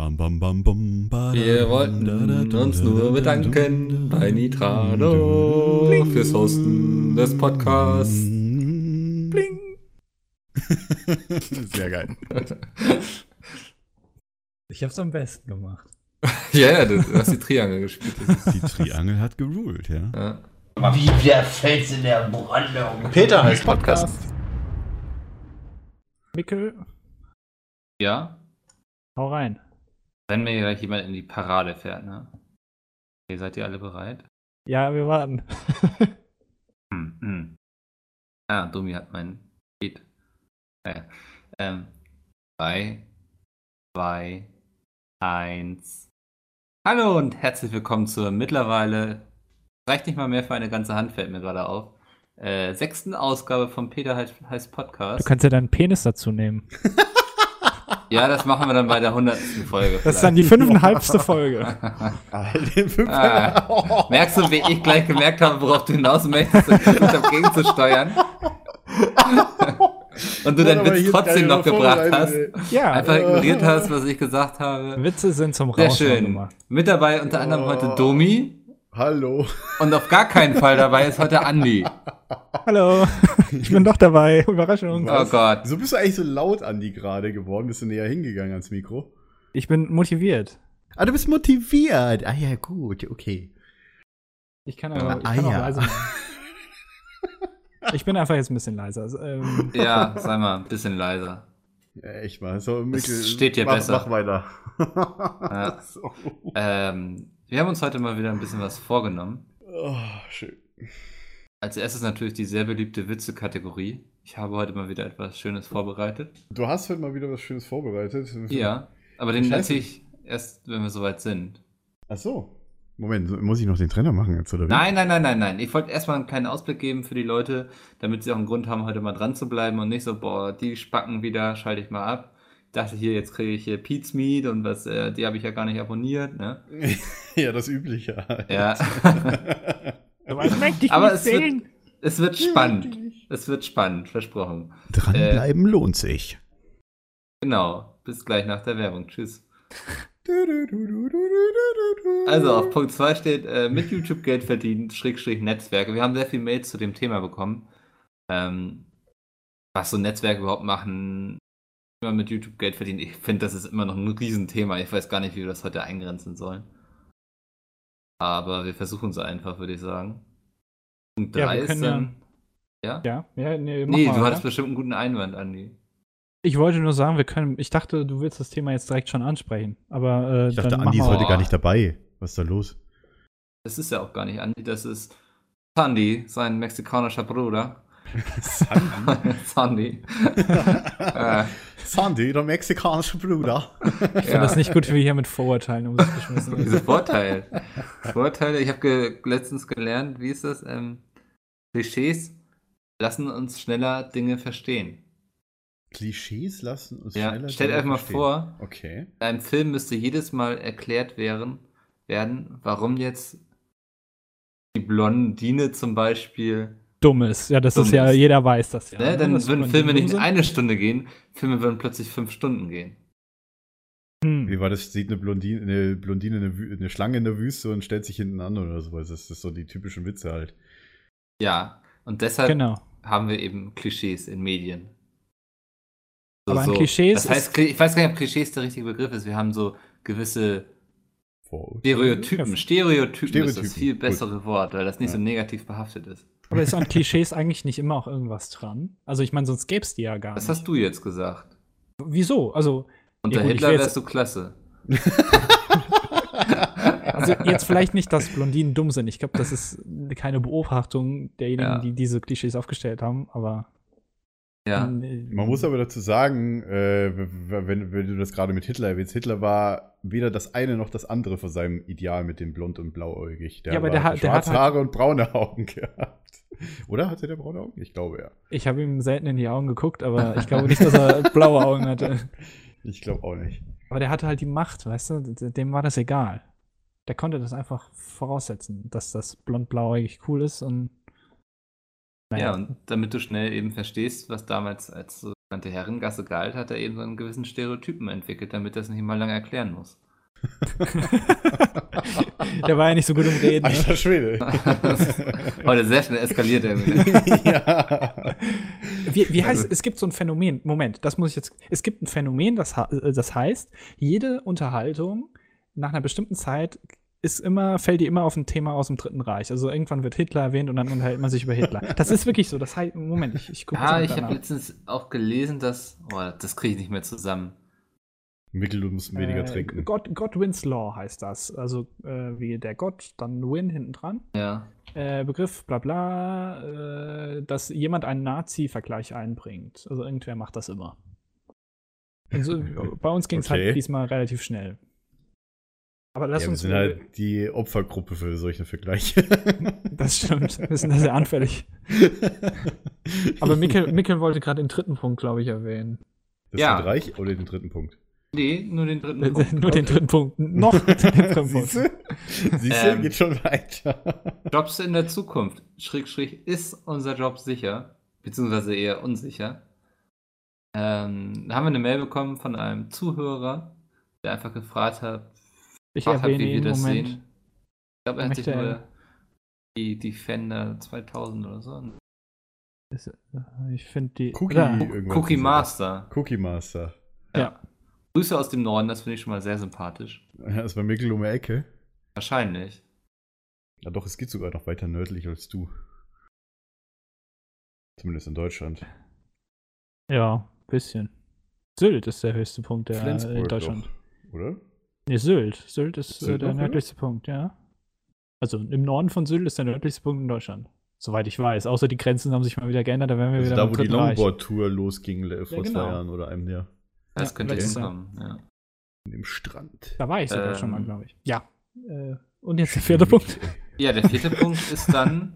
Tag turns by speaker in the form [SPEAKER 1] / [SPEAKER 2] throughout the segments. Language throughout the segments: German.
[SPEAKER 1] Bam, bam, bam, bam, ba,
[SPEAKER 2] Wir wollten
[SPEAKER 1] da, da, da,
[SPEAKER 2] uns nur
[SPEAKER 1] da,
[SPEAKER 2] bedanken
[SPEAKER 1] da,
[SPEAKER 2] bei Nitrado
[SPEAKER 1] Bling.
[SPEAKER 2] fürs Hosten des Podcasts.
[SPEAKER 1] Bling. Sehr geil.
[SPEAKER 3] Ich hab's am besten gemacht.
[SPEAKER 2] Ja, ja, du hast die Triangel gespielt.
[SPEAKER 1] Die Triangel hat geruled, ja.
[SPEAKER 2] ja.
[SPEAKER 4] Wie der Fels in der Brandung.
[SPEAKER 5] Peter heißt Podcast.
[SPEAKER 3] Mickel,
[SPEAKER 2] ja,
[SPEAKER 3] hau rein.
[SPEAKER 2] Wenn mir gleich jemand in die Parade fährt, ne? Okay, seid ihr alle bereit?
[SPEAKER 3] Ja, wir warten.
[SPEAKER 2] Hm, hm. Ah, Domi hat mein Beat. Äh, ähm, drei, zwei, eins. Hallo und herzlich willkommen zur mittlerweile, reicht nicht mal mehr für eine ganze Hand, fällt mir gerade auf, äh, sechsten Ausgabe vom Peter heißt, heißt
[SPEAKER 3] Du
[SPEAKER 2] Podcast.
[SPEAKER 3] kannst ja deinen Penis dazu nehmen.
[SPEAKER 2] Ja, das machen wir dann bei der hundertsten Folge.
[SPEAKER 3] Das ist dann die fünfeinhalbste Folge.
[SPEAKER 2] Ah, merkst du, wie ich gleich gemerkt habe, worauf du hinaus möchtest habe, gegenzusteuern? und du deinen Witz trotzdem noch gebracht hast.
[SPEAKER 3] Ja,
[SPEAKER 2] Einfach ignoriert hast, was ich gesagt habe.
[SPEAKER 3] Witze sind zum
[SPEAKER 2] Sehr
[SPEAKER 3] Raushauen
[SPEAKER 2] schön. Mit dabei unter anderem heute Domi
[SPEAKER 1] Hallo.
[SPEAKER 2] und auf gar keinen Fall dabei ist heute Andi.
[SPEAKER 3] Hallo, ich bin doch dabei. Überraschung.
[SPEAKER 2] Oh Gott.
[SPEAKER 1] So bist du eigentlich so laut, Andi, gerade geworden? Bist du näher hingegangen ans Mikro?
[SPEAKER 3] Ich bin motiviert.
[SPEAKER 1] Ah, du bist motiviert. Ah ja, gut, okay.
[SPEAKER 3] Ich kann aber ich
[SPEAKER 1] Ah,
[SPEAKER 3] kann auch
[SPEAKER 1] ja.
[SPEAKER 3] leise machen. Ich bin einfach jetzt ein bisschen leiser. Also, ähm,
[SPEAKER 2] Ja, sei mal ein bisschen leiser.
[SPEAKER 1] Ja, echt mal. So, Mikkel,
[SPEAKER 2] steht dir
[SPEAKER 1] mach,
[SPEAKER 2] besser.
[SPEAKER 1] Mach weiter.
[SPEAKER 2] Ja.
[SPEAKER 1] so.
[SPEAKER 2] Ähm, wir haben uns heute mal wieder ein bisschen was vorgenommen.
[SPEAKER 1] oh, schön.
[SPEAKER 2] Als erstes natürlich die sehr beliebte Witze-Kategorie. Ich habe heute mal wieder etwas Schönes vorbereitet.
[SPEAKER 1] Du hast heute mal wieder was Schönes vorbereitet.
[SPEAKER 2] Ja, aber den erzähle ich erst, wenn wir soweit sind.
[SPEAKER 1] Ach so. Moment, muss ich noch den Trainer machen jetzt, oder wie?
[SPEAKER 2] Nein, nein, nein, nein, nein. Ich wollte erstmal einen kleinen Ausblick geben für die Leute, damit sie auch einen Grund haben, heute mal dran zu bleiben und nicht so, boah, die spacken wieder, schalte ich mal ab. Ich dachte hier, jetzt kriege ich hier Pete's Meat und was, äh, die habe ich ja gar nicht abonniert, ne?
[SPEAKER 1] ja, das Übliche. halt.
[SPEAKER 2] Ja.
[SPEAKER 3] was möchte ich
[SPEAKER 2] Aber
[SPEAKER 3] nicht
[SPEAKER 2] es wird-
[SPEAKER 3] sehen?
[SPEAKER 2] es wird spannend. Es wird spannend, versprochen.
[SPEAKER 1] Dranbleiben lohnt sich.
[SPEAKER 2] Genau. Bis gleich nach der Werbung. Tschüss. Also auf Punkt 2 steht, äh, mit YouTube Geld verdienen, Schrägstrich Netzwerke. Wir haben sehr viele Mails zu dem Thema bekommen. Ähm, was so Netzwerke überhaupt machen, man mit YouTube Geld verdient. Ich finde, das ist immer noch ein Riesenthema. Ich weiß gar nicht, wie wir das heute eingrenzen sollen. Aber wir versuchen es einfach, würde ich sagen. Punkt
[SPEAKER 3] Ja,
[SPEAKER 2] 3
[SPEAKER 3] wir
[SPEAKER 2] ist
[SPEAKER 3] können
[SPEAKER 2] dann. Ja?
[SPEAKER 3] Ja, ja nee, mach
[SPEAKER 2] Nee,
[SPEAKER 3] mal,
[SPEAKER 2] du
[SPEAKER 3] oder?
[SPEAKER 2] hattest bestimmt einen guten Einwand, Andi.
[SPEAKER 3] Ich wollte nur sagen, wir können. Ich dachte, du willst das Thema jetzt direkt schon ansprechen. Aber äh,
[SPEAKER 1] Ich dachte,
[SPEAKER 3] dann
[SPEAKER 1] Andi ist heute gar nicht dabei. Was ist da los?
[SPEAKER 2] Das ist ja auch gar nicht Andi, das ist Sandy, sein mexikanischer Bruder.
[SPEAKER 1] Sandy?
[SPEAKER 2] Sandy. äh,
[SPEAKER 1] Sandy, der mexikanische Bruder.
[SPEAKER 3] Ich finde das nicht gut, wie wir hier mit Vorurteilen um sich geschmissen
[SPEAKER 2] Diese
[SPEAKER 3] werden.
[SPEAKER 2] Vorteile. Vorteile, ich habe ge letztens gelernt, wie ist das? Ähm, Klischees lassen uns schneller Dinge verstehen.
[SPEAKER 1] Klischees lassen uns
[SPEAKER 2] Ja,
[SPEAKER 1] schneller
[SPEAKER 2] stellt euch mal
[SPEAKER 1] verstehen.
[SPEAKER 2] vor,
[SPEAKER 1] Okay.
[SPEAKER 2] in einem Film müsste jedes Mal erklärt werden, werden, warum jetzt die Blondine zum Beispiel
[SPEAKER 3] Dummes. Ja, das
[SPEAKER 2] Dumm
[SPEAKER 3] ist ja,
[SPEAKER 2] ist.
[SPEAKER 3] jeder weiß das ja.
[SPEAKER 2] Ne,
[SPEAKER 3] ne,
[SPEAKER 2] dann
[SPEAKER 3] dass
[SPEAKER 2] würden Filme nicht
[SPEAKER 3] sind.
[SPEAKER 2] eine Stunde gehen, Filme würden plötzlich fünf Stunden gehen.
[SPEAKER 3] Hm.
[SPEAKER 1] Wie war das? Sieht eine Blondine, eine Blondine eine, eine Schlange in der Wüste und stellt sich hinten an oder sowas. Das ist so die typischen Witze halt.
[SPEAKER 2] Ja, und deshalb
[SPEAKER 3] Genau.
[SPEAKER 2] haben wir eben Klischees in Medien.
[SPEAKER 3] Aber ein Klischees
[SPEAKER 2] Das heißt, ich weiß gar nicht, ob Klischees der richtige Begriff ist. Wir haben so gewisse
[SPEAKER 1] Vorurteile.
[SPEAKER 2] Stereotypen. Stereotypen, ist
[SPEAKER 1] Stereotypen,
[SPEAKER 2] das viel
[SPEAKER 1] gut.
[SPEAKER 2] bessere Wort, weil das nicht so
[SPEAKER 1] Ja.
[SPEAKER 2] negativ behaftet ist.
[SPEAKER 3] Aber ist an Klischees eigentlich nicht immer auch irgendwas dran? Also ich meine, sonst gäbe es die ja gar
[SPEAKER 2] Was
[SPEAKER 3] nicht.
[SPEAKER 2] hast du jetzt gesagt?
[SPEAKER 3] Wieso? Also,
[SPEAKER 2] Unter
[SPEAKER 3] Ja, gut,
[SPEAKER 2] Hitler wärst du klasse.
[SPEAKER 3] also jetzt vielleicht nicht, dass Blondinen dumm sind. Ich glaube, das ist keine Beobachtung derjenigen,
[SPEAKER 2] Ja.
[SPEAKER 3] die diese Klischees aufgestellt haben, aber
[SPEAKER 2] Ja.
[SPEAKER 3] äh,
[SPEAKER 1] Man muss aber dazu sagen, äh, wenn, wenn du das gerade mit Hitler erwähnst, Hitler war weder das eine noch das andere von seinem Ideal mit dem blond und blauäugig. Der
[SPEAKER 3] Ja, aber
[SPEAKER 1] war-
[SPEAKER 3] der hat- der hat
[SPEAKER 1] schwarze Haare und braune Augen gehabt. Oder hatte der braune Augen? Ich glaube ja.
[SPEAKER 3] ich habe ihm selten in die Augen geguckt, aber ich glaube nicht, dass er blaue Augen hatte.
[SPEAKER 1] Ich glaube auch nicht.
[SPEAKER 3] Aber der hatte halt die Macht, weißt du? Dem war das egal. Der konnte das einfach voraussetzen, dass das blond-blauäugig cool ist und
[SPEAKER 2] Ja, und damit du schnell eben verstehst, was damals als so sogenannte Herrengasse galt, hat er eben so einen gewissen Stereotypen entwickelt, damit er es nicht mal lange erklären muss.
[SPEAKER 3] Der war ja nicht so gut im Reden. Ne?
[SPEAKER 1] Alter Schwede.
[SPEAKER 2] Heute sehr schnell eskaliert er
[SPEAKER 1] ja.
[SPEAKER 3] Wie, wie heißt es? gibt so ein Phänomen. Moment, das muss ich jetzt. Es gibt ein Phänomen, das, äh, das heißt, jede Unterhaltung nach einer bestimmten Zeit ist immer, fällt dir immer auf ein Thema aus dem Dritten Reich. Also irgendwann wird Hitler erwähnt und dann unterhält man sich über Hitler. Das ist wirklich so. Das heißt, Moment, ich, ich gucke
[SPEAKER 2] Ja, ich habe letztens auch gelesen, dass. Oh, das kriege ich nicht mehr zusammen.
[SPEAKER 1] Mikkel, du musst weniger
[SPEAKER 3] äh,
[SPEAKER 1] trinken.
[SPEAKER 3] God, Godwin's Law heißt das. Also äh, wie der Gott, dann Win hinten dran.
[SPEAKER 2] Ja.
[SPEAKER 3] Äh, Begriff, bla bla, äh, dass jemand einen Nazi-Vergleich einbringt. Also irgendwer macht das immer. Also, bei uns ging es
[SPEAKER 1] Okay.
[SPEAKER 3] halt diesmal relativ schnell. Aber lass
[SPEAKER 1] ja, wir
[SPEAKER 3] uns.
[SPEAKER 1] sind halt die Opfergruppe für solche Vergleiche.
[SPEAKER 3] das stimmt. Wir sind da sehr anfällig. Aber Mikkel, Mikkel wollte gerade den dritten Punkt, glaube ich, erwähnen.
[SPEAKER 1] Das
[SPEAKER 2] Ja.
[SPEAKER 1] Reich oder den dritten Punkt?
[SPEAKER 2] Nee, nur den dritten Punkt.
[SPEAKER 3] Nur den dritten Punkt. Noch den dritten Punkt.
[SPEAKER 1] Siehst du? Siehst du,
[SPEAKER 2] Ähm.
[SPEAKER 1] geht schon weiter.
[SPEAKER 2] Jobs in der Zukunft. Schrägstrich, ist unser Job sicher? Beziehungsweise eher unsicher. Ähm, da haben wir eine Mail bekommen von einem Zuhörer, der einfach gefragt hat,
[SPEAKER 3] Ich
[SPEAKER 2] gefragt hat wie wir das
[SPEAKER 3] Moment.
[SPEAKER 2] sehen. Ich glaube, er hat sich nur die Defender 2000 oder so.
[SPEAKER 3] Ist- äh, Ich finde die.
[SPEAKER 1] Cookie,
[SPEAKER 3] Oder-
[SPEAKER 2] Cookie. Master.
[SPEAKER 1] Cookie Master.
[SPEAKER 3] Ja.
[SPEAKER 2] Grüße aus dem Norden, das finde ich schon mal sehr sympathisch.
[SPEAKER 1] Ja, ist bei Mikkel um die Ecke.
[SPEAKER 2] Wahrscheinlich.
[SPEAKER 1] Ja, doch, es geht sogar noch weiter nördlich als du. Zumindest in Deutschland.
[SPEAKER 3] Ja, bisschen. Sylt ist der höchste Punkt der, äh, in
[SPEAKER 1] Flensburg
[SPEAKER 3] Deutschland.
[SPEAKER 1] Doch, oder?
[SPEAKER 3] Nee, Sylt. Sylt ist äh,
[SPEAKER 1] Sylt
[SPEAKER 3] der
[SPEAKER 1] noch, oder?
[SPEAKER 3] nördlichste Punkt, ja. Also im Norden von Sylt ist der nördlichste Punkt in Deutschland. Soweit ich weiß. Außer die Grenzen haben sich mal wieder geändert, da wären wir
[SPEAKER 1] Also
[SPEAKER 3] wieder
[SPEAKER 1] da, wo die. Longboard-Tour losging le- vor
[SPEAKER 3] genau.
[SPEAKER 1] zwei Jahren oder einem Jahr.
[SPEAKER 2] Das
[SPEAKER 3] Ja,
[SPEAKER 2] könnte hinkommen. Ja.
[SPEAKER 1] An dem Strand.
[SPEAKER 3] Da war ich sogar
[SPEAKER 2] Ähm.
[SPEAKER 3] schon mal, glaube ich. Ja. Äh, und jetzt der vierte Punkt.
[SPEAKER 2] ja, der vierte Punkt ist dann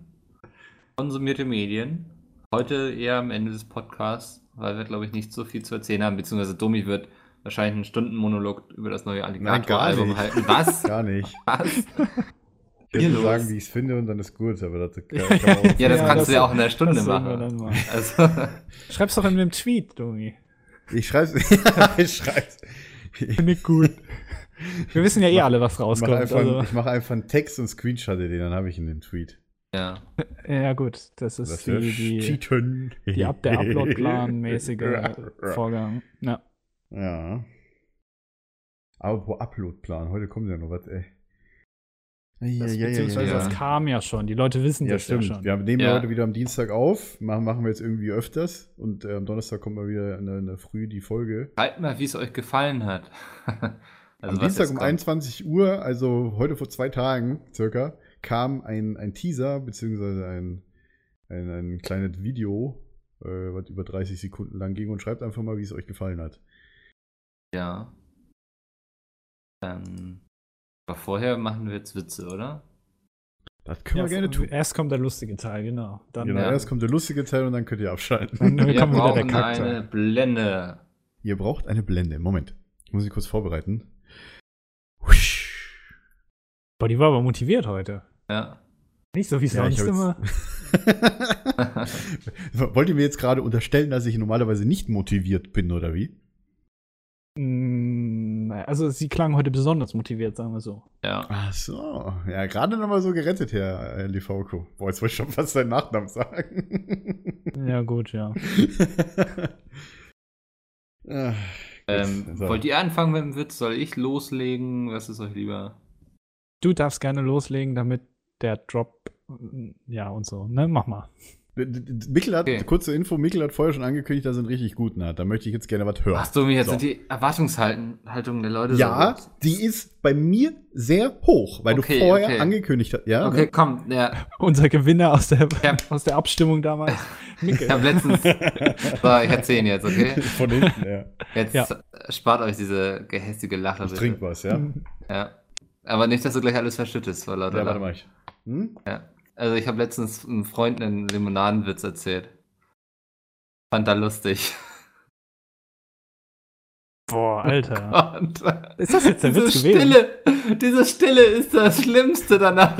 [SPEAKER 2] konsumierte Medien. Heute eher am Ende des Podcasts, weil wir, glaube ich, nicht so viel zu erzählen haben, beziehungsweise Domi wird wahrscheinlich einen Stundenmonolog über das neue Alligator-Album halten. Was?
[SPEAKER 1] Gar nicht.
[SPEAKER 2] Was?
[SPEAKER 1] Ich würde sagen, wie ich es finde und dann ist gut, aber das kann, kann
[SPEAKER 2] Ja, das
[SPEAKER 3] Ja,
[SPEAKER 2] kannst
[SPEAKER 3] das-
[SPEAKER 2] du ja auch in der Stunde machen. Also,
[SPEAKER 3] Schreib's doch in dem Tweet, Domi.
[SPEAKER 1] Ich schreib's. ich schreib's. Ich
[SPEAKER 3] Finde ich gut. Wir wissen ja eh alle, was
[SPEAKER 1] mache
[SPEAKER 3] rauskommt.
[SPEAKER 1] einfach,
[SPEAKER 3] Also,
[SPEAKER 1] ich mach einfach einen Text und screenshotte den, dann habe ich in den Tweet.
[SPEAKER 2] ja.
[SPEAKER 3] ja, gut. Das ist
[SPEAKER 1] Das
[SPEAKER 3] die, die,
[SPEAKER 1] Cheaten.
[SPEAKER 3] die Up der Upload-Plan-mäßige Vorgang. Ja.
[SPEAKER 1] Ja. Aber pro Uploadplan, heute kommt ja noch was, ey. Ja,
[SPEAKER 3] Das,
[SPEAKER 1] ja, ja,
[SPEAKER 3] beziehungsweise
[SPEAKER 1] ja,
[SPEAKER 3] das
[SPEAKER 1] ja.
[SPEAKER 3] kam ja schon. Die Leute wissen
[SPEAKER 1] Ja,
[SPEAKER 3] das ja
[SPEAKER 1] stimmt.
[SPEAKER 3] schon.
[SPEAKER 1] Wir nehmen
[SPEAKER 2] Ja.
[SPEAKER 1] heute wieder am Dienstag auf. Machen, machen wir jetzt irgendwie öfters. Und äh, am Donnerstag kommt mal wieder in der, in der Früh die Folge.
[SPEAKER 2] Schreibt mal, wie es euch gefallen hat. Also,
[SPEAKER 1] am Dienstag um
[SPEAKER 2] kommt.
[SPEAKER 1] 21 Uhr, also heute vor zwei Tagen circa, kam ein, ein Teaser, beziehungsweise ein, ein, ein kleines Video, äh, was über 30 Sekunden lang ging. Und schreibt einfach mal, wie es euch gefallen hat.
[SPEAKER 2] Ja. Ähm, aber vorher machen wir jetzt Witze, oder?
[SPEAKER 1] Das können
[SPEAKER 3] Ja,
[SPEAKER 1] wir gerne tun.
[SPEAKER 3] Erst kommt der lustige Teil, genau. Dann,
[SPEAKER 1] Genau,
[SPEAKER 2] Ja.
[SPEAKER 1] erst kommt der lustige Teil und dann könnt ihr abschalten.
[SPEAKER 3] dann
[SPEAKER 2] Wir
[SPEAKER 3] kommt wieder der
[SPEAKER 2] brauchen
[SPEAKER 3] Charakter.
[SPEAKER 2] eine Blende.
[SPEAKER 1] Ihr braucht eine Blende. Moment. Ich muss ich kurz vorbereiten. Husch.
[SPEAKER 3] Boah, die war aber motiviert heute.
[SPEAKER 2] Ja.
[SPEAKER 3] Nicht so wie
[SPEAKER 1] Ja, ich
[SPEAKER 3] sonst immer.
[SPEAKER 1] Wollt ihr mir jetzt gerade unterstellen, dass ich normalerweise nicht motiviert bin, oder wie?
[SPEAKER 3] Naja, Also sie klang heute besonders motiviert, sagen wir so.
[SPEAKER 2] ja.
[SPEAKER 1] Ach so. Ja, gerade nochmal so gerettet, Herr äh, Livauko. Boah, jetzt wollte ich schon fast seinen Nachnamen sagen.
[SPEAKER 3] Ja, gut, ja.
[SPEAKER 1] Ach,
[SPEAKER 2] Ähm,
[SPEAKER 1] so.
[SPEAKER 2] Wollt ihr anfangen mit dem Witz? Soll ich loslegen? Was ist euch lieber?
[SPEAKER 3] Du darfst gerne loslegen, damit der Drop, ja und so, ne? Mach mal.
[SPEAKER 1] Mikkel hat,
[SPEAKER 2] Okay.
[SPEAKER 1] kurze Info, Mikkel hat vorher schon angekündigt, dass er einen richtig guten hat. Da möchte ich jetzt gerne was hören.
[SPEAKER 2] Ach du, jetzt
[SPEAKER 1] So.
[SPEAKER 2] sind die Erwartungshaltung der Leute
[SPEAKER 1] Ja,
[SPEAKER 2] so
[SPEAKER 1] die ist bei mir sehr hoch, weil
[SPEAKER 2] Okay,
[SPEAKER 1] du vorher
[SPEAKER 2] okay.
[SPEAKER 1] angekündigt hast. Ja,
[SPEAKER 2] Okay,
[SPEAKER 1] ne?
[SPEAKER 2] komm, ja.
[SPEAKER 3] Unser Gewinner aus der,
[SPEAKER 2] Ja.
[SPEAKER 3] aus der Abstimmung damals. Mikkel.
[SPEAKER 2] Ich habe letztens. so, ich erzähle jetzt, okay?
[SPEAKER 1] Von hinten, ja.
[SPEAKER 2] Jetzt
[SPEAKER 3] Ja.
[SPEAKER 2] spart euch diese gehässige Lache.
[SPEAKER 1] Ich
[SPEAKER 2] bitte.
[SPEAKER 1] trink was, ja.
[SPEAKER 2] Ja. Aber nicht, dass du gleich alles verschüttest vor lauter
[SPEAKER 1] Ja, warte mal. Ich. Hm?
[SPEAKER 2] Ja. Also ich habe letztens einem Freund einen Limonadenwitz erzählt. Fand er lustig.
[SPEAKER 3] Boah, Alter.
[SPEAKER 2] Und
[SPEAKER 3] Ist das jetzt der
[SPEAKER 2] diese
[SPEAKER 3] Witz gewesen?
[SPEAKER 2] Stille, diese Stille ist das Schlimmste danach.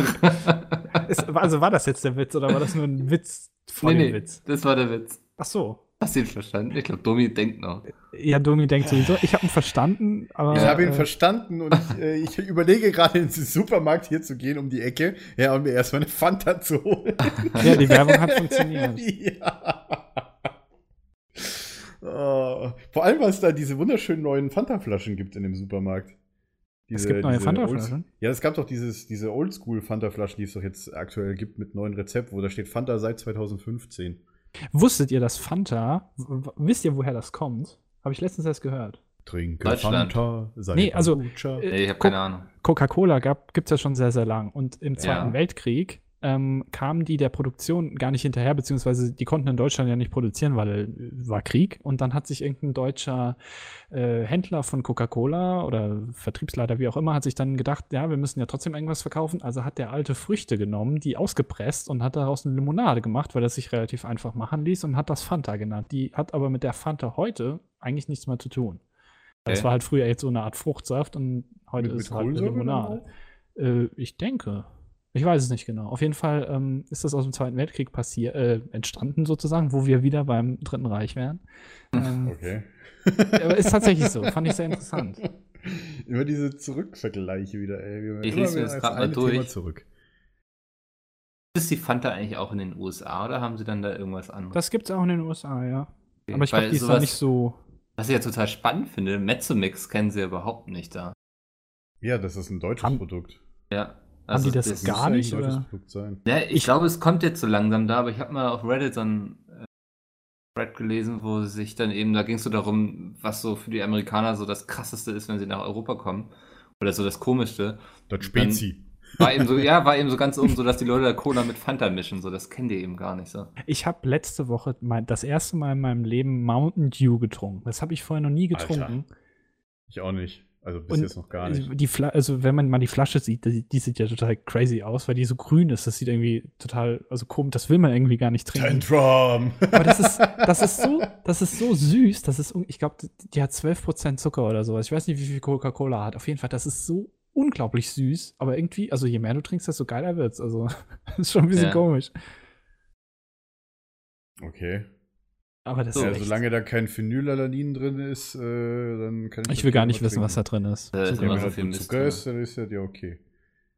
[SPEAKER 3] Ist, also war das jetzt der Witz oder war das nur ein Witz vor
[SPEAKER 2] nee,
[SPEAKER 3] dem
[SPEAKER 2] nee,
[SPEAKER 3] Witz?
[SPEAKER 2] das war der Witz.
[SPEAKER 3] Ach so.
[SPEAKER 2] Hast du ihn verstanden? Ich glaube, Domi denkt noch.
[SPEAKER 3] Ja, Domi denkt sowieso, ich habe ihn verstanden, aber.
[SPEAKER 1] Ich habe ihn
[SPEAKER 3] äh,
[SPEAKER 1] verstanden und ich, äh, ich überlege gerade ins Supermarkt hier zu gehen um die Ecke, ja, und mir erstmal eine Fanta zu holen.
[SPEAKER 3] Ja, die Werbung hat funktioniert.
[SPEAKER 1] ja. Oh, vor allem, weil es da diese wunderschönen neuen Fanta-Flaschen gibt in dem Supermarkt.
[SPEAKER 3] Es gibt neue
[SPEAKER 1] diese
[SPEAKER 3] Fanta-Flaschen?
[SPEAKER 1] Ja, es gab doch dieses, diese Oldschool-Fanta-Flaschen, die es doch jetzt aktuell gibt mit neuen Rezept, wo da steht Fanta seit 2015.
[SPEAKER 3] Wusstet ihr, dass Fanta, wisst ihr, woher das kommt? Habe ich letztens erst gehört.
[SPEAKER 1] Trinke. Fanta, sei
[SPEAKER 3] Nee, also, äh,
[SPEAKER 2] Nee, ich habe keine Ahnung.
[SPEAKER 3] Coca-Cola gibt es ja schon sehr, sehr lang. Und im Zweiten
[SPEAKER 2] Ja.
[SPEAKER 3] Weltkrieg ähm, kamen die der Produktion gar nicht hinterher, beziehungsweise die konnten in Deutschland ja nicht produzieren, weil äh, war Krieg. Und dann hat sich irgendein deutscher äh, Händler von Coca-Cola oder Vertriebsleiter, wie auch immer, hat sich dann gedacht, ja, wir müssen ja trotzdem irgendwas verkaufen. Also hat der alte Früchte genommen, die ausgepresst und hat daraus eine Limonade gemacht, weil das sich relativ einfach machen ließ und hat das Fanta genannt. Die hat aber mit der Fanta heute eigentlich nichts mehr zu tun. Das
[SPEAKER 2] Okay.
[SPEAKER 3] war halt früher jetzt so eine Art Fruchtsaft und heute
[SPEAKER 1] Mit-
[SPEAKER 3] ist
[SPEAKER 1] mit
[SPEAKER 3] halt eine Limonade. Äh, ich denke. Ich weiß es nicht genau. Auf jeden Fall ähm, ist das aus dem Zweiten Weltkrieg passiert, äh, entstanden sozusagen, wo wir wieder beim Dritten Reich wären. Ähm,
[SPEAKER 1] Okay.
[SPEAKER 3] aber ist tatsächlich so. Fand ich sehr interessant.
[SPEAKER 1] Immer diese Zurückvergleiche wieder, ey. Wir
[SPEAKER 2] Ich lese mir das grad mal
[SPEAKER 1] eine Thema
[SPEAKER 2] durch.
[SPEAKER 1] zurück.
[SPEAKER 2] Ist die Fanta eigentlich auch in den USA oder haben sie dann da irgendwas anderes?
[SPEAKER 3] Das gibt's auch in den USA, ja.
[SPEAKER 2] Okay,
[SPEAKER 3] Aber ich glaube, die ist da nicht so.
[SPEAKER 2] Was ich ja total spannend finde, Mezzomix kennen sie ja überhaupt nicht da.
[SPEAKER 1] Ja, das ist ein deutsches Produkt.
[SPEAKER 2] Ja.
[SPEAKER 3] Haben die das
[SPEAKER 2] ist-
[SPEAKER 3] gar nicht, oder?
[SPEAKER 2] Ja, ich,
[SPEAKER 3] Ich-
[SPEAKER 2] glaube, es kommt jetzt so langsam da, aber ich habe mal auf Reddit so ein äh, Thread gelesen, wo sich dann eben, da ging es so darum, was so für die Amerikaner so das krasseste ist, wenn sie nach Europa kommen. Oder so das komischste.
[SPEAKER 1] Das Spezi.
[SPEAKER 2] War eben so, ja, war eben so ganz oben so, dass die Leute da Cola mit Fanta mischen. So, das kennen die eben gar nicht so.
[SPEAKER 3] Ich habe letzte Woche mein, das erste Mal in meinem Leben Mountain Dew getrunken. Das habe ich vorher noch nie
[SPEAKER 1] Alter.
[SPEAKER 3] getrunken.
[SPEAKER 1] Ich auch nicht. Also bis
[SPEAKER 3] Und
[SPEAKER 1] jetzt noch gar nicht.
[SPEAKER 3] Die Fla also wenn man mal die Flasche sieht, die, die sieht ja total crazy aus, weil die so grün ist. Das sieht irgendwie total, also komisch, das will man irgendwie gar nicht trinken.
[SPEAKER 1] Tantrum!
[SPEAKER 3] Aber das ist, das ist so, das ist so süß, das ist, un- ich glaube, die hat 12% Zucker oder sowas. Ich weiß nicht, wie viel Coca-Cola hat. Auf jeden Fall, das ist so unglaublich süß, aber irgendwie, also je mehr du trinkst, desto geiler wird's. Also, das ist schon ein bisschen
[SPEAKER 2] Ja.
[SPEAKER 3] komisch.
[SPEAKER 1] Okay.
[SPEAKER 3] Aber das
[SPEAKER 2] So,
[SPEAKER 1] ja,
[SPEAKER 3] ist echt,
[SPEAKER 1] solange da kein Phenylalanin drin ist, äh, dann kann ich
[SPEAKER 3] ich will gar nicht wissen, was da
[SPEAKER 1] trinken.
[SPEAKER 3] drin ist.
[SPEAKER 1] Ja,
[SPEAKER 2] immer
[SPEAKER 1] wenn
[SPEAKER 2] so
[SPEAKER 1] das
[SPEAKER 2] viel
[SPEAKER 1] Zucker
[SPEAKER 2] drin.
[SPEAKER 1] ist, dann ist das ja okay.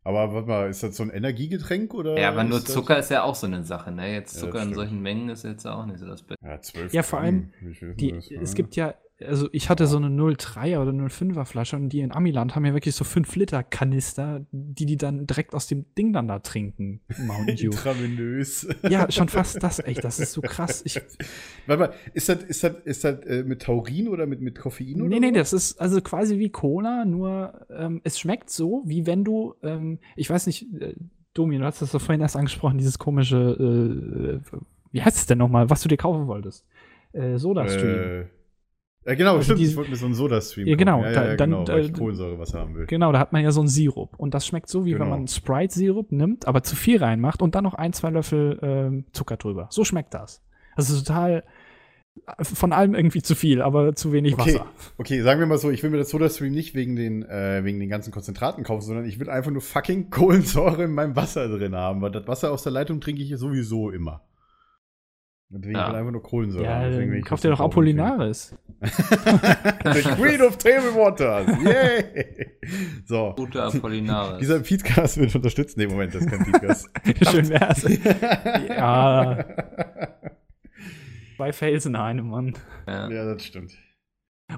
[SPEAKER 1] Aber warte mal, ist das so ein Energiegetränk oder?
[SPEAKER 2] Ja, aber nur
[SPEAKER 1] ist das-
[SPEAKER 2] Zucker ist ja auch so eine Sache, ne? Jetzt
[SPEAKER 1] Ja,
[SPEAKER 2] Zucker
[SPEAKER 1] das
[SPEAKER 2] in solchen Mengen ist jetzt auch nicht so das Beste.
[SPEAKER 1] Ja, 12
[SPEAKER 3] Ja, vor allem, Die,
[SPEAKER 1] das,
[SPEAKER 3] es
[SPEAKER 1] ne?
[SPEAKER 3] gibt ja, also ich hatte so eine 03er oder 05er Flasche und die in Amiland haben ja wirklich so 5 Liter Kanister, die die dann direkt aus dem Ding dann da trinken. Mountain Dew.
[SPEAKER 1] Intravenös.
[SPEAKER 3] ja, schon fast das, echt, das ist so krass. Ich,
[SPEAKER 1] Warte mal, ist das, ist das, ist das äh, mit Taurin oder mit, mit Koffein oder
[SPEAKER 3] nee, nee, das ist also quasi wie Cola, nur ähm, es schmeckt so, wie wenn du, ähm, ich weiß nicht, äh, Domi, du hast das doch vorhin erst angesprochen, dieses komische, äh, wie heißt es denn nochmal, was du dir kaufen wolltest? Äh, Soda-Stream.
[SPEAKER 1] Ja, genau,
[SPEAKER 3] Also
[SPEAKER 1] stimmt.
[SPEAKER 3] diese-
[SPEAKER 1] ich wollte mir so einen Soda-Stream
[SPEAKER 3] Ja, genau,
[SPEAKER 1] kaufen. Ja,
[SPEAKER 3] da-
[SPEAKER 1] ja,
[SPEAKER 3] dann-
[SPEAKER 1] genau, weil ich
[SPEAKER 3] äh,
[SPEAKER 1] Kohlensäurewasser haben will.
[SPEAKER 3] Genau, da hat man ja so einen Sirup. Und das schmeckt so, wie wenn
[SPEAKER 1] Genau.
[SPEAKER 3] man Sprite-Sirup nimmt, aber zu viel reinmacht und dann noch ein, zwei Löffel ähm, Zucker drüber. So schmeckt das. Das ist total äh, von allem irgendwie zu viel, aber zu wenig
[SPEAKER 1] Okay,
[SPEAKER 3] Wasser.
[SPEAKER 1] okay, sagen wir mal so, ich will mir das Soda-Stream nicht wegen den, äh, wegen den ganzen Konzentraten kaufen, sondern ich will einfach nur fucking Kohlensäure in meinem Wasser drin haben, weil das Wasser aus der Leitung trinke ich sowieso immer. Deswegen
[SPEAKER 2] Ja.
[SPEAKER 1] will ich einfach nur Kohlensäure.
[SPEAKER 3] Ja.
[SPEAKER 1] Deswegen ich
[SPEAKER 3] kauft ihr doch Apollinaris.
[SPEAKER 1] The Queen of Table Waters. Yay! So.
[SPEAKER 2] Gute Apollinaris.
[SPEAKER 1] Dieser Feedcast wird unterstützt. Nee, Moment, das ist kein Feedcast.
[SPEAKER 3] Schön wär's. ja, zwei Fails in einem, Mann.
[SPEAKER 2] ja.
[SPEAKER 1] ja, das stimmt.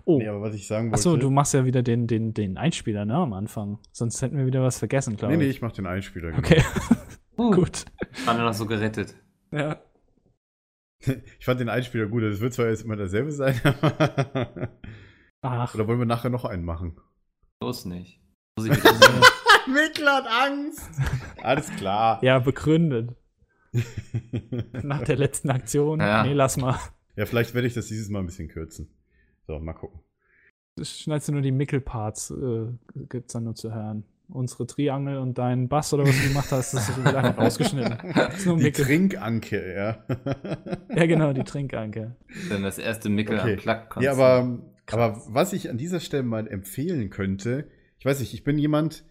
[SPEAKER 3] Oh,
[SPEAKER 1] Nee, aber was ich sagen wollte.
[SPEAKER 3] achso, du machst ja wieder den, den, den Einspieler, ne, am Anfang. Sonst hätten wir wieder was vergessen, glaube
[SPEAKER 1] Nee, nee,
[SPEAKER 3] ich.
[SPEAKER 1] ich mach den Einspieler. genau.
[SPEAKER 3] Okay, gut.
[SPEAKER 2] War nur noch so gerettet.
[SPEAKER 3] Ja.
[SPEAKER 1] Ich fand den Einspieler gut. Es wird zwar jetzt immer derselbe sein, aber.
[SPEAKER 3] Ach,
[SPEAKER 1] Oder wollen wir nachher noch einen machen?
[SPEAKER 2] Los nicht.
[SPEAKER 1] Mikl hat Angst! Alles klar.
[SPEAKER 3] ja, begründet. Nach der letzten Aktion.
[SPEAKER 2] Ja.
[SPEAKER 3] Nee, lass mal.
[SPEAKER 1] Ja, vielleicht werde ich das dieses Mal ein bisschen kürzen. So, mal gucken.
[SPEAKER 3] schneidest du nur die Mickelparts, äh, gibt's dann nur zu hören. Unsere Triangel und dein Bass oder was du gemacht hast, das wird einfach rausgeschnitten. Das ist nur
[SPEAKER 1] Die
[SPEAKER 3] Mickel.
[SPEAKER 1] Trinkanke, ja.
[SPEAKER 3] Ja, genau, die Trinkanke.
[SPEAKER 2] Dann das erste Mickel
[SPEAKER 1] Okay.
[SPEAKER 2] am Plug
[SPEAKER 1] Ja, aber, aber was ich an dieser Stelle mal empfehlen könnte, ich weiß nicht, ich bin jemand,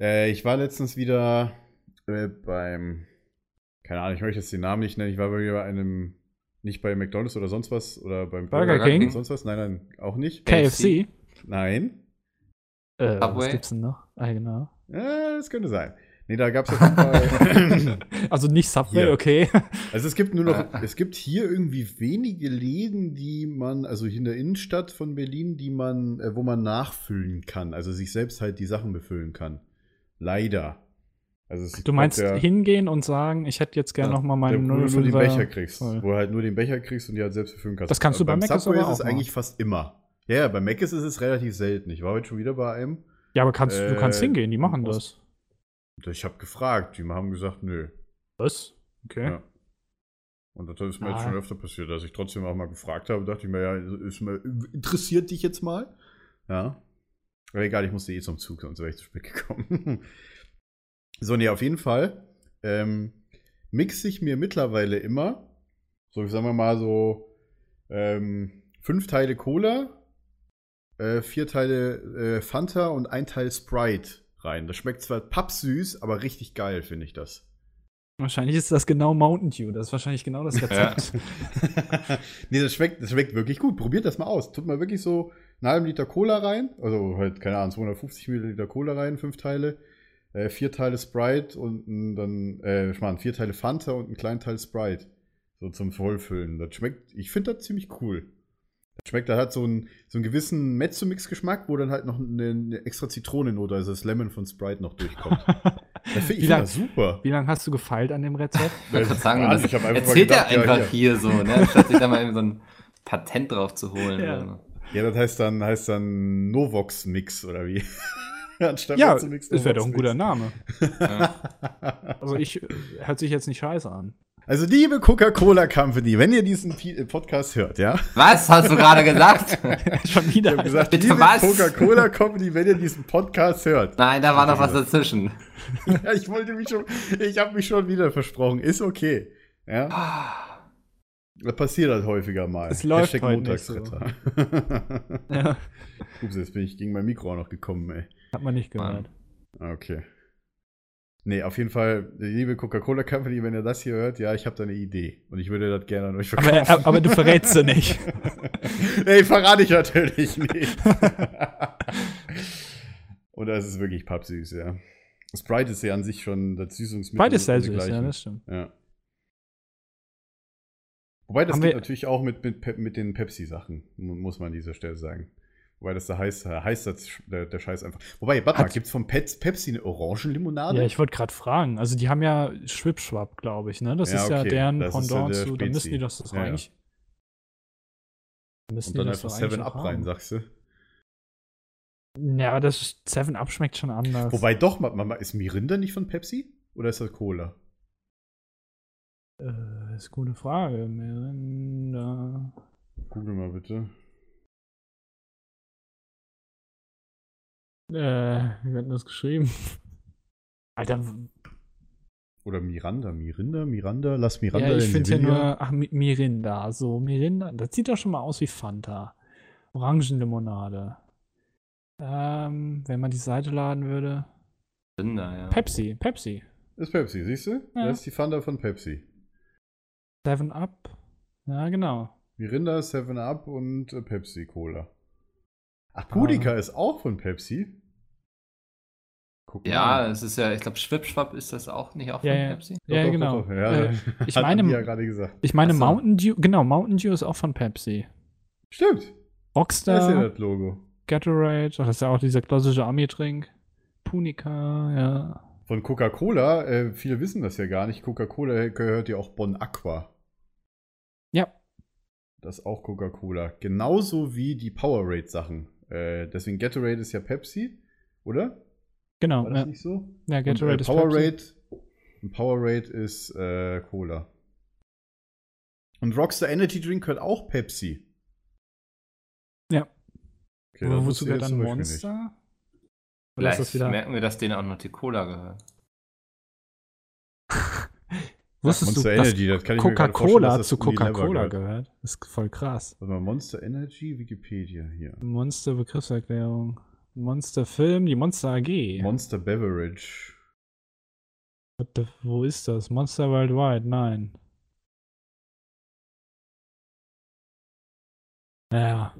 [SPEAKER 1] äh, ich war letztens wieder äh, beim, keine Ahnung, ich möchte jetzt den Namen nicht nennen, ich war bei einem Nicht bei McDonalds oder sonst was oder beim
[SPEAKER 3] Burger
[SPEAKER 2] King?
[SPEAKER 1] oder sonst was. Nein, nein, auch nicht.
[SPEAKER 3] KFC.
[SPEAKER 1] Nein.
[SPEAKER 3] Äh, was
[SPEAKER 2] Subway?
[SPEAKER 3] gibt's denn noch? Ah, genau.
[SPEAKER 1] Ja, das könnte sein. Nee, da gab es auf jeden Fall.
[SPEAKER 3] Also nicht Subway,
[SPEAKER 1] Hier.
[SPEAKER 3] okay.
[SPEAKER 1] Also es gibt nur noch,
[SPEAKER 2] Ah.
[SPEAKER 1] es gibt hier irgendwie wenige Läden, die man, also hier in der Innenstadt von Berlin, die man, äh, wo man nachfüllen kann, also sich selbst halt die Sachen befüllen kann. Leider. Also
[SPEAKER 3] Du meinst
[SPEAKER 1] der,
[SPEAKER 3] hingehen und sagen, ich hätte jetzt gerne
[SPEAKER 2] Ja,
[SPEAKER 3] noch mal meinen
[SPEAKER 1] wo du nur den
[SPEAKER 3] 05er
[SPEAKER 1] Becher kriegst,
[SPEAKER 3] voll.
[SPEAKER 1] wo du halt nur den Becher kriegst und die halt selbst befüllen kannst.
[SPEAKER 3] Das kannst du bei
[SPEAKER 1] beim
[SPEAKER 3] Mc's
[SPEAKER 1] Subway
[SPEAKER 3] aber
[SPEAKER 1] ist es eigentlich fast immer. Ja, ja, bei Mc's ist es relativ selten. Ich war heute schon wieder bei einem.
[SPEAKER 3] Ja, aber kannst, du kannst
[SPEAKER 1] Äh,
[SPEAKER 3] hingehen, die machen das.
[SPEAKER 1] Ich habe gefragt, die haben gesagt, nö.
[SPEAKER 3] Was? Okay.
[SPEAKER 1] Ja. Und das ist mir jetzt
[SPEAKER 3] Ah.
[SPEAKER 1] schon öfter passiert, dass ich trotzdem auch mal gefragt habe. Dachte ich mir, ja, ist mir, interessiert dich jetzt mal? Ja. Aber egal, ich musste eh zum Zug, sonst wäre ich zu spät gekommen. so, nee, auf jeden Fall ähm, mixe ich mir mittlerweile immer, so sagen wir mal so, ähm, fünf Teile Cola, äh, vier Teile äh, Fanta und ein Teil Sprite rein. Das schmeckt zwar pappsüß, aber richtig geil, finde ich das.
[SPEAKER 3] Wahrscheinlich ist das genau Mountain Dew. Das ist wahrscheinlich genau das Rezept.
[SPEAKER 1] nee, das schmeckt, das schmeckt wirklich gut. Probiert das mal aus. Tut mal wirklich so einen halben Liter Cola rein. Also halt, keine Ahnung, 250 Milliliter Cola rein, fünf Teile. Äh, vier Teile Sprite und ein, dann, äh, ich meine, vier Teile Fanta und einen kleinen Teil Sprite. So zum Vollfüllen. Das schmeckt, ich finde das ziemlich cool. Das schmeckt, da hat so einen, so einen gewissen Mezzo-Mix-Geschmack, wo dann halt noch eine, eine extra Zitronennote, also das Lemon von Sprite noch durchkommt. Das finde
[SPEAKER 3] Wie
[SPEAKER 1] ich
[SPEAKER 3] lang-
[SPEAKER 1] super.
[SPEAKER 3] Wie lange hast du gefeilt an dem Rezept?
[SPEAKER 2] Ich gerade sagen, das
[SPEAKER 1] ich hab einfach
[SPEAKER 2] erzählt
[SPEAKER 1] gedacht,
[SPEAKER 2] er
[SPEAKER 1] ja,
[SPEAKER 2] einfach
[SPEAKER 1] hier.
[SPEAKER 2] hier so, ne? Statt sich da mal eben so ein Patent drauf zu holen.
[SPEAKER 3] Ja.
[SPEAKER 2] oder so.
[SPEAKER 1] Ja, das heißt dann, heißt dann Novox-Mix oder wie? Anstatt
[SPEAKER 3] ja, das wäre doch ein guter. Name.
[SPEAKER 2] Ja.
[SPEAKER 3] Also ich hört sich jetzt nicht scheiße an.
[SPEAKER 1] Also, liebe Coca-Cola Company, wenn ihr diesen äh, Podcast hört, ja?
[SPEAKER 2] Was hast du gerade gesagt?
[SPEAKER 3] Schon wieder.
[SPEAKER 1] Ich habe gesagt,
[SPEAKER 2] Bitte
[SPEAKER 1] liebe
[SPEAKER 2] was?
[SPEAKER 1] Coca-Cola Company, wenn ihr diesen Podcast hört.
[SPEAKER 2] Nein, da war noch was dazwischen.
[SPEAKER 1] Ja, ich wollte mich schon, ich habe mich schon wieder versprochen. Ist okay. Ja, das passiert halt häufiger mal.
[SPEAKER 3] Es läuft
[SPEAKER 1] Hashtag
[SPEAKER 3] heute nicht so. Ja,
[SPEAKER 1] Ups, jetzt bin ich gegen mein Mikro auch noch gekommen, ey.
[SPEAKER 3] hat man nicht gehört.
[SPEAKER 1] Okay. Nee, auf jeden Fall, liebe Coca-Cola Company, wenn ihr das hier hört, ja, ich habe da eine Idee. Und ich würde das gerne an euch
[SPEAKER 3] Aber,
[SPEAKER 1] verkaufen.
[SPEAKER 3] äh, aber du verrätst sie nicht.
[SPEAKER 1] nee, verrate ich natürlich nicht. Oder es ist wirklich pappsüß, ja. Sprite ist ja an sich schon das Süßungsmittel.
[SPEAKER 3] Beide ist sehr süß, ja, das stimmt.
[SPEAKER 1] Ja. Wobei das
[SPEAKER 3] Haben
[SPEAKER 1] geht natürlich auch mit, mit, mit den Pepsi-Sachen, mu- muss man an dieser Stelle sagen. Wobei das da heißt, heißt das, der, der Scheiß einfach. Wobei, warte mal, gibt es von Pet, Pepsi eine Orangenlimonade?
[SPEAKER 3] Ja, ich wollte gerade fragen. Also die haben ja Schwipschwap, glaube ich, ne? Das
[SPEAKER 1] Ja,
[SPEAKER 3] ist ja
[SPEAKER 1] okay.
[SPEAKER 3] deren
[SPEAKER 1] Das ist ja
[SPEAKER 3] Pendant
[SPEAKER 1] der
[SPEAKER 3] zu. Dann müssen die das, das
[SPEAKER 1] Ja,
[SPEAKER 3] eigentlich. Müssen
[SPEAKER 1] Und
[SPEAKER 3] die
[SPEAKER 1] dann
[SPEAKER 3] das
[SPEAKER 1] einfach
[SPEAKER 3] doch eigentlich
[SPEAKER 1] 7 Up
[SPEAKER 3] auch
[SPEAKER 1] rein,
[SPEAKER 3] haben.
[SPEAKER 1] sagst du?
[SPEAKER 3] Ja, aber das 7 Up schmeckt schon anders.
[SPEAKER 1] Wobei doch, ma- ma- ist Mirinda nicht von Pepsi? Oder ist das Cola?
[SPEAKER 3] Äh, ist eine gute Frage. Mirinda.
[SPEAKER 1] Google mal bitte.
[SPEAKER 3] Äh, wie wird denn das geschrieben? Alter,
[SPEAKER 1] Oder Miranda, Mirinda, Miranda, lass Miranda
[SPEAKER 3] ja, ich
[SPEAKER 1] in
[SPEAKER 3] finde hier
[SPEAKER 1] Nvidia.
[SPEAKER 3] nur, ach, Mi- Mirinda, so, Mirinda, das sieht doch schon mal aus wie Fanta. Orangenlimonade. Ähm, wenn man die Seite laden würde.
[SPEAKER 2] Rinder, ja.
[SPEAKER 3] Pepsi, Pepsi.
[SPEAKER 1] Ist Pepsi, siehst du?
[SPEAKER 3] Ja.
[SPEAKER 1] Das ist die Fanta von Pepsi.
[SPEAKER 3] 7 Up. Ja, genau.
[SPEAKER 1] Mirinda, 7 Up und äh, Pepsi Cola. Ach, Pudica ist auch von Pepsi. Guck
[SPEAKER 2] Ja, es ist ja, ich glaube, Schwipschwapp ist das auch nicht auch von
[SPEAKER 3] Ja, ja.
[SPEAKER 2] Pepsi?
[SPEAKER 1] Doch,
[SPEAKER 3] ja,
[SPEAKER 1] doch,
[SPEAKER 3] genau.
[SPEAKER 1] doch. Ja,
[SPEAKER 3] Äh, ich meine-
[SPEAKER 1] ja gerade gesagt.
[SPEAKER 3] Ich meine,
[SPEAKER 2] so.
[SPEAKER 3] Mountain Dew, genau, Mountain Dew ist auch von Pepsi.
[SPEAKER 1] Stimmt. Das ist ja
[SPEAKER 3] Rockstar,
[SPEAKER 1] das Logo.
[SPEAKER 3] Gatorade, ach, das ist ja auch dieser klassische Ami-Trink. Punica, ja.
[SPEAKER 1] Von Coca-Cola, äh, viele wissen das ja gar nicht. Coca-Cola gehört ja auch Bon Aqua.
[SPEAKER 3] Ja,
[SPEAKER 1] Das ist auch Coca-Cola. Genauso wie die Powerade-Sachen. Äh, deswegen Gatorade ist ja Pepsi, oder?
[SPEAKER 3] genau.
[SPEAKER 1] War das
[SPEAKER 3] Ja,
[SPEAKER 1] nicht so?
[SPEAKER 3] ja Gatorade
[SPEAKER 1] und, äh,
[SPEAKER 3] ist Pepsi.
[SPEAKER 1] Powerade, und Powerade ist äh, Cola. Und Rockstar Energy Drink gehört auch Pepsi.
[SPEAKER 3] Ja.
[SPEAKER 1] Okay,
[SPEAKER 3] wozu
[SPEAKER 1] jetzt
[SPEAKER 3] dann Monster? Oder ist
[SPEAKER 2] Vielleicht
[SPEAKER 3] das wieder.
[SPEAKER 2] merken wir, dass denen auch noch die Cola gehört.
[SPEAKER 3] Wusstest
[SPEAKER 1] Monster
[SPEAKER 3] du, dass
[SPEAKER 1] Energy, das
[SPEAKER 3] Coca-Cola
[SPEAKER 1] dass das
[SPEAKER 3] zu
[SPEAKER 1] Unilever
[SPEAKER 3] Coca-Cola
[SPEAKER 1] gehört.
[SPEAKER 3] Das ist voll krass.
[SPEAKER 1] Warte mal, Monster Energy, Wikipedia hier.
[SPEAKER 3] Monster Begriffserklärung. Monster Film, die Monster AG.
[SPEAKER 1] Monster Beverage.
[SPEAKER 3] The, wo ist das? Monster Worldwide? Nein. Ja.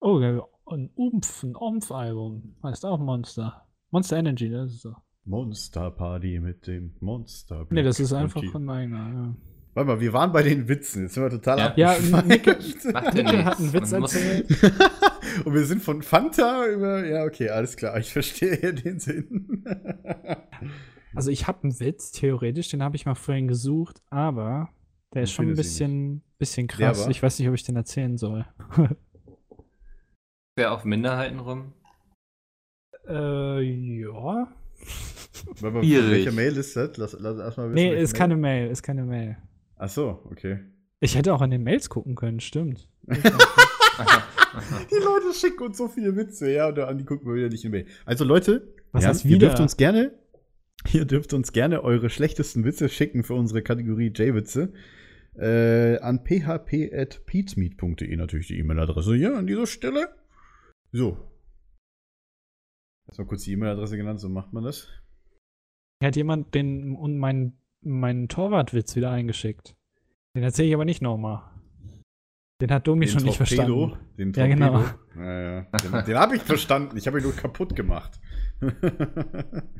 [SPEAKER 3] Oh, ein Umf, ein Umf-Album. Heißt auch Monster. Monster Energy, das ist so.
[SPEAKER 1] Monster Party mit dem Monster.
[SPEAKER 3] Nee, das ist einfach
[SPEAKER 1] von.
[SPEAKER 3] ein eigener, ja.
[SPEAKER 1] Warte mal, wir waren bei den Witzen. Jetzt sind wir total
[SPEAKER 2] Ja.
[SPEAKER 3] Ja, Nicke hat einen. Witz erzählt.
[SPEAKER 1] Und wir sind von Fanta über. Ja, okay, alles klar. Ich verstehe den Sinn.
[SPEAKER 3] Also ich habe einen Witz, theoretisch, den habe ich mal vorhin gesucht, aber der ist
[SPEAKER 1] Ich
[SPEAKER 3] schon ein bisschen, bisschen krass. Ich weiß nicht, ob ich den erzählen soll.
[SPEAKER 2] Wer auf Minderheiten rum?
[SPEAKER 3] äh, ja.
[SPEAKER 1] Warte mal, welche Mail ist das? Lass, lass erstmal wissen.
[SPEAKER 3] Nee, ist keine Mail, ist keine Mail.
[SPEAKER 1] Ach so, okay.
[SPEAKER 3] Ich hätte auch in den Mails gucken können, stimmt.
[SPEAKER 1] Die Leute schicken uns so viele Witze, ja, und Andi gucken wir wieder nicht in die Mail. Also Leute,
[SPEAKER 3] Was
[SPEAKER 1] ja,
[SPEAKER 3] heißt
[SPEAKER 1] ihr dürft uns gerne, ihr dürft uns gerne eure schlechtesten Witze schicken für unsere Kategorie J-Witze. Äh, an php.peatsmeet.de natürlich die E-Mail-Adresse hier an dieser Stelle. So. Erstmal kurz die E-Mail-Adresse genannt, so macht man das.
[SPEAKER 3] Hat jemand den und meinen meinen Torwartwitz wieder eingeschickt. Den erzähle ich aber nicht nochmal. Den hat Domi schon nicht
[SPEAKER 1] Torpedo,
[SPEAKER 3] verstanden.
[SPEAKER 1] Den
[SPEAKER 3] Ja, genau.
[SPEAKER 1] Torpedo. Ja, ja. Den, den habe ich verstanden. Ich habe ihn nur kaputt gemacht.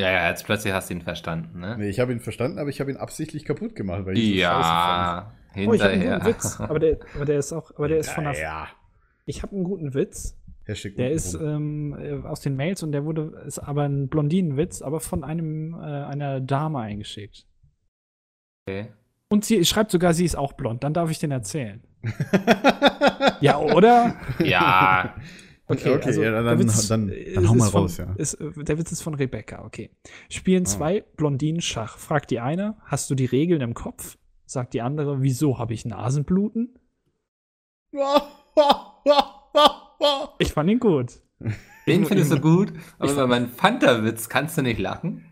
[SPEAKER 2] Ja, ja, jetzt plötzlich hast du ihn verstanden, ne?
[SPEAKER 1] nee, ich habe ihn verstanden, aber ich habe ihn absichtlich kaputt gemacht, weil ich ihn so
[SPEAKER 2] Ja,
[SPEAKER 3] Oh, ich habe einen
[SPEAKER 2] hinterher.
[SPEAKER 3] guten Witz. Aber der, aber der ist auch, aber der ist von der.
[SPEAKER 1] Ja,
[SPEAKER 3] Ich habe einen guten Witz.
[SPEAKER 1] Hashtag
[SPEAKER 3] Der ist ähm, äh, aus den Mails und der wurde, ist aber ein Blondinenwitz, aber von einem, äh, einer Dame eingeschickt.
[SPEAKER 2] Okay.
[SPEAKER 3] Und sie schreibt sogar, sie ist auch blond. Dann darf ich den erzählen. Ja, oder?
[SPEAKER 2] Ja,
[SPEAKER 1] Okay, ja, dann-
[SPEAKER 3] der Witz
[SPEAKER 1] dann-
[SPEAKER 3] ist-
[SPEAKER 1] dann hau
[SPEAKER 3] ist
[SPEAKER 1] mal
[SPEAKER 3] von,
[SPEAKER 1] raus, ja.
[SPEAKER 3] Ist, der Witz ist von Rebecca, okay. Spielen
[SPEAKER 1] Ah.
[SPEAKER 3] zwei Blondinen Schach. Fragt die eine, hast du die Regeln im Kopf? Sagt die andere, wieso habe ich Nasenbluten? Ich fand ihn gut.
[SPEAKER 2] den findest du gut, aber über meinen Fanta-Witz kannst du nicht lachen.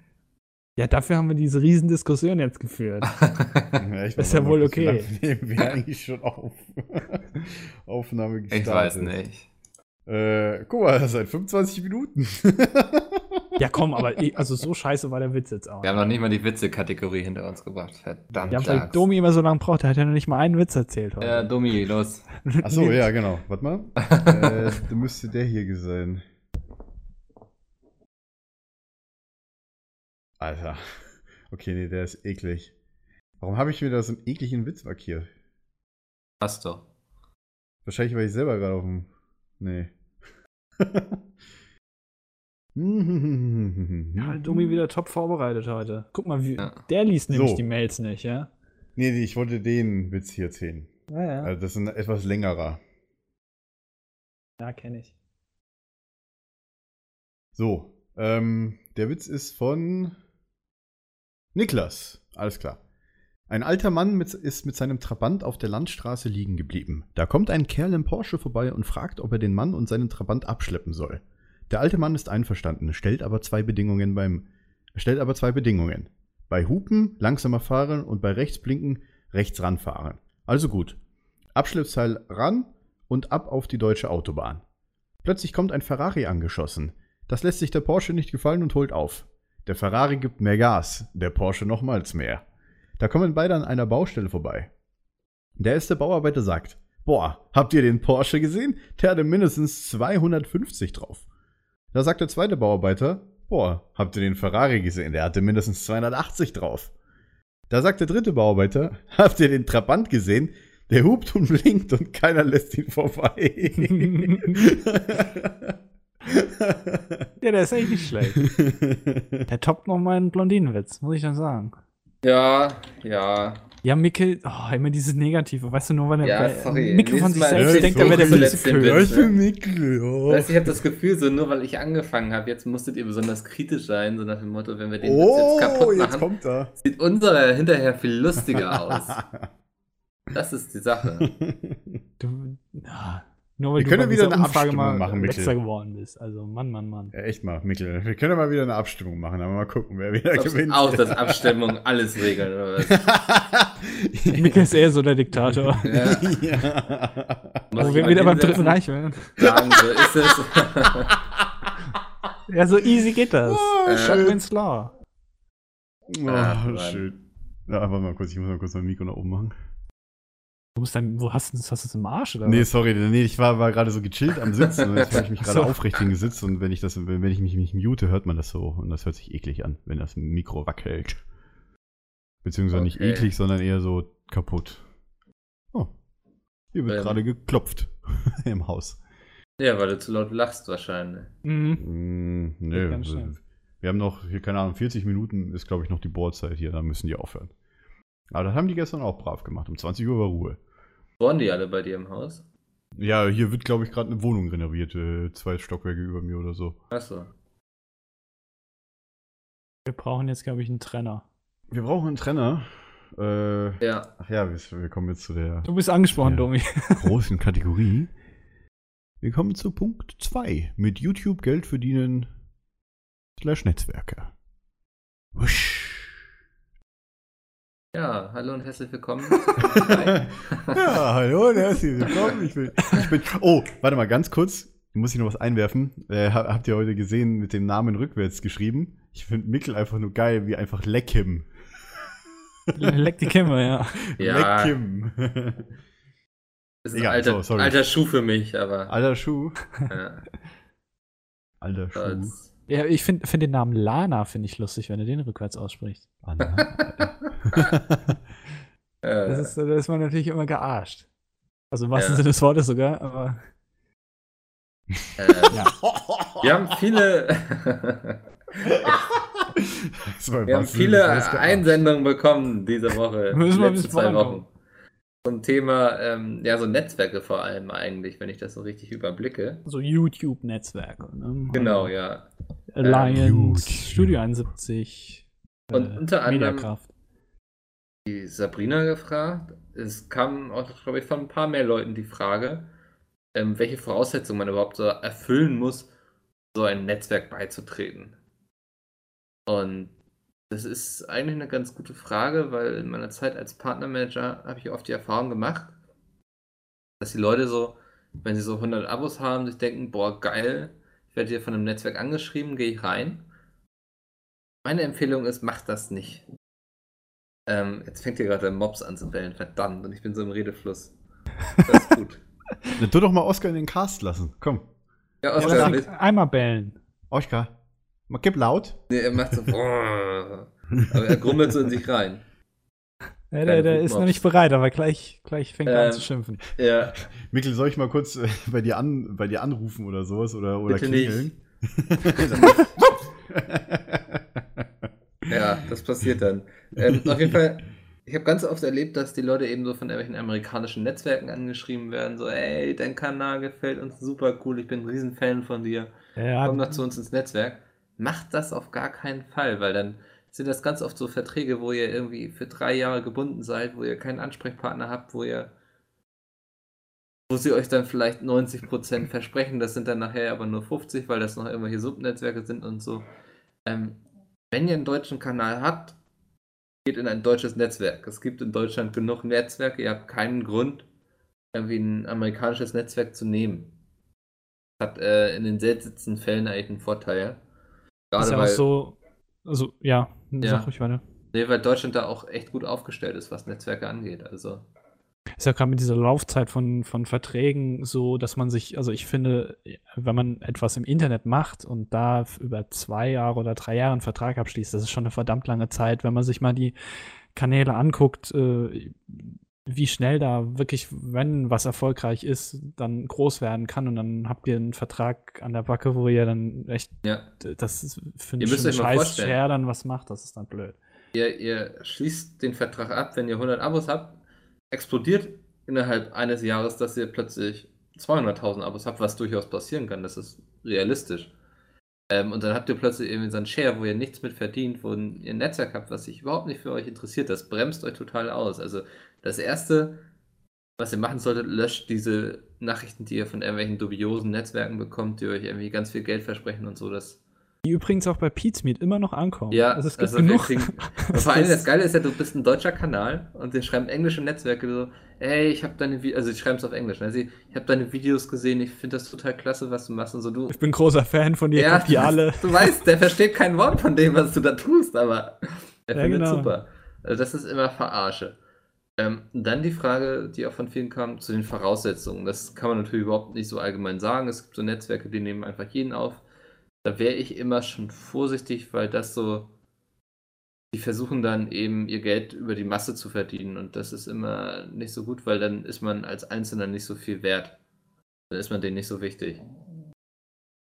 [SPEAKER 3] Ja, dafür haben wir diese Riesendiskussion jetzt geführt.
[SPEAKER 1] Ja, ich
[SPEAKER 3] Ist ja wohl okay.
[SPEAKER 1] Nehmen wir eigentlich schon auf. Aufnahme gestartet.
[SPEAKER 2] Ich weiß nicht.
[SPEAKER 1] Äh, guck mal, seit 25 Minuten.
[SPEAKER 3] Ja, komm, aber ich, also so scheiße war der Witz jetzt auch.
[SPEAKER 2] Wir haben noch nicht mal die Witze-Kategorie hinter uns gebracht. Verdammt.
[SPEAKER 3] Ja, weil
[SPEAKER 2] Lachs.
[SPEAKER 3] Domi immer so lange braucht, der hat ja noch nicht mal einen Witz erzählt heute.
[SPEAKER 2] Ja, Dummi, los.
[SPEAKER 1] Achso, ja, genau. Warte mal. äh, da müsste der hier sein. Alter. Okay, nee, der ist eklig. Warum habe ich mir da so einen ekligen Witz markiert?
[SPEAKER 2] Passt doch.
[SPEAKER 1] Wahrscheinlich, weil ich selber gerade auf dem. Nee.
[SPEAKER 3] Ja, Domi wieder top vorbereitet heute. Guck mal, wie,
[SPEAKER 2] Ja.
[SPEAKER 3] der liest nämlich
[SPEAKER 1] So.
[SPEAKER 3] die Mails nicht, ja?
[SPEAKER 1] Nee, nee, ich wollte den Witz hier erzählen.
[SPEAKER 3] Ja, ja.
[SPEAKER 1] Also, das ist ein etwas längerer.
[SPEAKER 3] Ja, kenne ich.
[SPEAKER 1] So, ähm, der Witz ist von Niklas. Alles klar. Ein alter Mann mit, ist mit seinem Trabant auf der Landstraße liegen geblieben. Da kommt ein Kerl im Porsche vorbei und fragt, ob er den Mann und seinen Trabant abschleppen soll. Der alte Mann ist einverstanden, stellt aber zwei Bedingungen beim stellt aber zwei Bedingungen. Bei Hupen langsamer fahren und bei Rechtsblinken rechts ranfahren. Also gut. Abschleppseil ran und ab auf die deutsche Autobahn. Plötzlich kommt ein Ferrari angeschossen. Das lässt sich der Porsche nicht gefallen und holt auf. Der Ferrari gibt mehr Gas, der Porsche nochmals mehr. Da kommen beide an einer Baustelle vorbei. Der erste Bauarbeiter sagt, boah, habt ihr den Porsche gesehen? Der hatte mindestens 250 drauf. Da sagt der zweite Bauarbeiter, boah, habt ihr den Ferrari gesehen? Der hatte mindestens 280 drauf. Da sagt der dritte Bauarbeiter, habt ihr den Trabant gesehen? Der hupt und blinkt und keiner lässt ihn vorbei.
[SPEAKER 3] Ja, der ist echt nicht schlecht. Der toppt noch meinen Blondinenwitz, muss ich dann sagen.
[SPEAKER 2] Ja, ja.
[SPEAKER 3] Ja, Mickel, oh, immer dieses Negative, weißt du, nur weil er
[SPEAKER 2] Ja, sorry.
[SPEAKER 3] Mickel von sich selbst denkt,
[SPEAKER 2] ich
[SPEAKER 3] er wäre der
[SPEAKER 2] letzten
[SPEAKER 3] König.
[SPEAKER 1] Mikkel, oh.
[SPEAKER 2] Weißt du, ich habe das Gefühl, so nur weil ich angefangen habe, jetzt musstet ihr besonders kritisch sein, so nach dem Motto, wenn wir den
[SPEAKER 1] Oh,
[SPEAKER 2] jetzt kaputt
[SPEAKER 1] jetzt
[SPEAKER 2] machen,
[SPEAKER 1] kommt er.
[SPEAKER 2] sieht unserer hinterher viel lustiger aus. Das ist die Sache.
[SPEAKER 3] Du, ja, nur weil
[SPEAKER 1] Wir
[SPEAKER 3] du
[SPEAKER 1] können wieder eine
[SPEAKER 3] Umfrage
[SPEAKER 1] Abstimmung
[SPEAKER 3] mal
[SPEAKER 1] machen, Mikkel.
[SPEAKER 3] geworden bist. Also, Mann, Mann, Mann.
[SPEAKER 1] Ja, echt mal, Mikkel. Wir können ja mal wieder eine Abstimmung machen, aber mal gucken, wer wieder gewinnt.
[SPEAKER 2] Auch das Abstimmung alles regeln, oder was?
[SPEAKER 3] Mickel ist eher so der Diktator.
[SPEAKER 2] Ja,
[SPEAKER 1] ja.
[SPEAKER 3] Wo wir wieder beim Dritten Reich.
[SPEAKER 2] Sagen, so ist es.
[SPEAKER 3] Ja, so easy geht das.
[SPEAKER 1] Oh,
[SPEAKER 2] Äh,
[SPEAKER 1] schön.
[SPEAKER 3] Godwin's Law.
[SPEAKER 1] Oh,
[SPEAKER 2] Ach,
[SPEAKER 1] schön. Ja, warte mal kurz, ich muss mal kurz mein Mikro nach oben machen.
[SPEAKER 3] Du musst dann, wo hast du das? Hast du das im Arsch oder
[SPEAKER 1] Nee,
[SPEAKER 3] was?
[SPEAKER 1] sorry, nee, ich war, war gerade so gechillt am Sitzen und jetzt habe ich mich gerade
[SPEAKER 3] So.
[SPEAKER 1] aufrecht hingesetzt und wenn ich das, wenn ich mich nicht mute, hört man das so und das hört sich eklig an, wenn das Mikro wackelt. Beziehungsweise nicht
[SPEAKER 2] Okay.
[SPEAKER 1] eklig, sondern eher so kaputt. Oh. Hier wird
[SPEAKER 2] Ähm.
[SPEAKER 1] gerade geklopft im Haus.
[SPEAKER 2] Ja, weil du zu laut lachst wahrscheinlich.
[SPEAKER 3] Mhm.
[SPEAKER 1] Mm,
[SPEAKER 3] Geht
[SPEAKER 1] nö,
[SPEAKER 3] ganz schnell.
[SPEAKER 1] wir haben noch, hier, keine Ahnung, 40 Minuten ist, glaube ich, noch die Boardzeit hier, dann müssen die aufhören. Aber das haben die gestern auch brav gemacht. Um 20 Uhr war Ruhe.
[SPEAKER 2] Wohnen die alle bei dir im Haus?
[SPEAKER 1] Ja, hier wird, glaube ich, gerade eine Wohnung renoviert, äh, zwei Stockwerke über mir oder so.
[SPEAKER 2] Achso.
[SPEAKER 3] Wir brauchen jetzt, glaube ich, einen Trenner.
[SPEAKER 1] Wir brauchen einen Trenner. Äh,
[SPEAKER 2] Ja.
[SPEAKER 1] ach ja, wir, wir kommen jetzt zu der
[SPEAKER 3] Du bist angesprochen. Domi.
[SPEAKER 1] großen Kategorie. Wir kommen zu Punkt 2. Mit YouTube Geld verdienen slash Netzwerke. Wusch.
[SPEAKER 2] Ja, hallo und herzlich willkommen.
[SPEAKER 1] ja, hallo und herzlich willkommen. Ich bin, ich bin, oh, warte mal, ganz kurz. Muss ich noch was einwerfen? Äh, ha- habt ihr heute gesehen mit dem Namen rückwärts geschrieben? Ich finde Mickel einfach nur geil, wie einfach Leckim.
[SPEAKER 3] Leck die Kimme, ja.
[SPEAKER 2] ja,
[SPEAKER 1] Leckim.
[SPEAKER 2] ist ein
[SPEAKER 1] Egal,
[SPEAKER 2] alter,
[SPEAKER 1] so,
[SPEAKER 2] alter Schuh für mich, aber.
[SPEAKER 1] Alter Schuh.
[SPEAKER 2] Ja,
[SPEAKER 1] Alter Schuh.
[SPEAKER 3] Ja, ich finde find den Namen Lana finde ich lustig, wenn du den rückwärts aussprichst.
[SPEAKER 1] Alter.
[SPEAKER 2] äh,
[SPEAKER 3] Das ist, da ist man natürlich immer gearscht. Also im wahrsten
[SPEAKER 2] Ja.
[SPEAKER 3] Sinne des Wortes sogar, aber
[SPEAKER 2] äh,
[SPEAKER 3] ja.
[SPEAKER 2] Wir haben viele, wir haben viele. Einsendungen bekommen diese Woche.
[SPEAKER 3] Müssen
[SPEAKER 2] die
[SPEAKER 3] wir bisschen
[SPEAKER 2] zwei. Wochen. Zum Thema, ähm, ja, so Netzwerke vor allem eigentlich, wenn ich das so richtig überblicke.
[SPEAKER 3] so YouTube-Netzwerke. Ne?
[SPEAKER 2] Genau, ja.
[SPEAKER 3] Alliance,
[SPEAKER 1] YouTube.
[SPEAKER 3] Studio 71.
[SPEAKER 2] Und unter anderem-
[SPEAKER 3] Mediakraft.
[SPEAKER 2] die Sabrina gefragt. Es kam auch, glaube ich, von ein paar mehr Leuten die Frage, ähm, welche Voraussetzungen man überhaupt so erfüllen muss, so ein Netzwerk beizutreten. Und das ist eigentlich eine ganz gute Frage, weil in meiner Zeit als Partnermanager habe ich oft die Erfahrung gemacht, dass die Leute so, wenn sie so 100 Abos haben, sich denken, boah, geil, ich werde hier von einem Netzwerk angeschrieben, gehe ich rein. Meine Empfehlung ist, macht das nicht. Ähm, jetzt fängt hier gerade der Mops an zu bellen, verdammt, und ich bin so im Redefluss. Das ist gut.
[SPEAKER 1] Dann tu doch mal Oscar in den Cast lassen. Komm.
[SPEAKER 2] Ja,
[SPEAKER 3] Ja,
[SPEAKER 2] Oskar,
[SPEAKER 3] ihn einmal bellen.
[SPEAKER 1] Oscar. Mal gib laut.
[SPEAKER 2] nee, er macht so, aber er grummelt so in sich rein.
[SPEAKER 3] Ja, der, der ist noch nicht bereit, aber gleich, gleich fängt er
[SPEAKER 2] Ähm,
[SPEAKER 3] an zu schimpfen.
[SPEAKER 2] Ja,
[SPEAKER 1] Mikkel, soll ich mal kurz äh, bei, dir an, bei dir anrufen oder sowas? Oder, oder
[SPEAKER 2] Bitte
[SPEAKER 1] klingeln?
[SPEAKER 2] ja, das passiert dann. Ähm, auf jeden Fall, ich habe ganz oft erlebt, dass die Leute eben so von irgendwelchen amerikanischen Netzwerken angeschrieben werden, so, ey, dein Kanal gefällt uns super cool, ich bin ein Riesenfan von dir.
[SPEAKER 3] Ja,
[SPEAKER 2] komm doch zu uns ins Netzwerk. Macht das auf gar keinen Fall, weil dann sind das ganz oft so Verträge, wo ihr irgendwie für drei Jahre gebunden seid, wo ihr keinen Ansprechpartner habt, wo ihr wo sie euch dann vielleicht 90% versprechen, das sind dann nachher aber nur 50, weil das noch irgendwelche Subnetzwerke sind und so. Ähm, wenn ihr einen deutschen Kanal habt, geht in ein deutsches Netzwerk. Es gibt in Deutschland genug Netzwerke, ihr habt keinen Grund, irgendwie ein amerikanisches Netzwerk zu nehmen hat äh, in den seltensten Fällen eigentlich einen Vorteil.
[SPEAKER 3] Ist
[SPEAKER 2] Gerade
[SPEAKER 3] ja auch
[SPEAKER 2] weil,
[SPEAKER 3] so, also ja,
[SPEAKER 2] Ja.
[SPEAKER 3] sag ruhig weiter.
[SPEAKER 2] nee, weil Deutschland da auch echt gut aufgestellt ist, was Netzwerke angeht. Also,
[SPEAKER 3] Ist ja gerade mit dieser Laufzeit von, von Verträgen so, dass man sich, also ich finde, wenn man etwas im Internet macht und da über zwei Jahre oder drei Jahre einen Vertrag abschließt, das ist schon eine verdammt lange Zeit, wenn man sich mal die Kanäle anguckt, äh, wie schnell da wirklich, wenn was erfolgreich ist, dann groß werden kann und dann habt ihr einen Vertrag an der Backe, wo ihr dann echt,
[SPEAKER 2] ja,
[SPEAKER 3] das ist für einen scheiß. Share dann was macht, das ist dann blöd.
[SPEAKER 2] ihr, ihr schließt den Vertrag ab, wenn ihr 100 Abos habt, explodiert innerhalb eines Jahres, dass ihr plötzlich 200.000 Abos habt, was durchaus passieren kann. Das ist realistisch. Ähm, und dann habt ihr plötzlich irgendwie so einen Share, wo ihr nichts mit verdient, wo ihr ein Netzwerk habt, was sich überhaupt nicht für euch interessiert. Das bremst euch total aus. Also das Erste, was ihr machen solltet, löscht diese Nachrichten, die ihr von irgendwelchen dubiosen Netzwerken bekommt, die euch irgendwie ganz viel Geld versprechen und so. Das
[SPEAKER 3] Die übrigens auch bei Pizmeet immer noch ankommen.
[SPEAKER 2] ja,
[SPEAKER 3] also es gibt
[SPEAKER 2] also wir
[SPEAKER 3] genug.
[SPEAKER 2] kriegen- vor allem das Geile ist ja, du bist ein deutscher Kanal und die schreiben englische Netzwerke so, ey, ich habe deine Videos, also die schreiben es auf Englisch, ne? Sie, ich habe deine Videos gesehen, ich finde das total klasse, was du machst und so. Du,
[SPEAKER 3] Ich bin großer Fan von dir,
[SPEAKER 2] ja,
[SPEAKER 3] die alle.
[SPEAKER 2] du weißt, der versteht kein Wort von dem, was du da tust, aber er
[SPEAKER 3] Ja,
[SPEAKER 2] findet
[SPEAKER 3] genau.
[SPEAKER 2] super. Also das ist immer Verarsche. Ähm, dann die Frage, die auch von vielen kam, zu den Voraussetzungen. Das kann man natürlich überhaupt nicht so allgemein sagen. Es gibt so Netzwerke, die nehmen einfach jeden auf. Da wäre ich immer schon vorsichtig, weil das so, die versuchen dann eben ihr Geld über die Masse zu verdienen und das ist immer nicht so gut, weil dann ist man als Einzelner nicht so viel wert. Dann ist man denen nicht so wichtig.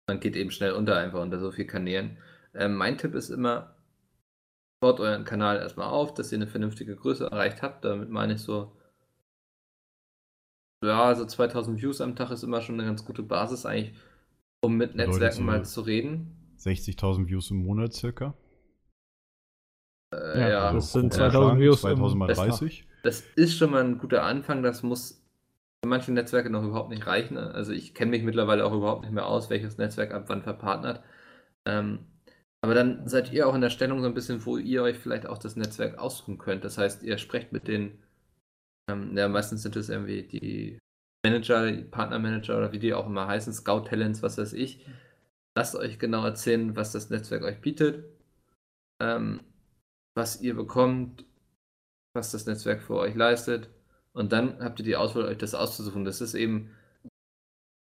[SPEAKER 2] Man geht eben schnell unter einfach unter so vielen Kanälen. Ähm, mein Tipp ist immer, baut euren Kanal erstmal auf, dass ihr eine vernünftige Größe erreicht habt. Damit meine ich so, ja, so 2000 Views am Tag ist immer schon eine ganz gute Basis eigentlich, um mit Netzwerken
[SPEAKER 1] so
[SPEAKER 2] mal zu reden.
[SPEAKER 1] 60.000 Views im Monat circa.
[SPEAKER 2] Äh,
[SPEAKER 3] Ja,
[SPEAKER 2] ja,
[SPEAKER 3] das sind
[SPEAKER 2] ja.
[SPEAKER 3] 2000 Views im
[SPEAKER 1] 2000 mal
[SPEAKER 2] Best-
[SPEAKER 1] 30.
[SPEAKER 2] Das ist schon mal ein guter Anfang. Das muss für manche Netzwerke noch überhaupt nicht reichen. Also ich kenne mich mittlerweile auch überhaupt nicht mehr aus, welches Netzwerk ab wann verpartnert. Ähm, aber dann seid ihr auch in der Stellung so ein bisschen, wo ihr euch vielleicht auch das Netzwerk aussuchen könnt. Das heißt, ihr sprecht mit den, ähm, ja, meistens sind es irgendwie die Manager, Partnermanager oder wie die auch immer heißen, Scout Talents, was weiß ich. Lasst euch genau erzählen, was das Netzwerk euch bietet, ähm, was ihr bekommt, was das Netzwerk für euch leistet. Und dann habt ihr die Auswahl, euch das auszusuchen. Das ist eben,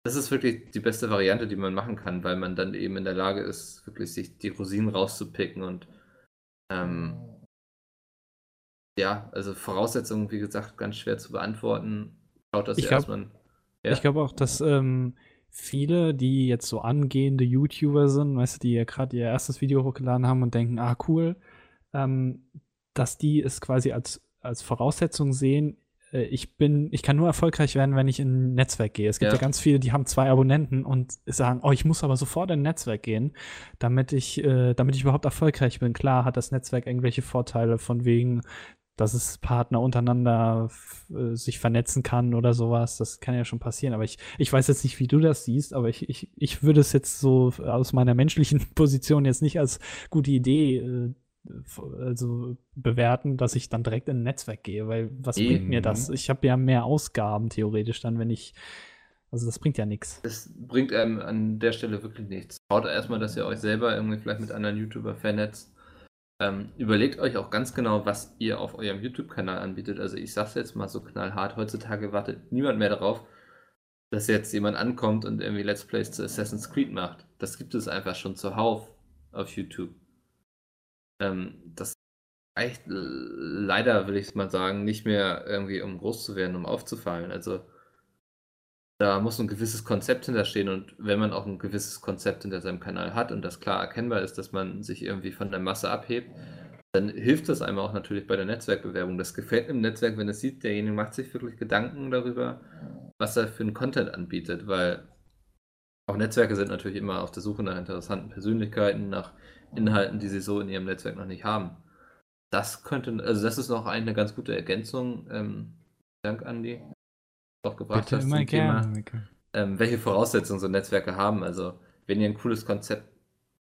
[SPEAKER 2] das ist wirklich die beste Variante, die man machen kann, weil man dann eben in der Lage ist, wirklich sich die Rosinen rauszupicken und ähm, ja, also Voraussetzungen, wie gesagt, ganz schwer zu beantworten. Schaut, dass
[SPEAKER 3] Ich glaub-
[SPEAKER 2] erstmal. Ja.
[SPEAKER 3] Ich glaube auch, dass ähm, viele, die jetzt so angehende YouTuber sind, weißt du, die ja gerade ihr erstes Video hochgeladen haben und denken, ah, cool, ähm, dass die es quasi als, als Voraussetzung sehen, ich bin, ich kann nur erfolgreich werden, wenn ich in ein Netzwerk gehe. Es gibt ja,
[SPEAKER 2] Ja.
[SPEAKER 3] ganz viele, die haben zwei Abonnenten und sagen, oh, ich muss aber sofort in ein Netzwerk gehen, damit ich, äh, damit ich überhaupt erfolgreich bin. Klar hat das Netzwerk irgendwelche Vorteile von wegen, dass es Partner untereinander äh, sich vernetzen kann oder sowas. Das kann ja schon passieren. Aber ich, ich weiß jetzt nicht, wie du das siehst, aber ich, ich, ich würde es jetzt so aus meiner menschlichen Position jetzt nicht als gute Idee äh, also bewerten, dass ich dann direkt in ein Netzwerk gehe, weil was
[SPEAKER 2] Nee.
[SPEAKER 3] bringt mir das? Ich habe ja mehr Ausgaben theoretisch dann, wenn ich, also das bringt ja nichts.
[SPEAKER 2] Das bringt einem an der Stelle wirklich nichts. Schaut erstmal, dass ihr euch selber irgendwie vielleicht mit anderen YouTuber vernetzt. Ähm, überlegt euch auch ganz genau, was ihr auf eurem YouTube-Kanal anbietet. Also ich sag's jetzt mal so knallhart, heutzutage wartet niemand mehr darauf, dass jetzt jemand ankommt und irgendwie Let's Plays zu Assassin's Creed macht. Das gibt es einfach schon zuhauf auf YouTube. Ähm, das reicht leider, will ich mal sagen, nicht mehr irgendwie, um groß zu werden, um aufzufallen. Also da muss ein gewisses Konzept hinterstehen und wenn man auch ein gewisses Konzept hinter seinem Kanal hat und das klar erkennbar ist, dass man sich irgendwie von der Masse abhebt, dann hilft das einem auch natürlich bei der Netzwerkbewerbung. Das gefällt einem Netzwerk, wenn es sieht, derjenige macht sich wirklich Gedanken darüber, was er für einen Content anbietet, weil auch Netzwerke sind natürlich immer auf der Suche nach interessanten Persönlichkeiten, nach Inhalten, die sie so in ihrem Netzwerk noch nicht haben. Das könnte, also das ist noch eine ganz gute Ergänzung. Ähm, Dank, Andi. Auch gebracht hast zum Thema
[SPEAKER 3] Micke.
[SPEAKER 2] ähm, welche Voraussetzungen so Netzwerke haben. Also, wenn ihr ein cooles Konzept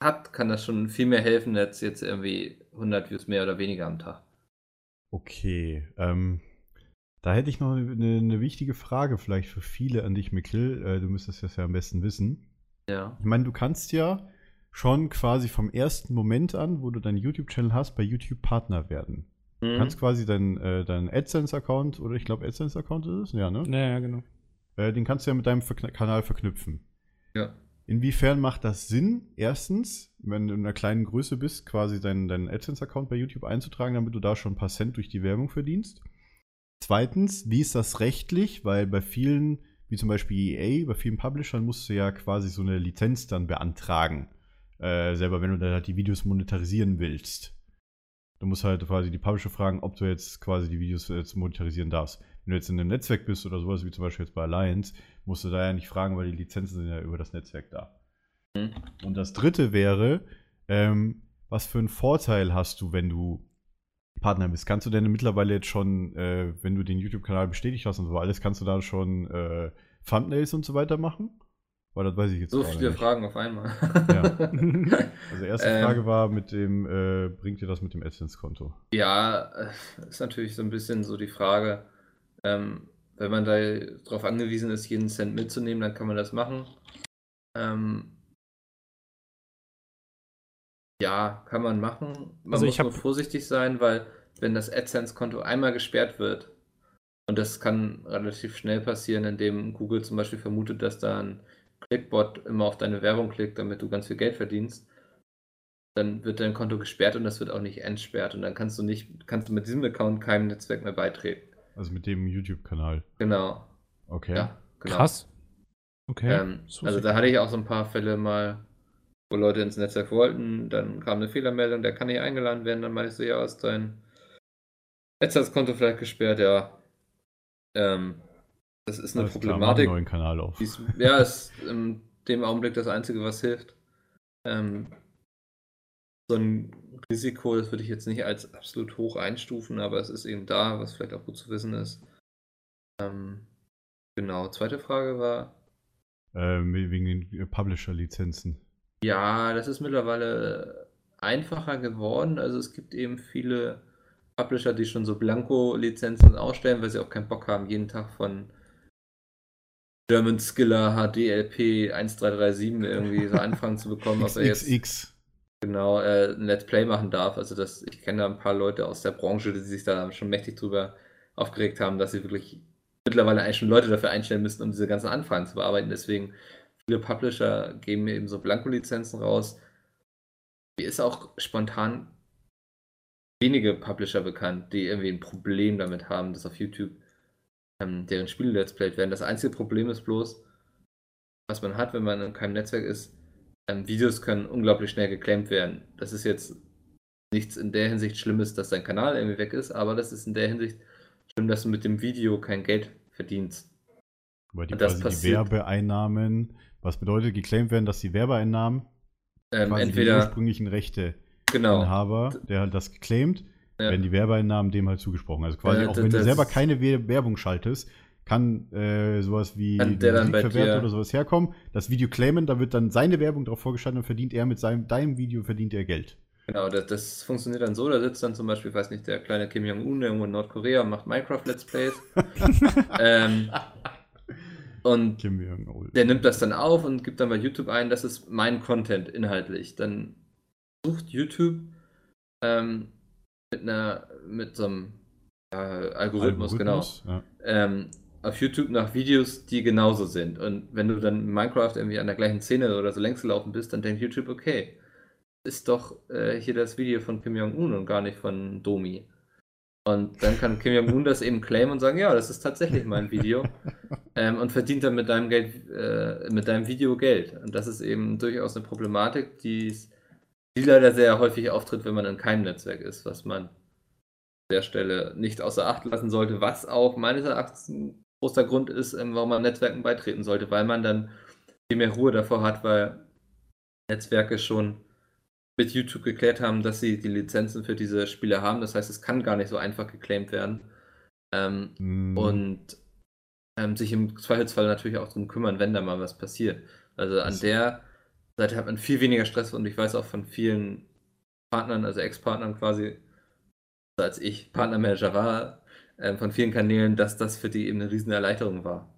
[SPEAKER 2] habt, kann das schon viel mehr helfen, als jetzt irgendwie 100 Views mehr oder weniger am Tag.
[SPEAKER 1] Okay, ähm, da hätte ich noch eine, eine wichtige Frage vielleicht für viele an dich, Mikkel. Äh, du müsstest das ja am besten wissen.
[SPEAKER 2] Ja.
[SPEAKER 1] Ich meine, du kannst ja schon quasi vom ersten Moment an, wo du deinen YouTube-Channel hast, bei YouTube Partner werden. Du
[SPEAKER 2] Mhm.
[SPEAKER 1] kannst quasi deinen äh, deinen AdSense-Account, oder ich glaube AdSense-Account ist es, ja, ne?
[SPEAKER 3] Ja, ja, genau.
[SPEAKER 1] Äh, den kannst du ja mit deinem Verkn Kanal verknüpfen.
[SPEAKER 2] Ja.
[SPEAKER 1] Inwiefern macht das Sinn, erstens, wenn du in einer kleinen Größe bist, quasi deinen, deinen AdSense-Account bei YouTube einzutragen, damit du da schon ein paar Cent durch die Werbung verdienst? Zweitens, wie ist das rechtlich? Weil bei vielen, wie zum Beispiel EA, bei vielen Publishern musst du ja quasi so eine Lizenz dann beantragen. Äh, selber, wenn du da halt die Videos monetarisieren willst. Du musst halt quasi die Publisher fragen, ob du jetzt quasi die Videos jetzt monetarisieren darfst. Wenn du jetzt in einem Netzwerk bist oder sowas, wie zum Beispiel jetzt bei Alliance, musst du da ja nicht fragen, weil die Lizenzen sind ja über das Netzwerk da.
[SPEAKER 2] Mhm.
[SPEAKER 1] Und das dritte wäre, ähm, was für einen Vorteil hast du, wenn du Partner bist? Kannst du denn mittlerweile jetzt schon, äh, wenn du den YouTube-Kanal bestätigt hast und so alles, kannst du da schon äh, Thumbnails und so weiter machen? Weil das weiß ich jetzt
[SPEAKER 2] So
[SPEAKER 1] gerade
[SPEAKER 2] viele
[SPEAKER 1] nicht.
[SPEAKER 2] Fragen auf einmal.
[SPEAKER 1] Ja. Also erste
[SPEAKER 2] Ähm.
[SPEAKER 1] Frage war mit dem, äh, bringt dir das mit dem AdSense-Konto?
[SPEAKER 2] Ja, äh, ist natürlich so ein bisschen so die Frage, ähm, wenn man da darauf angewiesen ist, jeden Cent mitzunehmen, dann kann man das machen. Ähm, ja, kann man machen. Man
[SPEAKER 3] Also
[SPEAKER 2] muss nur vorsichtig sein, weil wenn das AdSense-Konto einmal gesperrt wird, Und das kann relativ schnell passieren, indem Google zum Beispiel vermutet, dass da ein Clickbot immer auf deine Werbung klickt, damit du ganz viel Geld verdienst. Dann wird dein Konto gesperrt und das wird auch nicht entsperrt. Und dann kannst du nicht, kannst du mit diesem Account keinem Netzwerk mehr beitreten.
[SPEAKER 1] Also mit dem YouTube-Kanal.
[SPEAKER 2] Genau.
[SPEAKER 1] Okay.
[SPEAKER 2] Ja, genau.
[SPEAKER 3] Krass. Okay.
[SPEAKER 2] Ähm,
[SPEAKER 3] wusste
[SPEAKER 2] also da hatte ich auch so ein paar Fälle mal, wo Leute ins Netzwerk wollten, dann kam eine Fehlermeldung, der kann nicht eingeladen werden, dann meinte ich so, ja, ist dein Netzwerkskonto vielleicht gesperrt, ja. Ähm, das ist eine
[SPEAKER 1] klar, mach einen
[SPEAKER 2] Problematik.
[SPEAKER 1] neuen Kanal auf.
[SPEAKER 2] ist, ja, ist in dem Augenblick das Einzige, was hilft. Ähm, so ein Risiko, das würde ich jetzt nicht als absolut hoch einstufen, aber es ist eben da, was vielleicht auch gut zu wissen ist. Ähm, genau, zweite Frage war,
[SPEAKER 1] Äh, wegen den äh, Publisher-Lizenzen.
[SPEAKER 2] Ja, das ist mittlerweile einfacher geworden. Also es gibt eben viele Publisher, die schon so Blanko-Lizenzen ausstellen, weil sie auch keinen Bock haben, jeden Tag von German Skiller HDLP 1337 irgendwie so Anfragen zu bekommen, ob er jetzt
[SPEAKER 1] XXX.
[SPEAKER 2] genau äh, ein Let's Play machen darf. Also das, ich kenne da ein paar Leute aus der Branche, die sich da schon mächtig drüber aufgeregt haben, dass sie wirklich mittlerweile eigentlich schon Leute dafür einstellen müssen, um diese ganzen Anfragen zu bearbeiten. Deswegen viele Publisher geben mir eben so Blanko-Lizenzen raus. Mir ist auch spontan wenige Publisher bekannt, die irgendwie ein Problem damit haben, dass auf YouTube ähm, deren Spiele Let's Played werden. Das einzige Problem ist bloß, was man hat, wenn man in keinem Netzwerk ist, ähm, Videos können unglaublich schnell geclaimt werden. Das ist jetzt nichts in der Hinsicht Schlimmes, dass dein Kanal irgendwie weg ist, aber das ist in der Hinsicht schlimm, dass du mit dem Video kein Geld verdienst.
[SPEAKER 1] Weil die,
[SPEAKER 2] Und das
[SPEAKER 1] quasi die Werbeeinnahmen, was bedeutet, geclaimed werden, dass die Werbeeinnahmen
[SPEAKER 2] Ähm,
[SPEAKER 1] quasi
[SPEAKER 2] entweder,
[SPEAKER 1] ursprünglichen
[SPEAKER 2] genau,
[SPEAKER 1] Rechteinhaber, der halt das geclaimt,
[SPEAKER 2] Ja.
[SPEAKER 1] werden die Werbeeinnahmen dem halt zugesprochen. Also quasi,
[SPEAKER 2] Ja,
[SPEAKER 1] auch wenn du selber keine We- Werbung schaltest, kann äh, sowas wie
[SPEAKER 2] dir-
[SPEAKER 1] oder sowas herkommen, das Video claimen, da wird dann seine Werbung drauf vorgeschaltet und verdient er mit seinem, deinem Video verdient er Geld.
[SPEAKER 2] genau, das, das funktioniert dann so, da sitzt dann zum Beispiel, weiß nicht, der kleine Kim Jong-un irgendwo in Nordkorea und macht Minecraft Let's Plays. ähm, und der nimmt das dann auf und gibt dann bei YouTube ein, das ist mein Content inhaltlich. Dann sucht YouTube ähm, mit einer, mit so einem äh, Algorithmus, genau,
[SPEAKER 1] Ja.
[SPEAKER 2] ähm, auf YouTube nach Videos, die genauso sind. Und wenn du dann in Minecraft irgendwie an der gleichen Szene oder so längs gelaufen bist, dann denkt YouTube, okay, ist doch äh, hier das Video von Kim Jong-un und gar nicht von Domi. Und dann kann Kim Jong-un das eben claimen und sagen, ja, das ist tatsächlich mein Video. ähm, und verdient dann mit deinem Geld, äh, mit deinem Video Geld. Und das ist eben durchaus eine Problematik, die, die leider sehr häufig auftritt, wenn man in keinem Netzwerk ist, was man an der Stelle nicht außer Acht lassen sollte, was auch meines Erachtens ein großer Grund ist, ähm, warum man Netzwerken beitreten sollte, weil man dann viel mehr Ruhe davor hat, weil Netzwerke schon mit YouTube geklärt haben, dass sie die Lizenzen für diese Spiele haben. Das heißt, es kann gar nicht so einfach geclaimt werden. Ähm,
[SPEAKER 1] Mm,
[SPEAKER 2] und ähm, sich im Zweifelsfall natürlich auch darum kümmern, wenn da mal was passiert. Also an der Seite hat man viel weniger Stress und ich weiß auch von vielen Partnern, also Ex-Partnern quasi, als ich Partnermanager war, ähm, von vielen Kanälen, dass das für die eben eine riesen Erleichterung war.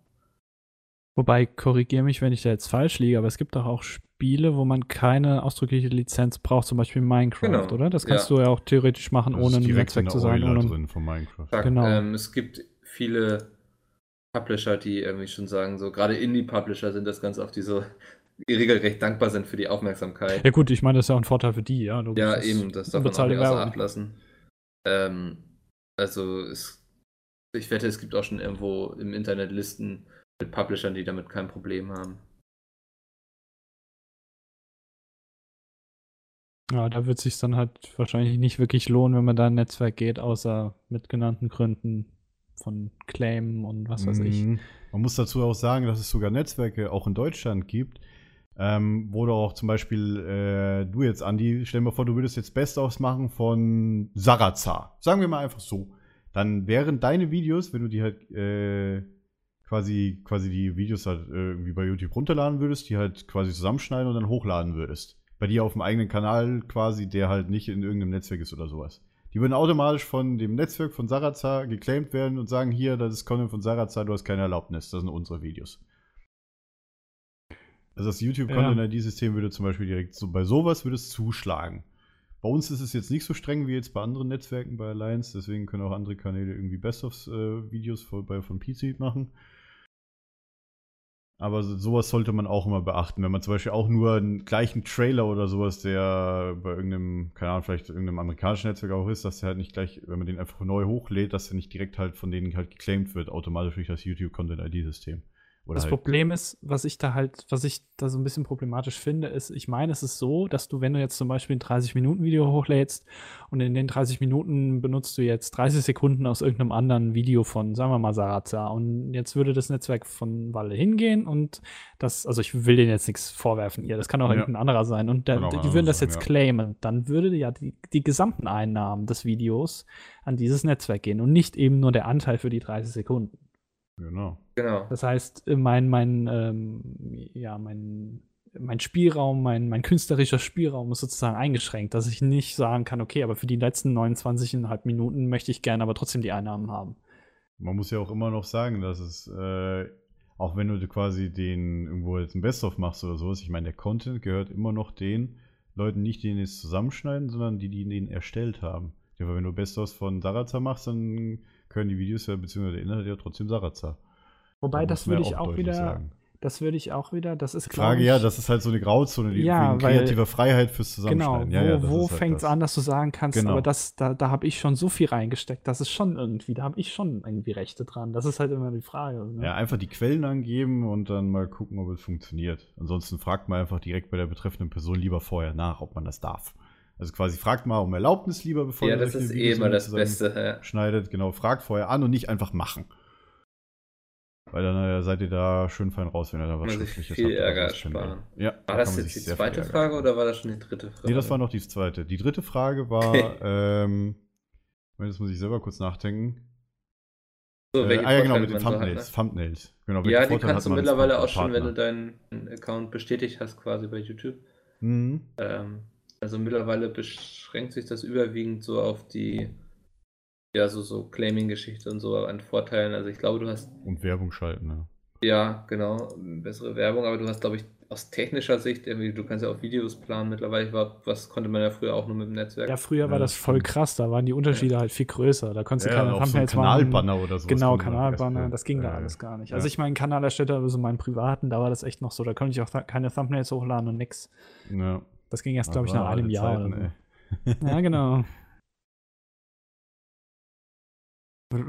[SPEAKER 3] Wobei, korrigiere mich, wenn ich da jetzt falsch liege, aber es gibt doch auch Spiele, wo man keine ausdrückliche Lizenz braucht, zum Beispiel Minecraft,
[SPEAKER 2] Genau,
[SPEAKER 3] oder? Das kannst
[SPEAKER 2] ja.
[SPEAKER 3] du ja auch theoretisch machen,
[SPEAKER 1] das
[SPEAKER 3] ohne
[SPEAKER 1] ist
[SPEAKER 3] im
[SPEAKER 1] direkt in
[SPEAKER 3] Netzwerk zu sein. Ohne,
[SPEAKER 1] drin von Minecraft.
[SPEAKER 2] Sag,
[SPEAKER 3] Genau.
[SPEAKER 2] ähm, es gibt viele Publisher, die irgendwie schon sagen, so gerade Indie-Publisher sind das ganz oft, die so regelrecht dankbar sind für die Aufmerksamkeit.
[SPEAKER 3] ja gut, ich meine, das ist ja auch ein Vorteil für die, ja. logisch.
[SPEAKER 2] Ja,
[SPEAKER 3] Das
[SPEAKER 2] eben, das darf man auch nicht außer. Acht lassen. Ähm, also, es, ich wette, es gibt auch schon irgendwo im Internet Listen mit Publishern, die damit kein Problem haben.
[SPEAKER 3] Ja, da wird sich dann halt wahrscheinlich nicht wirklich lohnen, wenn man da in ein Netzwerk geht, außer mit genannten Gründen von Claim und was weiß ich.
[SPEAKER 1] Mhm. Man muss dazu auch sagen, dass es sogar Netzwerke auch in Deutschland gibt, ähm, wo du auch zum Beispiel, äh, du jetzt, Andi, stell dir vor, du würdest jetzt Best-ofs machen von Sarazar. Sagen wir mal einfach so. Dann wären deine Videos, wenn du die halt äh, quasi, quasi die Videos halt äh, irgendwie bei YouTube runterladen würdest, die halt quasi zusammenschneiden und dann hochladen würdest. Bei dir auf dem eigenen Kanal quasi, der halt nicht in irgendeinem Netzwerk ist oder sowas. Die würden automatisch von dem Netzwerk von Sarazar geclaimed werden und sagen, hier, das ist Content von Sarazar, du hast keine Erlaubnis, das sind unsere Videos. Also das YouTube-Content-ID-System würde zum Beispiel direkt so bei sowas würde es zuschlagen. Bei uns ist es jetzt nicht so streng wie jetzt bei anderen Netzwerken bei Alliance, deswegen können auch andere Kanäle irgendwie Best-of-Videos von, bei- von PC machen. Aber so- sowas sollte man auch immer beachten. Wenn man zum Beispiel auch nur einen gleichen Trailer oder sowas, der bei irgendeinem, keine Ahnung, vielleicht irgendeinem amerikanischen Netzwerk auch ist, dass der halt nicht gleich, wenn man den einfach neu hochlädt, dass der nicht direkt halt von denen halt geclaimed wird, automatisch durch das YouTube Content ID-System. Oder
[SPEAKER 3] Das
[SPEAKER 1] halt,
[SPEAKER 3] Problem ist, was ich da halt, was ich da so ein bisschen problematisch finde, ist, ich meine, es ist so, dass du, wenn du jetzt zum Beispiel ein 30-Minuten-Video hochlädst und in den 30 Minuten benutzt du jetzt 30 Sekunden aus irgendeinem anderen Video von, sagen wir mal, Sarazar und jetzt würde das Netzwerk von Walle hingehen und das, also ich will denen jetzt nichts vorwerfen, ihr, das kann auch
[SPEAKER 1] Ja.
[SPEAKER 3] irgendein anderer sein und
[SPEAKER 1] auch
[SPEAKER 3] die würden das jetzt
[SPEAKER 1] ja.
[SPEAKER 3] claimen, dann würde ja die, die gesamten Einnahmen des Videos an dieses Netzwerk gehen und nicht eben nur der Anteil für die 30 Sekunden.
[SPEAKER 1] Genau.
[SPEAKER 2] Genau.
[SPEAKER 3] Das heißt, mein, mein, ähm, ja, mein, mein Spielraum, mein, mein künstlerischer Spielraum ist sozusagen eingeschränkt, dass ich nicht sagen kann, okay, aber für die letzten 29,5 Minuten möchte ich gerne aber trotzdem die Einnahmen haben.
[SPEAKER 1] Man muss ja auch immer noch sagen, dass es, äh, auch wenn du quasi den irgendwo jetzt ein Best-of machst oder sowas, ich meine, der Content gehört immer noch den Leuten nicht, die den jetzt zusammenschneiden, sondern die, die den erstellt haben. Ja, weil wenn du Best-ofs von Sarazar machst, dann können die Videos ja, beziehungsweise der Inhalt ja trotzdem Sarazar.
[SPEAKER 3] Wobei,
[SPEAKER 1] Da
[SPEAKER 3] das würde
[SPEAKER 1] ja
[SPEAKER 3] ich auch wieder,
[SPEAKER 1] sagen.
[SPEAKER 3] das würde ich auch wieder, das ist glaub
[SPEAKER 1] Frage,
[SPEAKER 3] ich,
[SPEAKER 1] ja, das ist halt so eine Grauzone, die
[SPEAKER 3] Ja,
[SPEAKER 1] wegen kreativer Freiheit fürs
[SPEAKER 3] Genau,
[SPEAKER 1] Zusammenschneiden.
[SPEAKER 3] wo,
[SPEAKER 1] ja, ja,
[SPEAKER 3] wo
[SPEAKER 1] ist halt
[SPEAKER 3] fängt es
[SPEAKER 1] das.
[SPEAKER 3] an, dass du sagen kannst,
[SPEAKER 1] Genau.
[SPEAKER 3] aber das, da, da habe ich schon so viel reingesteckt, das ist schon irgendwie, da habe ich schon irgendwie Rechte dran. Das ist halt immer die Frage. Ne?
[SPEAKER 1] Ja, einfach die Quellen angeben und dann mal gucken, ob es funktioniert. Ansonsten fragt man einfach direkt bei der betreffenden Person lieber vorher nach, ob man das darf. Also quasi fragt mal um Erlaubnis lieber, bevor
[SPEAKER 2] Ja,
[SPEAKER 1] ihr
[SPEAKER 2] das ist eh immer das Beste. Ja.
[SPEAKER 1] Schneidet, genau, fragt vorher an und nicht einfach machen. Weil dann äh, seid ihr da schön fein raus, wenn ihr da was
[SPEAKER 2] man
[SPEAKER 1] Schriftliches
[SPEAKER 2] viel
[SPEAKER 1] habt
[SPEAKER 2] Ärger ersparen.
[SPEAKER 1] Ja, da
[SPEAKER 2] War
[SPEAKER 1] kann
[SPEAKER 2] das jetzt die zweite Frage oder war das schon die dritte Frage?
[SPEAKER 1] Nee, das war noch die zweite. Die dritte Frage war, ähm, jetzt muss ich selber kurz nachdenken.
[SPEAKER 2] so,
[SPEAKER 1] Äh, ah ja, genau, mit den
[SPEAKER 2] so hat,
[SPEAKER 1] Thumbnails.
[SPEAKER 2] ne?
[SPEAKER 1] Thumbnails. Genau,
[SPEAKER 2] Ja, die
[SPEAKER 1] Vorteile
[SPEAKER 2] kannst du mittlerweile auch
[SPEAKER 1] Partner?
[SPEAKER 2] schon, wenn du deinen Account bestätigt hast, quasi bei YouTube.
[SPEAKER 1] Mhm.
[SPEAKER 2] Ähm, also mittlerweile beschränkt sich das überwiegend so auf die, ja, so, so Claiming-Geschichte und so an Vorteilen. Also ich glaube, du hast,
[SPEAKER 1] Und Werbung schalten, ne?
[SPEAKER 2] ja, genau, bessere Werbung, aber du hast, glaube ich, aus technischer Sicht, irgendwie, du kannst ja auch Videos planen mittlerweile, war, was konnte man ja früher auch nur mit dem Netzwerk.
[SPEAKER 3] Ja, früher
[SPEAKER 1] Ja,
[SPEAKER 3] war
[SPEAKER 1] das
[SPEAKER 3] voll krass, da waren die Unterschiede halt viel größer. Da konntest du keine
[SPEAKER 1] auch so
[SPEAKER 3] machen.
[SPEAKER 1] Kanalbanner oder sowas.
[SPEAKER 3] Genau, Kanalbanner, das ging da
[SPEAKER 1] äh,
[SPEAKER 3] alles gar nicht.
[SPEAKER 1] ja.
[SPEAKER 3] Also ich meinen Kanal erstellt habe, so meinen privaten, da war das echt noch so. Da konnte ich auch keine Thumbnails hochladen und nix.
[SPEAKER 1] Ja.
[SPEAKER 3] Das ging erst, glaube ich, nach einem Jahr
[SPEAKER 1] Zeiten,
[SPEAKER 3] so. Ja, genau.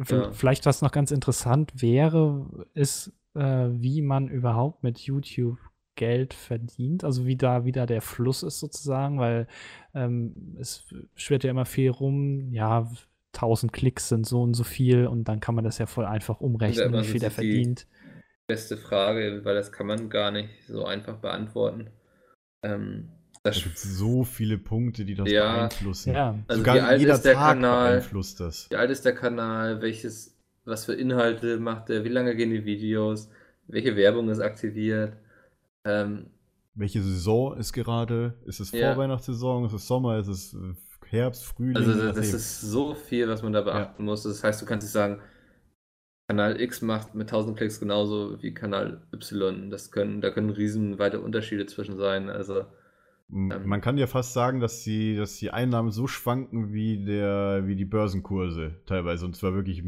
[SPEAKER 2] Ja.
[SPEAKER 3] Vielleicht was noch ganz interessant wäre, ist, äh, wie man überhaupt mit YouTube Geld verdient, also wie da wieder der Fluss ist sozusagen, weil ähm, es schwirrt ja immer viel rum, ja, 1000 Klicks sind so und so viel und dann kann man das ja voll einfach umrechnen, wie viel der
[SPEAKER 2] die-
[SPEAKER 3] verdient.
[SPEAKER 2] Beste Frage, weil das kann man gar nicht so einfach beantworten. Ähm,
[SPEAKER 1] Da
[SPEAKER 2] das
[SPEAKER 1] gibt es so viele Punkte, die das
[SPEAKER 2] Ja.
[SPEAKER 1] beeinflussen.
[SPEAKER 3] Ja,
[SPEAKER 2] Also
[SPEAKER 1] Sogar
[SPEAKER 2] wie alt
[SPEAKER 1] jeder
[SPEAKER 2] ist der
[SPEAKER 1] Tag
[SPEAKER 2] Kanal?
[SPEAKER 1] beeinflusst das.
[SPEAKER 2] Wie alt ist der Kanal? Welches, was für Inhalte macht er? Wie lange gehen die Videos? Welche Werbung ist aktiviert? Ähm,
[SPEAKER 1] Welche Saison ist gerade? Ist es
[SPEAKER 2] Ja.
[SPEAKER 1] Vorweihnachtssaison? Ist es Sommer? Ist es Herbst, Frühling?
[SPEAKER 2] also das, das ist so viel, was man da beachten muss. Das heißt, du kannst nicht sagen, Kanal X macht mit 1000 Klicks genauso wie Kanal Y. Das können, da können riesenweite Unterschiede zwischen sein. Also
[SPEAKER 1] Man kann ja fast sagen, dass die, dass die Einnahmen so schwanken wie, der, wie die Börsenkurse teilweise. Und zwar wirklich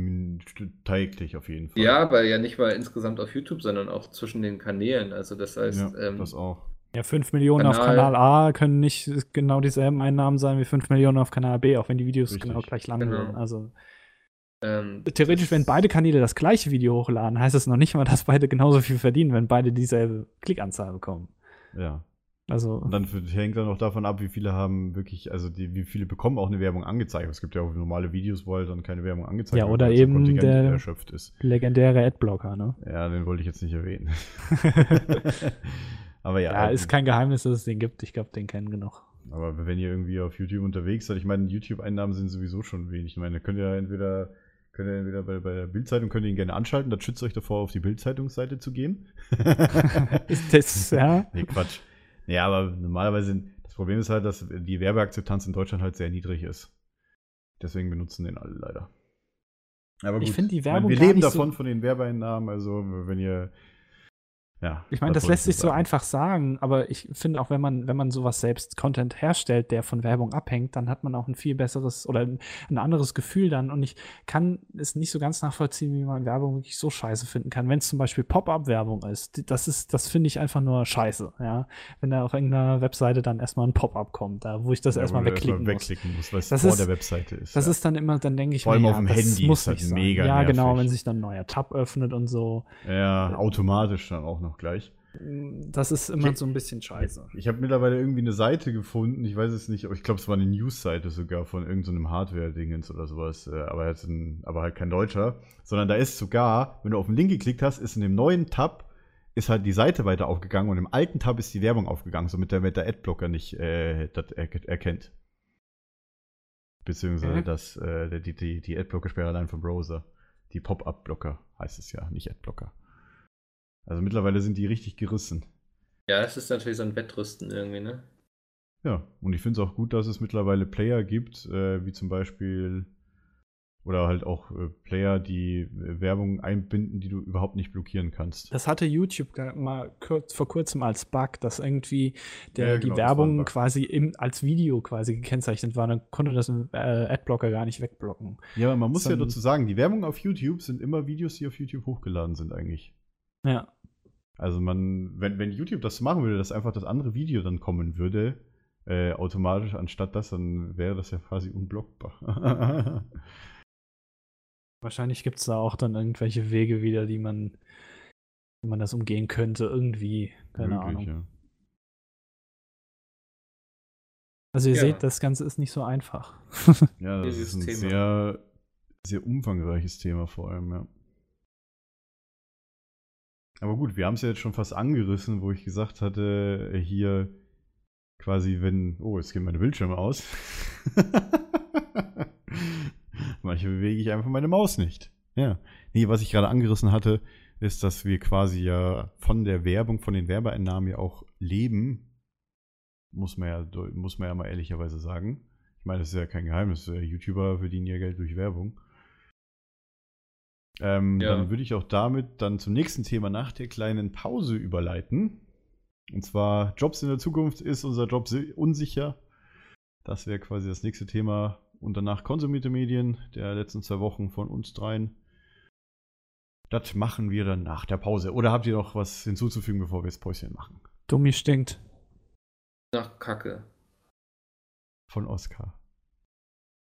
[SPEAKER 1] täglich auf jeden Fall.
[SPEAKER 2] ja, aber ja nicht mal insgesamt auf YouTube, sondern auch zwischen den Kanälen. Also das heißt,
[SPEAKER 1] Ja,
[SPEAKER 2] ähm,
[SPEAKER 1] das auch.
[SPEAKER 3] Ja, 5 Millionen auf
[SPEAKER 2] Kanal-
[SPEAKER 3] Kanal A können nicht genau dieselben Einnahmen sein wie 5 Millionen auf Kanal B, auch wenn die Videos
[SPEAKER 1] Richtig.
[SPEAKER 3] genau gleich lang
[SPEAKER 2] Genau.
[SPEAKER 3] sind. Also
[SPEAKER 2] ähm,
[SPEAKER 3] theoretisch, wenn beide Kanäle das gleiche Video hochladen, heißt es noch nicht mal, dass beide genauso viel verdienen, wenn beide dieselbe Klickanzahl bekommen.
[SPEAKER 1] Ja.
[SPEAKER 3] Also
[SPEAKER 1] Und dann hängt dann auch davon ab, wie viele haben wirklich, also die, wie viele bekommen auch eine Werbung angezeigt. Es gibt ja auch normale Videos, wo halt dann keine Werbung angezeigt
[SPEAKER 3] Ja,
[SPEAKER 1] wird,
[SPEAKER 3] oder
[SPEAKER 1] weil so
[SPEAKER 3] eben
[SPEAKER 1] Kontingent
[SPEAKER 3] der-
[SPEAKER 1] erschöpft ist.
[SPEAKER 3] legendäre Adblocker, ne?
[SPEAKER 1] Ja, den wollte ich jetzt nicht erwähnen. aber ja,
[SPEAKER 3] Ja, ist kein Geheimnis, dass es den gibt. Ich glaube, den kennen genug.
[SPEAKER 1] aber wenn ihr irgendwie auf YouTube unterwegs seid, ich meine, YouTube-Einnahmen sind sowieso schon wenig. Ich meine, könnt ihr entweder, könnt ihr entweder bei, bei der Bildzeitung könnt ihr ihn gerne anschalten, das schützt euch davor, auf die Bildzeitungsseite zu gehen.
[SPEAKER 3] Ist das, ja?
[SPEAKER 1] Nee, Quatsch. Ja, aber normalerweise, das Problem ist halt, dass die Werbeakzeptanz in Deutschland halt sehr niedrig ist. Deswegen benutzen den alle leider. Aber
[SPEAKER 3] Ich finde die
[SPEAKER 1] Ich meine,
[SPEAKER 3] Werbung
[SPEAKER 1] wir
[SPEAKER 3] gar
[SPEAKER 1] leben
[SPEAKER 3] nicht
[SPEAKER 1] davon,
[SPEAKER 3] so-
[SPEAKER 1] von den Werbeeinnahmen. Also, wenn ihr, ja.
[SPEAKER 3] Ich meine, das
[SPEAKER 1] soll
[SPEAKER 3] lässt sich
[SPEAKER 1] ich
[SPEAKER 3] so
[SPEAKER 1] sagen?
[SPEAKER 3] einfach sagen, aber ich finde auch, wenn man, wenn man sowas selbst Content herstellt, der von Werbung abhängt, dann hat man auch ein viel besseres oder ein, ein anderes Gefühl dann. Und ich kann es nicht so ganz nachvollziehen, wie man Werbung wirklich so scheiße finden kann. Wenn es zum Beispiel Pop-up-Werbung ist, das ist, das finde ich einfach nur scheiße, ja. Wenn da auf irgendeiner Webseite dann erstmal ein Pop-up kommt, da wo ich das
[SPEAKER 1] Ja,
[SPEAKER 3] erstmal wegklicken muss.
[SPEAKER 1] wegklicken muss, weil es
[SPEAKER 3] Das
[SPEAKER 1] vor
[SPEAKER 3] ist-
[SPEAKER 1] der Webseite ist.
[SPEAKER 3] Das
[SPEAKER 1] ja.
[SPEAKER 3] ist dann immer, dann denke ich
[SPEAKER 1] Vor allem
[SPEAKER 3] mir,
[SPEAKER 1] auf dem
[SPEAKER 3] das
[SPEAKER 1] Handy
[SPEAKER 3] muss
[SPEAKER 1] ist
[SPEAKER 3] sein.
[SPEAKER 1] mega
[SPEAKER 3] Ja, genau,
[SPEAKER 1] nervig.
[SPEAKER 3] wenn sich dann ein neuer Tab öffnet und so.
[SPEAKER 1] ja, automatisch dann auch noch gleich.
[SPEAKER 3] Das ist immer
[SPEAKER 1] Ich-
[SPEAKER 3] so ein bisschen scheiße.
[SPEAKER 1] Ich habe mittlerweile irgendwie eine Seite gefunden, ich weiß es nicht, aber ich glaube, es war eine News-Seite sogar von irgendeinem Hardware-Dingens oder sowas, äh, aber, jetzt ein, aber halt kein Deutscher, sondern da ist sogar, wenn du auf den Link geklickt hast, ist in dem neuen Tab ist halt die Seite weiter aufgegangen und im alten Tab ist die Werbung aufgegangen, somit der, der Adblocker nicht äh, das er, erkennt. Beziehungsweise
[SPEAKER 3] Okay.
[SPEAKER 1] das, äh, die, die, die Adblocker-Sperre allein vom Browser. Die Pop-Up-Blocker heißt es ja, nicht Adblocker. Also mittlerweile sind die richtig gerissen.
[SPEAKER 2] Ja, das ist natürlich so ein Wettrüsten irgendwie, ne?
[SPEAKER 1] Ja, und ich finde es auch gut, dass es mittlerweile Player gibt, äh, wie zum Beispiel, oder halt auch äh, Player, die äh, Werbung einbinden, die du überhaupt nicht blockieren kannst.
[SPEAKER 3] Das hatte YouTube mal kurz, vor kurzem als Bug, dass irgendwie der,
[SPEAKER 1] Ja,
[SPEAKER 3] die
[SPEAKER 1] genau, ein
[SPEAKER 3] Werbung quasi im, als Video quasi gekennzeichnet war. Dann konnte das ein äh, Adblocker gar nicht wegblocken.
[SPEAKER 1] Ja, aber man muss ja
[SPEAKER 3] Dann-
[SPEAKER 1] dazu sagen, die Werbung auf YouTube sind immer Videos, die auf YouTube hochgeladen sind eigentlich.
[SPEAKER 3] Ja.
[SPEAKER 1] Also man, wenn, wenn YouTube das so machen würde, dass einfach das andere Video dann kommen würde, äh, automatisch anstatt das, dann wäre das ja quasi unblockbar.
[SPEAKER 3] Wahrscheinlich gibt es da auch dann irgendwelche Wege wieder, die man, wie man das umgehen könnte, irgendwie. Keine
[SPEAKER 1] Möglich,
[SPEAKER 3] Ahnung.
[SPEAKER 1] ja.
[SPEAKER 3] Also ihr
[SPEAKER 2] Ja.
[SPEAKER 3] seht, das Ganze ist nicht so einfach.
[SPEAKER 1] Ja, das
[SPEAKER 2] Dieses
[SPEAKER 1] ist ein
[SPEAKER 2] Thema.
[SPEAKER 1] sehr, sehr umfangreiches Thema vor allem, ja. Aber gut, wir haben es ja jetzt schon fast angerissen, wo ich gesagt hatte, äh, hier quasi, wenn. Oh, jetzt gehen meine Bildschirme aus. Manchmal bewege ich einfach meine Maus nicht. Ja. Nee, was ich gerade angerissen hatte, ist, dass wir quasi ja von der Werbung, von den Werbeeinnahmen ja auch leben. Muss man ja, muss man ja mal ehrlicherweise sagen. Ich meine, das ist ja kein Geheimnis. YouTuber verdienen ja Geld durch Werbung. Ähm,
[SPEAKER 2] Ja.
[SPEAKER 1] Dann würde ich auch damit dann zum nächsten Thema nach der kleinen Pause überleiten. Und zwar Jobs in der Zukunft. Ist unser Job si- unsicher? Das wäre quasi das nächste Thema. Und danach konsumierte Medien der letzten zwei Wochen von uns dreien. Das machen wir dann nach der Pause. Oder habt ihr noch was hinzuzufügen, bevor wir das Päuschen machen?
[SPEAKER 3] Dummi stinkt.
[SPEAKER 2] Nach Kacke.
[SPEAKER 1] Von Oskar.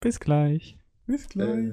[SPEAKER 3] Bis gleich.
[SPEAKER 1] Bis
[SPEAKER 2] Äh,
[SPEAKER 5] Hey,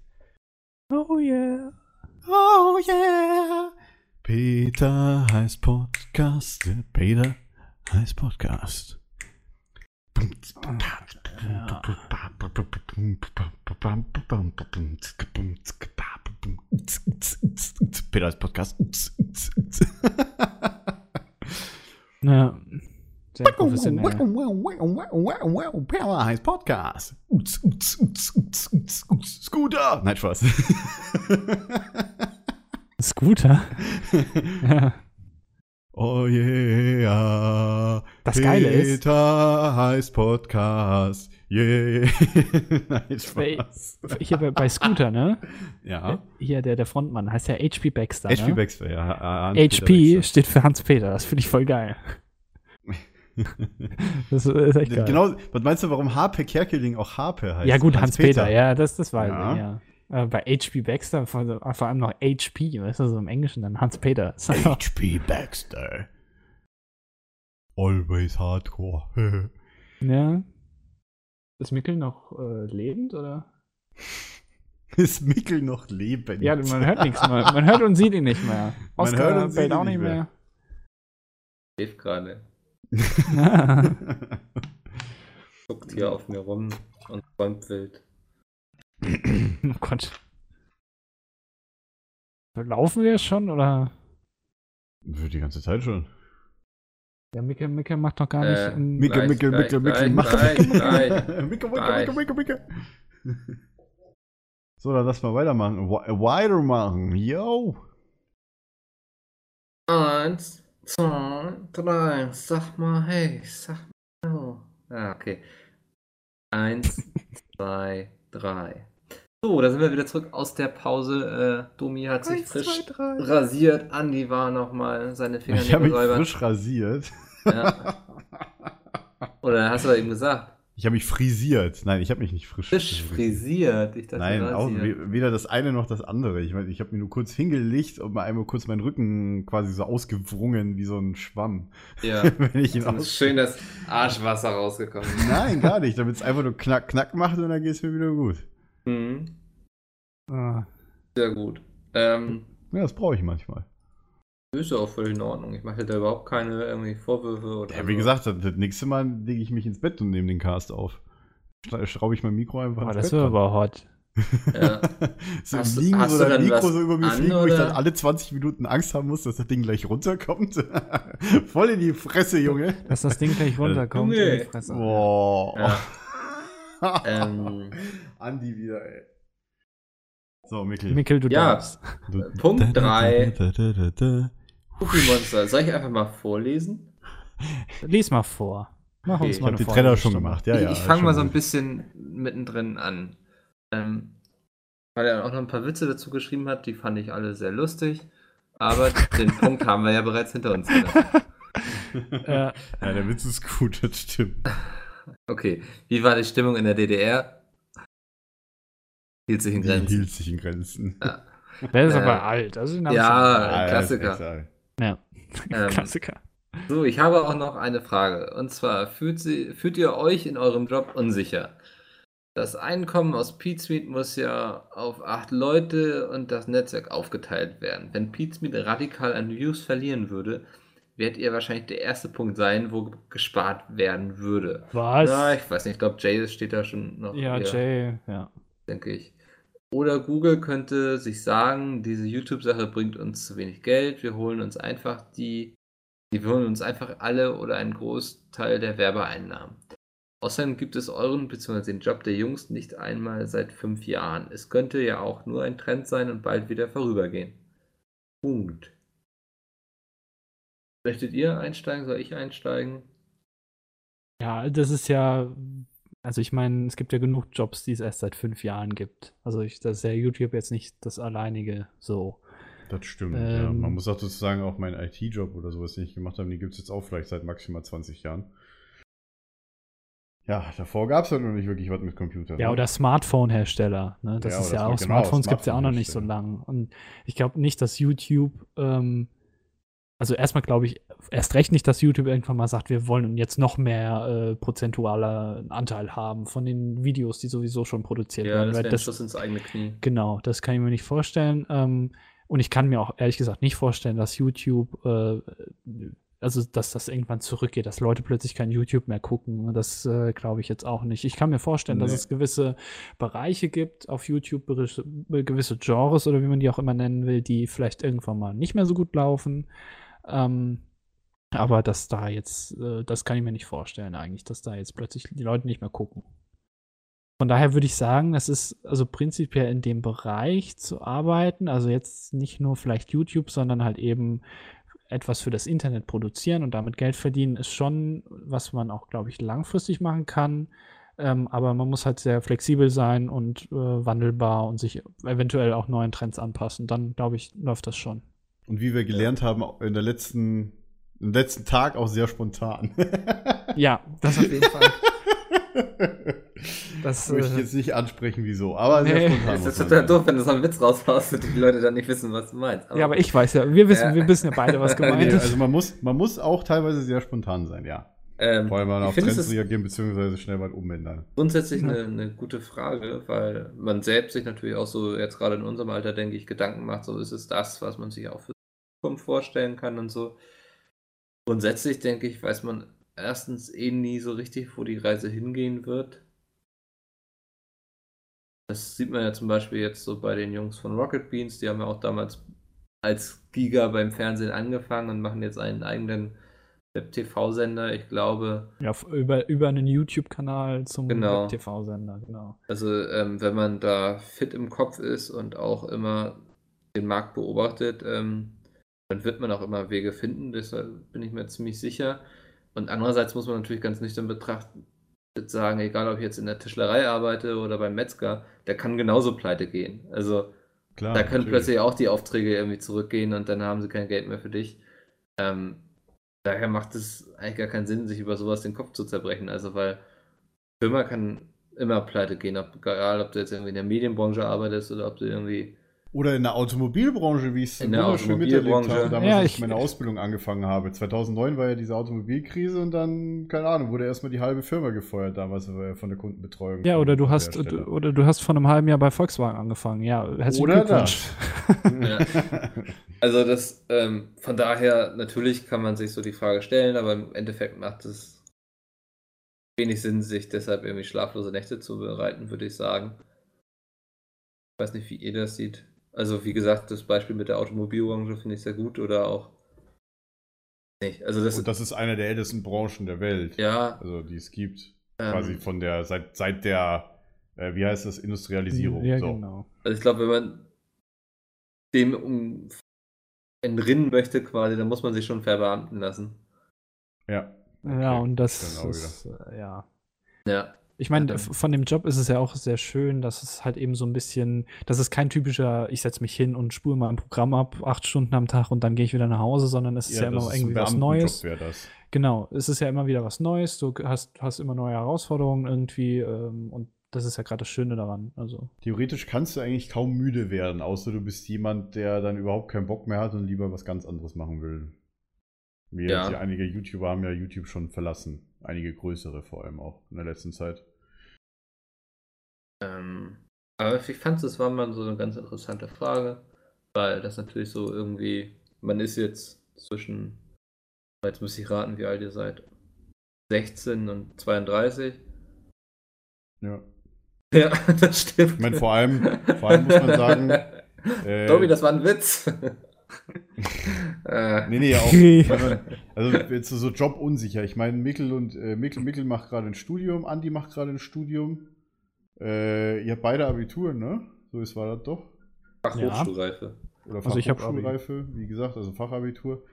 [SPEAKER 3] Oh yeah.
[SPEAKER 1] Oh yeah. Peter heißt Podcast. Peter heißt Podcast. Peter heißt Podcast.
[SPEAKER 3] Ja. Sehr professionell.
[SPEAKER 1] Peter heißt Podcast. Scooter. Nein, Spaß.
[SPEAKER 3] Scooter. ja.
[SPEAKER 1] Oh yeah.
[SPEAKER 3] Das Geile ist-
[SPEAKER 1] Peter heißt Podcast. Yeah. Nein, Spaß.
[SPEAKER 3] Hier bei, bei Scooter, ne?
[SPEAKER 1] Ja.
[SPEAKER 3] Hier der, der Frontmann heißt ja HP Baxter.
[SPEAKER 1] HP
[SPEAKER 3] ne?
[SPEAKER 1] Baxter, ja. Hans-Peter
[SPEAKER 3] HP
[SPEAKER 1] Baxter.
[SPEAKER 3] steht für Hans-Peter. Das finde ich voll geil. Das ist echt geil.
[SPEAKER 1] Genau, was meinst du, warum Harpe Kerkeling auch Harpe heißt?
[SPEAKER 3] ja, gut, Hans-Peter,
[SPEAKER 1] Hans-Peter.
[SPEAKER 3] ja, das, das weiß
[SPEAKER 1] Ja.
[SPEAKER 3] ich, ja. Äh, bei HP Baxter, vor, vor allem noch HP, weißt du, so im Englischen dann Hans-Peter.
[SPEAKER 1] HP Baxter.
[SPEAKER 5] Always hardcore.
[SPEAKER 3] Ja. Ist Mickel noch äh, lebend oder?
[SPEAKER 1] Ist Mickel noch lebend?
[SPEAKER 3] Ja, man hört nichts mehr. Man hört und sieht ihn nicht mehr.
[SPEAKER 1] Man
[SPEAKER 3] Oscar
[SPEAKER 1] hört und sieht ihn
[SPEAKER 3] auch
[SPEAKER 1] nicht
[SPEAKER 3] nicht mehr.
[SPEAKER 2] Schläft gerade. Guckt hier auf mir rum und träumt wild.
[SPEAKER 3] oh Gott. Laufen wir schon oder?
[SPEAKER 1] Für die ganze Zeit schon.
[SPEAKER 3] Ja, Mickel, Mickel macht doch gar nicht.
[SPEAKER 2] Äh, gleich,
[SPEAKER 1] Mickel, Mickel,
[SPEAKER 2] gleich,
[SPEAKER 1] mach Mickel,
[SPEAKER 2] Gleich.
[SPEAKER 1] Mickel, Mickel, Mickel. So, dann lass mal weitermachen. Weitermachen. Yo.
[SPEAKER 2] Eins, zwei, drei. Sag mal, hey, sag mal. Oh. Ah, okay. Eins, zwei, drei. So, da sind wir wieder zurück aus der Pause. Äh, Domi hat sich frisch rasiert. Andi war nochmal seine
[SPEAKER 1] Ich habe mich frisch rasiert.
[SPEAKER 2] Ja. Oder hast du da eben gesagt?
[SPEAKER 1] Ich habe mich frisiert. Nein, ich habe mich nicht frisch,
[SPEAKER 2] Frisch frisiert. Ich dachte,
[SPEAKER 1] Nein, auch, weder das eine noch das andere. Ich meine, ich habe mir nur kurz hingelegt und mal einmal kurz meinen Rücken quasi so ausgewrungen wie so ein Schwamm.
[SPEAKER 2] Ja.
[SPEAKER 1] Wenn ich ihn aus
[SPEAKER 2] schön das Arschwasser rausgekommen.
[SPEAKER 1] Nein, gar nicht. Damit es einfach nur knack, knack macht und dann geht es mir wieder gut.
[SPEAKER 2] Mhm.
[SPEAKER 3] Ah,
[SPEAKER 2] Sehr gut. Ähm,
[SPEAKER 1] Ja, das brauche ich manchmal.
[SPEAKER 2] Böse auch völlig in Ordnung. Ich mache da überhaupt keine irgendwie Vorwürfe oder.
[SPEAKER 1] Ja, wie gesagt, das, das nächste Mal lege ich mich ins Bett und nehme den Cast auf. Schraube ich mein Mikro einfach
[SPEAKER 3] oh, Das wäre aber hot.
[SPEAKER 2] Ja.
[SPEAKER 1] so
[SPEAKER 2] hast,
[SPEAKER 1] liegen
[SPEAKER 2] hast
[SPEAKER 1] oder
[SPEAKER 2] ein
[SPEAKER 1] Mikro so über mir
[SPEAKER 2] an,
[SPEAKER 1] fliegen, wo ich dann alle 20 Minuten Angst haben muss, dass das Ding gleich runterkommt. Voll in die Fresse, Junge.
[SPEAKER 3] Dass das Ding gleich runterkommt. In die Fresse.
[SPEAKER 1] Boah.
[SPEAKER 2] Ja. ähm.
[SPEAKER 1] Andi wieder, ey. So, Mikkel.
[SPEAKER 3] Mikkel, du
[SPEAKER 2] ja.
[SPEAKER 3] darfst.
[SPEAKER 2] Punkt 3. Cookie-Monster. Soll ich einfach mal vorlesen?
[SPEAKER 3] Lies mal vor. Mach
[SPEAKER 2] okay.
[SPEAKER 3] uns mal
[SPEAKER 1] ich hab die Trailer schon gemacht. Ja,
[SPEAKER 2] ich,
[SPEAKER 1] ja,
[SPEAKER 2] ich fange mal so ein bisschen mittendrin an. Ähm, weil er auch noch ein paar Witze dazu geschrieben hat, die fand ich alle sehr lustig. Aber den Punkt haben wir ja bereits hinter uns.
[SPEAKER 3] Äh,
[SPEAKER 1] ja. der Witz ist gut, das stimmt.
[SPEAKER 2] Okay, wie war die Stimmung in der DDR? Hielt sich in Grenzen.
[SPEAKER 1] Die hielt sich in Grenzen.
[SPEAKER 2] Ja.
[SPEAKER 3] Der ist
[SPEAKER 2] äh,
[SPEAKER 3] aber alt. Also
[SPEAKER 2] ja,
[SPEAKER 1] ah, alt. Klassiker
[SPEAKER 3] ja.
[SPEAKER 2] Ähm,
[SPEAKER 3] Klassiker.
[SPEAKER 2] So, ich habe auch noch eine Frage. Und zwar, fühlt, sie, fühlt ihr euch in eurem Job unsicher? Das Einkommen aus Pizmeet muss ja auf acht Leute und das Netzwerk aufgeteilt werden. Wenn Pizmeet radikal an Views verlieren würde, werdet ihr wahrscheinlich der erste Punkt sein, wo gespart werden würde.
[SPEAKER 3] Was?
[SPEAKER 2] Na, ich weiß nicht, ich glaube, Jay steht da schon noch.
[SPEAKER 3] ja,
[SPEAKER 2] eher,
[SPEAKER 3] Jay, ja.
[SPEAKER 2] denke ich. Oder Google könnte sich sagen, diese YouTube-Sache bringt uns zu wenig Geld, wir holen uns einfach die, die holen uns einfach alle oder einen Großteil der Werbeeinnahmen. Außerdem gibt es euren bzw. den Job der Jungs nicht einmal seit fünf Jahren. Es könnte ja auch nur ein Trend sein und bald wieder vorübergehen. Punkt. Möchtet ihr einsteigen? Soll ich einsteigen?
[SPEAKER 3] Ja, das ist ja, also ich meine, es gibt ja genug Jobs, die es erst seit fünf Jahren gibt. Also ich, das ist ja YouTube jetzt nicht das alleinige so.
[SPEAKER 1] Das stimmt, ja.
[SPEAKER 3] Ähm.
[SPEAKER 1] Man muss auch sozusagen auch meinen IT-Job oder sowas, den ich gemacht habe, die gibt es jetzt auch vielleicht seit maximal 20 Jahren. Ja, davor gab es halt noch nicht wirklich was mit Computern.
[SPEAKER 3] Ja,
[SPEAKER 1] ne?
[SPEAKER 3] oder Smartphone-Hersteller. Ne? Das
[SPEAKER 1] Ja,
[SPEAKER 3] ist
[SPEAKER 1] oder
[SPEAKER 3] ja auch,
[SPEAKER 1] genau,
[SPEAKER 3] Smartphones gibt es ja auch noch nicht so
[SPEAKER 1] Smartphone-Hersteller.
[SPEAKER 3] lang. Und ich glaube nicht, dass YouTube, ähm, also erstmal glaube ich, erst recht nicht, dass YouTube irgendwann mal sagt, wir wollen jetzt noch mehr äh, prozentualer Anteil haben von den Videos, die sowieso schon produziert
[SPEAKER 2] Ja,
[SPEAKER 3] werden.
[SPEAKER 2] das
[SPEAKER 3] weil
[SPEAKER 2] wäre ein
[SPEAKER 3] das,
[SPEAKER 2] Schuss ins eigene Knie.
[SPEAKER 3] Genau, das kann ich mir nicht vorstellen. Ähm, und ich kann mir auch ehrlich gesagt nicht vorstellen, dass YouTube, äh, also dass das irgendwann zurückgeht, dass Leute plötzlich kein YouTube mehr gucken. Das äh, glaube ich jetzt auch nicht. Ich kann mir vorstellen, dass
[SPEAKER 1] Nee.
[SPEAKER 3] es gewisse Bereiche gibt auf YouTube, gewisse Genres oder wie man die auch immer nennen will, die vielleicht irgendwann mal nicht mehr so gut laufen. Ähm, aber dass da jetzt, äh, das kann ich mir nicht vorstellen eigentlich, dass da jetzt plötzlich die Leute nicht mehr gucken. Von daher würde ich sagen, das ist also prinzipiell in dem Bereich zu arbeiten, also jetzt nicht nur vielleicht YouTube, sondern halt eben etwas für das Internet produzieren und damit Geld verdienen, ist schon, was man auch, glaube ich, langfristig machen kann. Ähm, aber man muss halt sehr flexibel sein und äh, wandelbar und sich eventuell auch neuen Trends anpassen. Dann, glaube ich, läuft das schon.
[SPEAKER 1] Und wie wir gelernt haben, in der letzten, im letzten Tag auch sehr spontan.
[SPEAKER 3] Ja, das auf jeden Fall. Das,
[SPEAKER 1] Möchte ich
[SPEAKER 3] äh,
[SPEAKER 1] jetzt nicht ansprechen, wieso. Aber sehr
[SPEAKER 3] Nee.
[SPEAKER 1] spontan.
[SPEAKER 2] Es
[SPEAKER 1] muss
[SPEAKER 2] ist
[SPEAKER 1] man
[SPEAKER 2] total doof, wenn du so einen Witz raushaust und die Leute dann nicht wissen, was du meinst.
[SPEAKER 3] ja, aber ich weiß ja, wir wissen,
[SPEAKER 2] Ja.
[SPEAKER 3] wir wissen ja beide, was gemeint
[SPEAKER 1] Nee,
[SPEAKER 3] ist.
[SPEAKER 1] also man muss, man muss auch teilweise sehr spontan sein, ja.
[SPEAKER 2] ähm,
[SPEAKER 1] Vor allem mal
[SPEAKER 2] ich
[SPEAKER 1] auf Trends reagieren, beziehungsweise schnell was umändern.
[SPEAKER 2] grundsätzlich
[SPEAKER 3] Ja.
[SPEAKER 2] eine, eine gute Frage, weil man selbst sich natürlich auch so, jetzt gerade in unserem Alter, denke ich, Gedanken macht, so ist es das, was man sich auch für vorstellen kann und so. Grundsätzlich denke ich, weiß man erstens eh nie so richtig, wo die Reise hingehen wird. Das sieht man ja zum Beispiel jetzt so bei den Jungs von Rocket Beans, die haben ja auch damals als Giga beim Fernsehen angefangen und machen jetzt einen eigenen Web-TV-Sender. Ich glaube,
[SPEAKER 3] Ja, über, über einen YouTube-Kanal zum
[SPEAKER 2] Genau.
[SPEAKER 3] TV-Sender, genau.
[SPEAKER 2] Also, ähm, wenn man da fit im Kopf ist und auch immer den Markt beobachtet, ähm, dann wird man auch immer Wege finden. Deshalb bin ich mir ziemlich sicher. Und andererseits muss man natürlich ganz nüchtern betrachten, sagen, egal ob ich jetzt in der Tischlerei arbeite oder beim Metzger, der kann genauso pleite gehen. Also,
[SPEAKER 1] Klar.
[SPEAKER 2] da können
[SPEAKER 1] natürlich.
[SPEAKER 2] plötzlich auch die Aufträge irgendwie zurückgehen und dann haben sie kein Geld mehr für dich. Ähm, daher macht es eigentlich gar keinen Sinn, sich über sowas den Kopf zu zerbrechen. Also, weil Firma kann immer pleite gehen, ob, egal ob du jetzt irgendwie in der Medienbranche arbeitest oder ob du irgendwie.
[SPEAKER 1] Oder in der Automobilbranche, wie ich es
[SPEAKER 2] In der
[SPEAKER 1] wunderschön miterlebt
[SPEAKER 2] Automobilbranche.
[SPEAKER 1] habe, damals,
[SPEAKER 3] Ja,
[SPEAKER 1] als
[SPEAKER 3] ich-
[SPEAKER 1] ich meine Ausbildung angefangen habe. 2009 war ja diese Automobilkrise und dann, keine Ahnung, wurde erstmal die halbe Firma gefeuert damals von der Kundenbetreuung.
[SPEAKER 3] Ja, oder du hast
[SPEAKER 1] Hersteller.
[SPEAKER 3] oder du hast vor einem halben Jahr bei Volkswagen angefangen. Ja, herzlichen
[SPEAKER 1] Oder
[SPEAKER 3] Glückwunsch.
[SPEAKER 2] Ja. Also, das, ähm, von daher, natürlich kann man sich so die Frage stellen, aber im Endeffekt macht es wenig Sinn, sich deshalb irgendwie schlaflose Nächte zu bereiten, würde ich sagen. Ich weiß nicht, wie ihr das seht. Also, wie gesagt, das Beispiel mit der Automobilbranche finde ich sehr gut oder auch nicht. Also, das,
[SPEAKER 1] Und das ist eine der ältesten Branchen der Welt.
[SPEAKER 2] ja,
[SPEAKER 1] Also, die es gibt.
[SPEAKER 2] ähm,
[SPEAKER 1] Quasi von der, seit, seit der, äh, wie heißt das, Industrialisierung.
[SPEAKER 3] Ja,
[SPEAKER 1] so.
[SPEAKER 3] genau.
[SPEAKER 2] Also ich glaube, wenn man dem um entrinnen möchte quasi, dann muss man sich schon verbeamten lassen.
[SPEAKER 1] Ja.
[SPEAKER 3] Ja,
[SPEAKER 1] Okay,
[SPEAKER 3] und das
[SPEAKER 1] auch
[SPEAKER 3] ist, äh, ja.
[SPEAKER 2] Ja.
[SPEAKER 3] Ich meine,
[SPEAKER 2] Ja,
[SPEAKER 3] von dem Job ist es ja auch sehr schön, dass es halt eben so ein bisschen, das ist kein typischer, ich setze mich hin und spule mal ein Programm ab, acht Stunden am Tag und dann gehe ich wieder nach Hause, sondern es ist ja,
[SPEAKER 1] das
[SPEAKER 3] immer
[SPEAKER 1] ist
[SPEAKER 3] irgendwie was Neues. Genau, es ist ja immer wieder was Neues, du hast, hast immer neue Herausforderungen irgendwie ähm, und das ist ja gerade das Schöne daran. Also,
[SPEAKER 1] Theoretisch kannst du eigentlich kaum müde werden, außer du bist jemand, der dann überhaupt keinen Bock mehr hat und lieber was ganz anderes machen will. Wie
[SPEAKER 2] Ja.
[SPEAKER 1] einige YouTuber haben ja YouTube schon verlassen. Einige größere vor allem auch in der letzten Zeit.
[SPEAKER 2] Ähm, aber ich fand, es war mal so eine ganz interessante Frage, weil das natürlich so irgendwie, man ist jetzt zwischen, jetzt muss ich raten, wie alt ihr seid, 16 und 32.
[SPEAKER 1] Ja.
[SPEAKER 2] Ja, das stimmt.
[SPEAKER 1] Ich meine, vor allem, vor allem muss man sagen, äh,
[SPEAKER 2] Tobi, das war ein Witz. äh,
[SPEAKER 1] Nee, nee, auch. man, also jetzt so jobunsicher. Ich meine, Mikkel und äh, Mikkel, Mikkel macht gerade ein Studium, Andi macht gerade ein Studium. Äh, ihr habt beide Abitur, ne? So ist war das doch.
[SPEAKER 2] Fachhochschulreife.
[SPEAKER 1] Oder
[SPEAKER 3] Also ich hab Abi.
[SPEAKER 1] Fachhochschulreife, wie gesagt, also Fachabitur.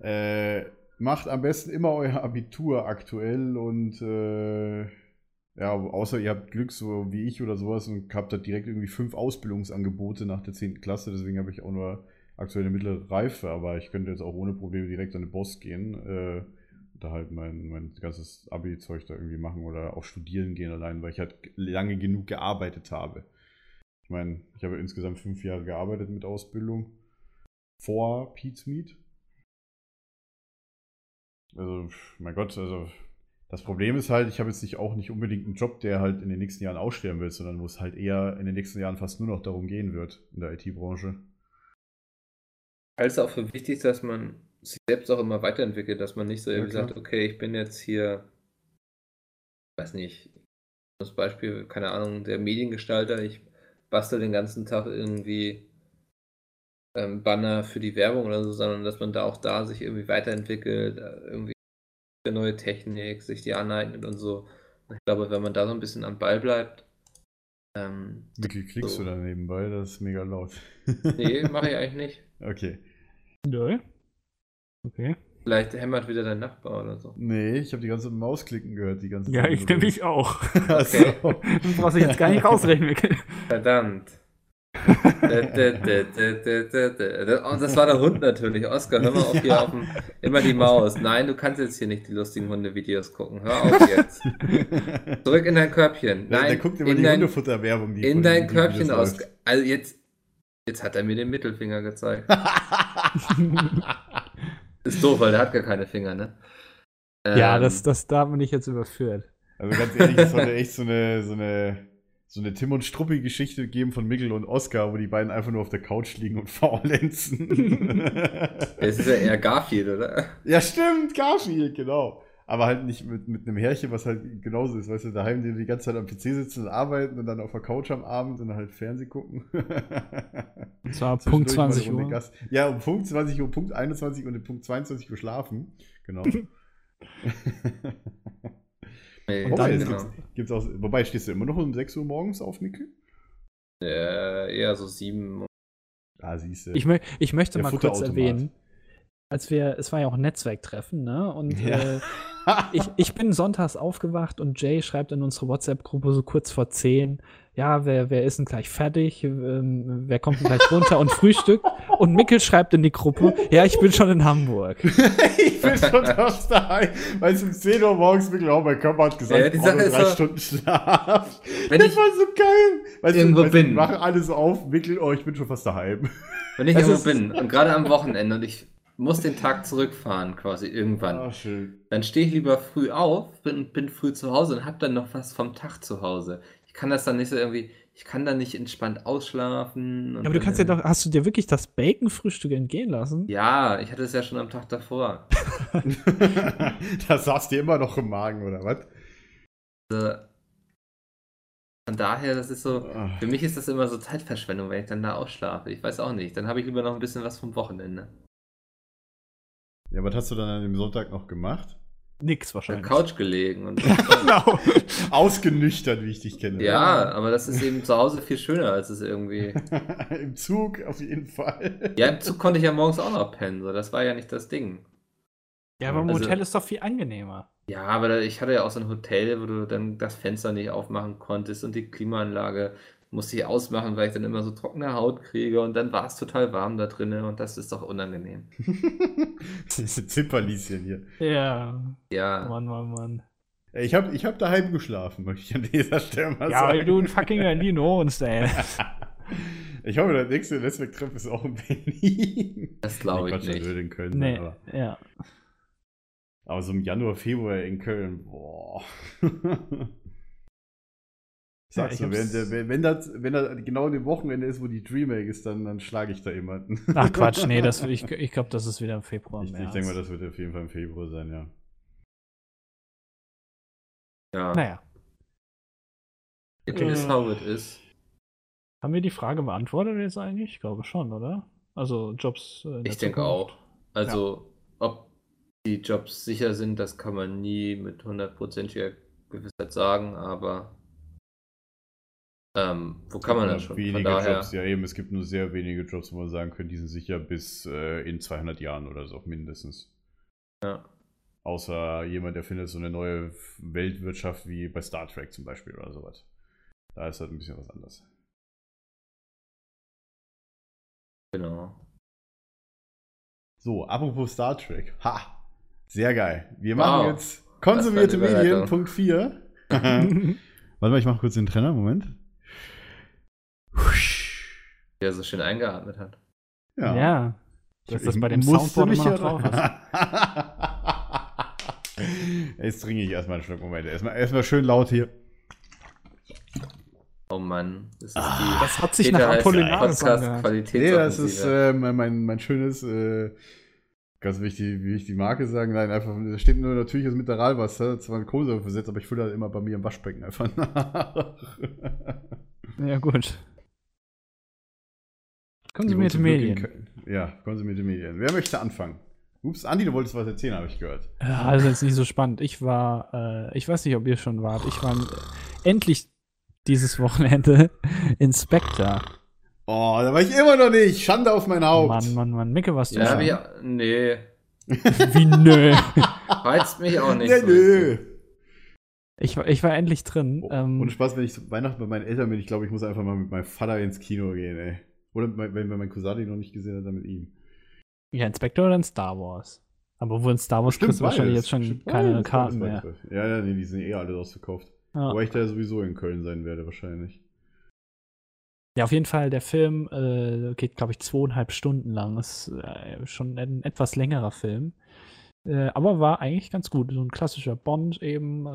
[SPEAKER 1] Äh, macht am besten immer euer Abitur aktuell und äh, ja, außer ihr habt Glück, so wie ich oder sowas, und habt da direkt irgendwie fünf Ausbildungsangebote nach der 10. Klasse, deswegen habe ich auch nur aktuelle mittlere Reife, aber ich könnte jetzt auch ohne Probleme direkt an den Boss gehen, äh, da halt mein, mein ganzes Abi-Zeug da irgendwie machen oder auch studieren gehen allein, weil ich halt lange genug gearbeitet habe. Ich meine, ich habe insgesamt fünf Jahre gearbeitet mit Ausbildung vor Pete's Meet. Also, mein Gott, also das Problem ist halt, ich habe jetzt nicht auch nicht unbedingt einen Job, der halt in den nächsten Jahren aussterben wird, sondern wo es halt eher in den nächsten Jahren fast nur noch darum gehen wird in der IT-Branche.
[SPEAKER 2] halte es auch für wichtig, dass man sich selbst auch immer weiterentwickelt, dass man nicht so
[SPEAKER 1] Ja,
[SPEAKER 2] irgendwie
[SPEAKER 1] klar.
[SPEAKER 2] sagt, okay, ich bin jetzt hier, weiß nicht, das Beispiel, keine Ahnung, der Mediengestalter, ich bastel den ganzen Tag irgendwie ähm, Banner für die Werbung oder so, sondern dass man da auch da sich irgendwie weiterentwickelt, äh, irgendwie eine neue Technik, sich die aneignet und so. Ich glaube, wenn man da so ein bisschen am Ball bleibt, ähm,
[SPEAKER 1] Mikkel, klickst
[SPEAKER 2] So.
[SPEAKER 1] du da nebenbei? Das ist mega laut.
[SPEAKER 2] nee, mache ich eigentlich nicht.
[SPEAKER 1] Okay.
[SPEAKER 3] Nö. Okay.
[SPEAKER 2] Vielleicht hämmert wieder dein Nachbar oder so.
[SPEAKER 1] Nee, ich habe die ganze Maus klicken gehört, die ganze
[SPEAKER 3] Ja,
[SPEAKER 1] Zeit.
[SPEAKER 3] ich nämlich auch.
[SPEAKER 1] Achso.
[SPEAKER 3] Du brauchst dich jetzt gar nicht rausrechnen.
[SPEAKER 2] Verdammt. Das war der Hund natürlich. Oskar, hör mal auf hier auf dem, immer die Maus. Nein, du kannst jetzt hier nicht die lustigen Hunde-Videos gucken. Hör auf jetzt. Zurück in dein Körbchen.
[SPEAKER 1] Der,
[SPEAKER 2] Nein,
[SPEAKER 1] der guckt immer
[SPEAKER 2] in
[SPEAKER 1] die
[SPEAKER 2] dein,
[SPEAKER 1] Hundefutter-Werbung. die
[SPEAKER 2] in dein Körbchen aus.
[SPEAKER 1] läuft.
[SPEAKER 2] Also jetzt, jetzt hat er mir den Mittelfinger gezeigt. Ist doof, weil der hat gar keine Finger, ne?
[SPEAKER 3] ja,
[SPEAKER 2] Ähm,
[SPEAKER 3] das, das da bin ich jetzt überführt.
[SPEAKER 1] Also ganz ehrlich, es sollte echt so eine, so eine, so eine Tim und Struppi-Geschichte geben von Mickel und Oscar, wo die beiden einfach nur auf der Couch liegen und faulenzen.
[SPEAKER 2] Es ist ja eher Garfield, oder?
[SPEAKER 1] ja, stimmt, Garfield, genau. Aber halt nicht mit, mit einem Härchen, was halt genauso ist, weißt du, daheim die die ganze Zeit am PC sitzen und arbeiten und dann auf der Couch am Abend und dann halt Fernsehen gucken.
[SPEAKER 3] Und zwar Punkt
[SPEAKER 1] Zwischendurch mal
[SPEAKER 3] 20
[SPEAKER 1] eine Runde
[SPEAKER 3] Uhr.
[SPEAKER 1] Gas. Ja, um Punkt 20 Uhr, Punkt 21 und um Punkt 22 Uhr schlafen. Genau.
[SPEAKER 2] Nee,
[SPEAKER 3] Und
[SPEAKER 1] Wobei,
[SPEAKER 3] dann-
[SPEAKER 1] es
[SPEAKER 2] genau.
[SPEAKER 1] gibt's, gibt's auch, wobei, stehst du immer noch um 6 Uhr morgens auf, Mickel?
[SPEAKER 2] Äh, eher so sieben.
[SPEAKER 1] Ah, siehst du.
[SPEAKER 3] Ich, mö ich möchte
[SPEAKER 1] Der
[SPEAKER 3] mal kurz erwähnen, als wir, es war ja auch ein Netzwerktreffen, ne? Und
[SPEAKER 1] Ja.
[SPEAKER 3] äh, ich, ich bin sonntags aufgewacht und Jay schreibt in unsere WhatsApp-Gruppe so kurz vor 10, ja, wer, wer ist denn gleich fertig? Ähm, wer kommt denn gleich runter und frühstückt? Und Mickel schreibt in die Gruppe, ja, ich bin schon in Hamburg.
[SPEAKER 1] ich bin schon fast daheim, weil es um 10 Uhr morgens Mickel auch mein Körper hat gesagt,
[SPEAKER 2] Ja, die
[SPEAKER 1] ich brauche
[SPEAKER 2] Sache
[SPEAKER 1] nur
[SPEAKER 2] ist
[SPEAKER 1] drei
[SPEAKER 2] so,
[SPEAKER 1] Stunden Schlaf.
[SPEAKER 2] wenn
[SPEAKER 1] das
[SPEAKER 2] ich-
[SPEAKER 1] war so geil. Du,
[SPEAKER 2] irgendwo
[SPEAKER 1] du,
[SPEAKER 2] bin.
[SPEAKER 1] Wir machen alles auf, Mickel, oh, ich bin schon fast daheim.
[SPEAKER 2] Wenn ich
[SPEAKER 3] Das
[SPEAKER 2] irgendwo bin und gerade am Wochenende und ich muss den Tag zurückfahren, quasi irgendwann,
[SPEAKER 1] Ah, schön.
[SPEAKER 2] dann stehe ich lieber früh auf, bin, bin früh zu Hause und habe dann noch was vom Tag zu Hause. Ich kann das dann nicht so irgendwie, ich kann dann nicht entspannt ausschlafen. und
[SPEAKER 3] Aber du kannst ja doch, hast du dir wirklich das Bacon-Frühstück entgehen lassen?
[SPEAKER 2] Ja, ich hatte es ja schon am Tag davor.
[SPEAKER 1] da saß dir immer noch im Magen, oder was?
[SPEAKER 2] Also, von daher, das ist so,
[SPEAKER 1] Ah.
[SPEAKER 2] für mich ist das immer so Zeitverschwendung, wenn ich dann da ausschlafe. Ich weiß auch nicht. Dann habe ich lieber noch ein bisschen was vom Wochenende.
[SPEAKER 1] Ja, was hast du dann an dem Sonntag noch gemacht?
[SPEAKER 3] Nix
[SPEAKER 2] Auf der
[SPEAKER 3] wahrscheinlich.
[SPEAKER 2] Couch gelegen und
[SPEAKER 3] Genau.
[SPEAKER 1] Ausgenüchtert, wie ich dich kenne.
[SPEAKER 2] ja, aber das ist eben zu Hause viel schöner, als es irgendwie.
[SPEAKER 1] Im Zug auf jeden Fall.
[SPEAKER 2] Ja, im Zug konnte ich ja morgens auch noch pennen, so das war ja nicht das Ding.
[SPEAKER 3] Ja, aber im
[SPEAKER 2] Also-
[SPEAKER 3] Hotel ist doch viel angenehmer.
[SPEAKER 2] Ja, aber ich hatte ja auch so ein Hotel, wo du dann das Fenster nicht aufmachen konntest und die Klimaanlage musste ich ausmachen, weil ich dann immer so trockene Haut kriege und dann war es total warm da drinnen und das ist doch unangenehm.
[SPEAKER 1] Diese Zipperlieschen hier.
[SPEAKER 3] Ja.
[SPEAKER 2] Ja,
[SPEAKER 3] Mann, Mann, Mann.
[SPEAKER 1] Ich habe ich hab daheim geschlafen, möchte ich an dieser Stelle mal
[SPEAKER 3] Ja, weil
[SPEAKER 1] sagen.
[SPEAKER 3] du ein fucking Berlin wohnst, ey.
[SPEAKER 1] Ich hoffe, der nächste Netzwerktreff ist auch in Berlin.
[SPEAKER 2] das glaube ich
[SPEAKER 1] Quatsch, das
[SPEAKER 2] nicht.
[SPEAKER 1] würde in Köln sein,
[SPEAKER 3] Nee,
[SPEAKER 1] aber,
[SPEAKER 3] ja.
[SPEAKER 1] aber so im Januar, Februar in Köln, boah.
[SPEAKER 3] Ja,
[SPEAKER 1] Sagst
[SPEAKER 3] ich
[SPEAKER 1] du, wenn, wenn, wenn, das, wenn das genau dem Wochenende ist, wo die Dreamhack ist, dann, dann schlage ich da jemanden.
[SPEAKER 3] Ach Quatsch, nee, das, ich, ich glaube, das ist wieder im Februar.
[SPEAKER 1] Ich, ich denke mal, das wird auf jeden Fall im Februar sein, ja.
[SPEAKER 2] Ja,
[SPEAKER 3] Naja,
[SPEAKER 2] it is how it is.
[SPEAKER 3] haben wir die Frage beantwortet jetzt eigentlich? Ich glaube schon, oder? Also Jobs. äh, in der
[SPEAKER 2] Ich denke
[SPEAKER 3] Zukunft.
[SPEAKER 2] auch. Also, ob die Jobs sicher sind, das kann man nie mit hundertprozentiger Gewissheit sagen, aber ähm, wo kann man das schon? Von
[SPEAKER 1] Wenige
[SPEAKER 2] daher,
[SPEAKER 1] Jobs, ja eben, es gibt nur sehr wenige Jobs, wo man sagen könnte, die sind sicher bis äh, in 200 Jahren oder so mindestens.
[SPEAKER 2] ja.
[SPEAKER 1] Außer jemand, der findet so eine neue Weltwirtschaft wie bei Star Trek zum Beispiel oder sowas. Da ist halt ein bisschen was anderes.
[SPEAKER 2] Genau.
[SPEAKER 1] So, apropos Star Trek. Ha! Sehr geil. Wir
[SPEAKER 2] Wow.
[SPEAKER 1] machen jetzt konsumierte Medien. Punkt 4. Warte mal, ich mache kurz den Trenner, Moment.
[SPEAKER 2] Der so schön eingeatmet hat.
[SPEAKER 3] Ja. Dass das
[SPEAKER 1] Ich
[SPEAKER 3] bei dem Soundboard
[SPEAKER 1] mich
[SPEAKER 3] immer noch
[SPEAKER 1] ja-
[SPEAKER 3] drauf ist.
[SPEAKER 1] Jetzt trinke ich erstmal einen Schluck. Moment, erstmal, erstmal schön laut hier.
[SPEAKER 2] Oh Mann, das ist
[SPEAKER 3] Das hat sich nach Apollinaris angehört.
[SPEAKER 1] Nee, das ist äh, mein, mein, mein schönes, äh, ganz wichtig, wie ich die Marke sagen. Nein, einfach, da steht nur natürliches Mineralwasser, zwar ein Kohlensäure versetzt, aber ich fülle halt immer bei mir im Waschbecken einfach nach.
[SPEAKER 3] Ja, gut. Konsumierte Medien.
[SPEAKER 1] Ja, konsumierte Medien. Wer möchte anfangen? Ups, Andi, du wolltest was erzählen, habe ich gehört.
[SPEAKER 3] Ja, also jetzt nicht so spannend. Ich war, äh, ich weiß nicht, ob ihr schon wart. Ich war äh, endlich dieses Wochenende in Spectre.
[SPEAKER 1] Oh, da war ich immer noch nicht. Schande auf mein Haupt.
[SPEAKER 3] Mann, Mann, Mann. Micke, warst du
[SPEAKER 2] Ja,
[SPEAKER 3] schon?
[SPEAKER 2] wie, nee,
[SPEAKER 3] Wie nö.
[SPEAKER 2] reizt mich auch nicht
[SPEAKER 1] Nee,
[SPEAKER 2] so.
[SPEAKER 1] nö.
[SPEAKER 3] Ich, war- ich war endlich drin.
[SPEAKER 1] Oh,
[SPEAKER 3] ähm,
[SPEAKER 1] Ohne Spaß, wenn ich Weihnachten bei meinen Eltern bin, ich glaube, ich muss einfach mal mit meinem Vater ins Kino gehen, ey. Oder wenn, mein Cousin den noch nicht gesehen hat, dann mit ihm.
[SPEAKER 3] ja, Inspector oder in Star Wars? Aber wo in Star Wars kriegst du wahrscheinlich jetzt schon
[SPEAKER 1] Bestimmt
[SPEAKER 3] keine
[SPEAKER 1] beides,
[SPEAKER 3] Karten mehr.
[SPEAKER 1] Ja, ja, nee, die sind eh alle ausverkauft.
[SPEAKER 3] Ja.
[SPEAKER 1] Wobei ich da sowieso in Köln sein werde, wahrscheinlich.
[SPEAKER 3] Ja, auf jeden Fall, der Film äh, geht, glaube ich, zweieinhalb Stunden lang. Ist äh, schon ein etwas längerer Film. Äh, aber war eigentlich ganz gut. So ein klassischer Bond eben.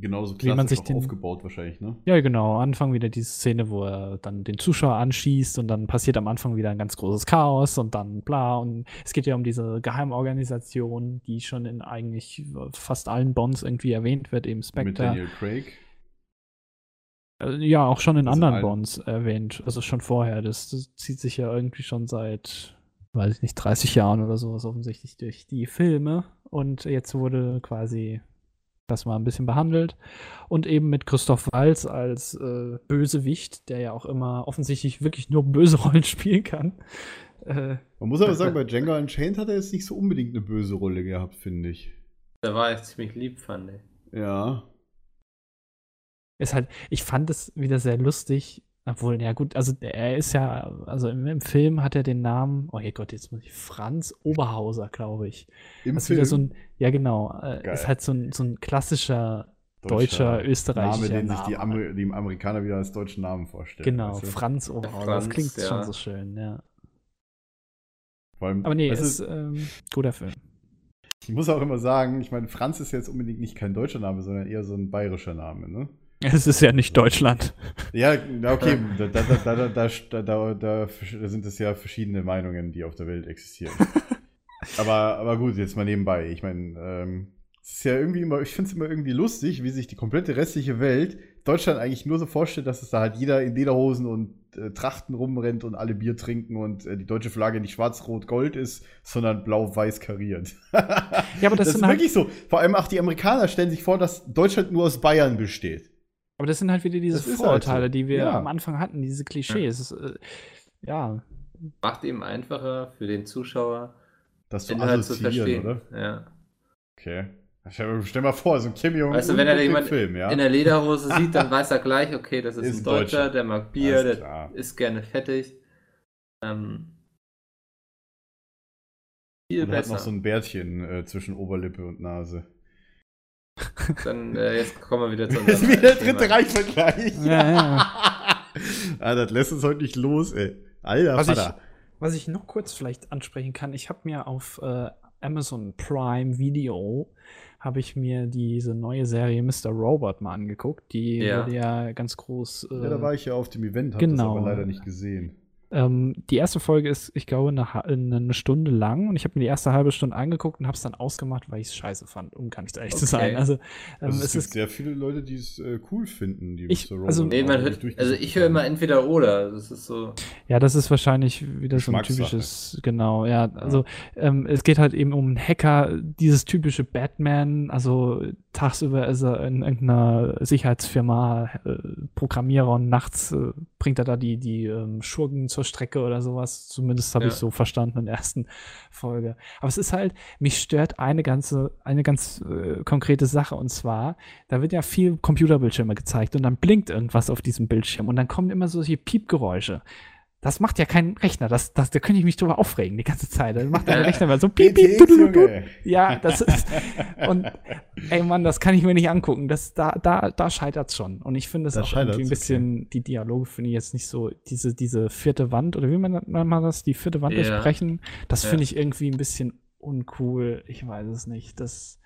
[SPEAKER 1] Genauso
[SPEAKER 3] Wie man sich
[SPEAKER 1] auch
[SPEAKER 3] den-
[SPEAKER 1] aufgebaut wahrscheinlich, ne?
[SPEAKER 3] ja, genau. Anfang wieder diese Szene, wo er dann den Zuschauer anschießt und dann passiert am Anfang wieder ein ganz großes Chaos und dann bla. Und es geht ja um diese Geheimorganisation, die schon in eigentlich fast allen Bonds irgendwie erwähnt wird, eben
[SPEAKER 1] Mit
[SPEAKER 3] Spectre.
[SPEAKER 1] Daniel Craig.
[SPEAKER 3] Äh, Ja, auch schon in
[SPEAKER 1] Also
[SPEAKER 3] anderen Bonds erwähnt. Also schon vorher. Das, das zieht sich ja irgendwie schon seit, weiß ich nicht, 30 Jahren oder sowas offensichtlich durch die Filme. Und jetzt wurde quasi das mal ein bisschen behandelt. Und eben mit Christoph Waltz als äh, Bösewicht, der ja auch immer offensichtlich wirklich nur böse Rollen spielen kann. Äh,
[SPEAKER 1] Man muss aber sagen, bei Django Unchained hat er jetzt nicht so unbedingt eine böse Rolle gehabt, finde ich.
[SPEAKER 2] Da war ich ziemlich lieb, fand ich.
[SPEAKER 1] Ja.
[SPEAKER 3] ist halt, ich fand es wieder sehr lustig. Obwohl, ja gut, also er ist ja, also im, im Film hat er den Namen, oh je Gott, jetzt muss ich, Franz Oberhauser, glaube ich.
[SPEAKER 1] Im
[SPEAKER 3] Das ist wieder so ein, ja genau, äh,
[SPEAKER 1] Geil.
[SPEAKER 3] ist halt so ein, so ein klassischer deutscher, österreichischer
[SPEAKER 1] Name, den sich die,
[SPEAKER 3] Name.
[SPEAKER 1] Amer die Amerikaner wieder als deutschen Namen vorstellen.
[SPEAKER 3] Genau,
[SPEAKER 1] weißt du?
[SPEAKER 3] Franz Oberhauser. das
[SPEAKER 2] Franz,
[SPEAKER 3] klingt
[SPEAKER 2] ja.
[SPEAKER 3] schon so schön, ja.
[SPEAKER 1] Vor allem,
[SPEAKER 3] Aber nee,
[SPEAKER 1] du,
[SPEAKER 3] ist ähm, guter Film.
[SPEAKER 1] ich muss auch immer sagen, ich meine, Franz ist jetzt unbedingt nicht kein deutscher Name, sondern eher so ein bayerischer Name, ne?
[SPEAKER 3] Es ist ja nicht Deutschland.
[SPEAKER 1] Ja, okay, ähm. da, da, da, da, sind es ja verschiedene Meinungen, die auf der Welt existieren. aber, aber gut, jetzt mal nebenbei. Ich meine, ähm, es ist ja irgendwie immer, ich finde es immer irgendwie lustig, wie sich die komplette restliche Welt Deutschland eigentlich nur so vorstellt, dass es da halt jeder in Lederhosen und äh, Trachten rumrennt und alle Bier trinken und äh, die deutsche Flagge nicht schwarz-rot-gold ist, sondern blau-weiß kariert.
[SPEAKER 3] ja, aber das,
[SPEAKER 1] das ist
[SPEAKER 3] halt
[SPEAKER 1] wirklich halt so. Vor allem auch die Amerikaner stellen sich vor, dass Deutschland nur aus Bayern besteht
[SPEAKER 3] aber das sind halt wieder diese
[SPEAKER 1] Das ist halt
[SPEAKER 3] Vorurteile,
[SPEAKER 1] so.
[SPEAKER 3] die wir
[SPEAKER 1] Ja.
[SPEAKER 3] am Anfang hatten, diese Klischees. Es ist, äh, ja,
[SPEAKER 2] Macht eben einfacher für den Zuschauer,
[SPEAKER 1] Das zu
[SPEAKER 2] den halt zu
[SPEAKER 1] assoziieren,
[SPEAKER 2] verstehen.
[SPEAKER 1] oder?
[SPEAKER 2] Ja.
[SPEAKER 1] Okay. Stell, stell mal vor, so ein Kim Jong
[SPEAKER 2] Weißt du, wenn er jemand
[SPEAKER 1] Film, ja?
[SPEAKER 2] in der Lederhose sieht, dann weiß er gleich, okay, das ist,
[SPEAKER 1] Ist
[SPEAKER 2] ein Deutscher,
[SPEAKER 1] Deutscher.
[SPEAKER 2] der mag Bier,
[SPEAKER 1] Alles
[SPEAKER 2] der
[SPEAKER 1] klar.
[SPEAKER 2] isst gerne fettig. Ähm, viel
[SPEAKER 1] und hat
[SPEAKER 2] besser.
[SPEAKER 1] noch so ein Bärtchen äh, zwischen Oberlippe und Nase.
[SPEAKER 2] Dann äh, jetzt kommen wir wieder zu
[SPEAKER 1] Das ist
[SPEAKER 2] unserem
[SPEAKER 1] wieder der dritte Reichvergleich.
[SPEAKER 3] Ja, ja.
[SPEAKER 1] ah, das lässt uns heute nicht los, ey. Alter
[SPEAKER 3] Was ich,
[SPEAKER 1] Vater.
[SPEAKER 3] was ich noch kurz vielleicht ansprechen kann, ich habe mir auf äh, Amazon Prime Video habe ich mir diese neue Serie Mr. Robot mal angeguckt. Die
[SPEAKER 2] Ja.
[SPEAKER 3] wurde ja ganz groß. Äh,
[SPEAKER 1] ja, da war ich ja auf dem Event, hab
[SPEAKER 3] genau.
[SPEAKER 1] das aber leider nicht gesehen.
[SPEAKER 3] Ähm, die erste Folge ist, ich glaube, eine, eine Stunde lang und ich habe mir die erste halbe Stunde angeguckt und habe es dann ausgemacht, weil ich es scheiße fand, um gar nicht ehrlich zu
[SPEAKER 2] Okay.
[SPEAKER 3] sein. Also, ähm,
[SPEAKER 1] Also es,
[SPEAKER 3] es
[SPEAKER 1] gibt
[SPEAKER 3] ist
[SPEAKER 1] sehr viele Leute, die es äh, cool finden, die
[SPEAKER 3] Ich-
[SPEAKER 1] Mr.
[SPEAKER 3] also-
[SPEAKER 2] Nee, hört, also ich höre immer entweder oder. Das ist so.
[SPEAKER 3] Ja, das ist wahrscheinlich wieder so ein typisches, genau, ja. Also ähm, es geht halt eben um einen Hacker, dieses typische Batman, also tagsüber ist er in irgendeiner Sicherheitsfirma äh, Programmierer und nachts äh, bringt er da die, die ähm, Schurken zur Strecke oder sowas. Zumindest habe
[SPEAKER 2] Ja.
[SPEAKER 3] ich so verstanden in der ersten Folge. Aber es ist halt, mich stört eine ganze, eine ganz äh, konkrete Sache und zwar, da wird ja viel Computerbildschirme gezeigt und dann blinkt irgendwas auf diesem Bildschirm und dann kommen immer solche Piepgeräusche. Das macht ja kein Rechner. Das, das, da könnte ich mich drüber aufregen die ganze Zeit. Das macht der. Rechner mal so piep, piep, du, du, du. Ja, das ist. Und ey Mann, das kann ich mir nicht angucken. Das, da, da, da scheitert es schon. Und ich finde es auch irgendwie ein bisschen, die Dialoge finde ich jetzt nicht so, diese, diese vierte Wand, oder wie man nennt man das, die vierte Wand
[SPEAKER 2] Ja.
[SPEAKER 3] durchbrechen, das
[SPEAKER 2] Ja.
[SPEAKER 3] finde ich irgendwie ein bisschen uncool. Ich weiß es nicht. Das,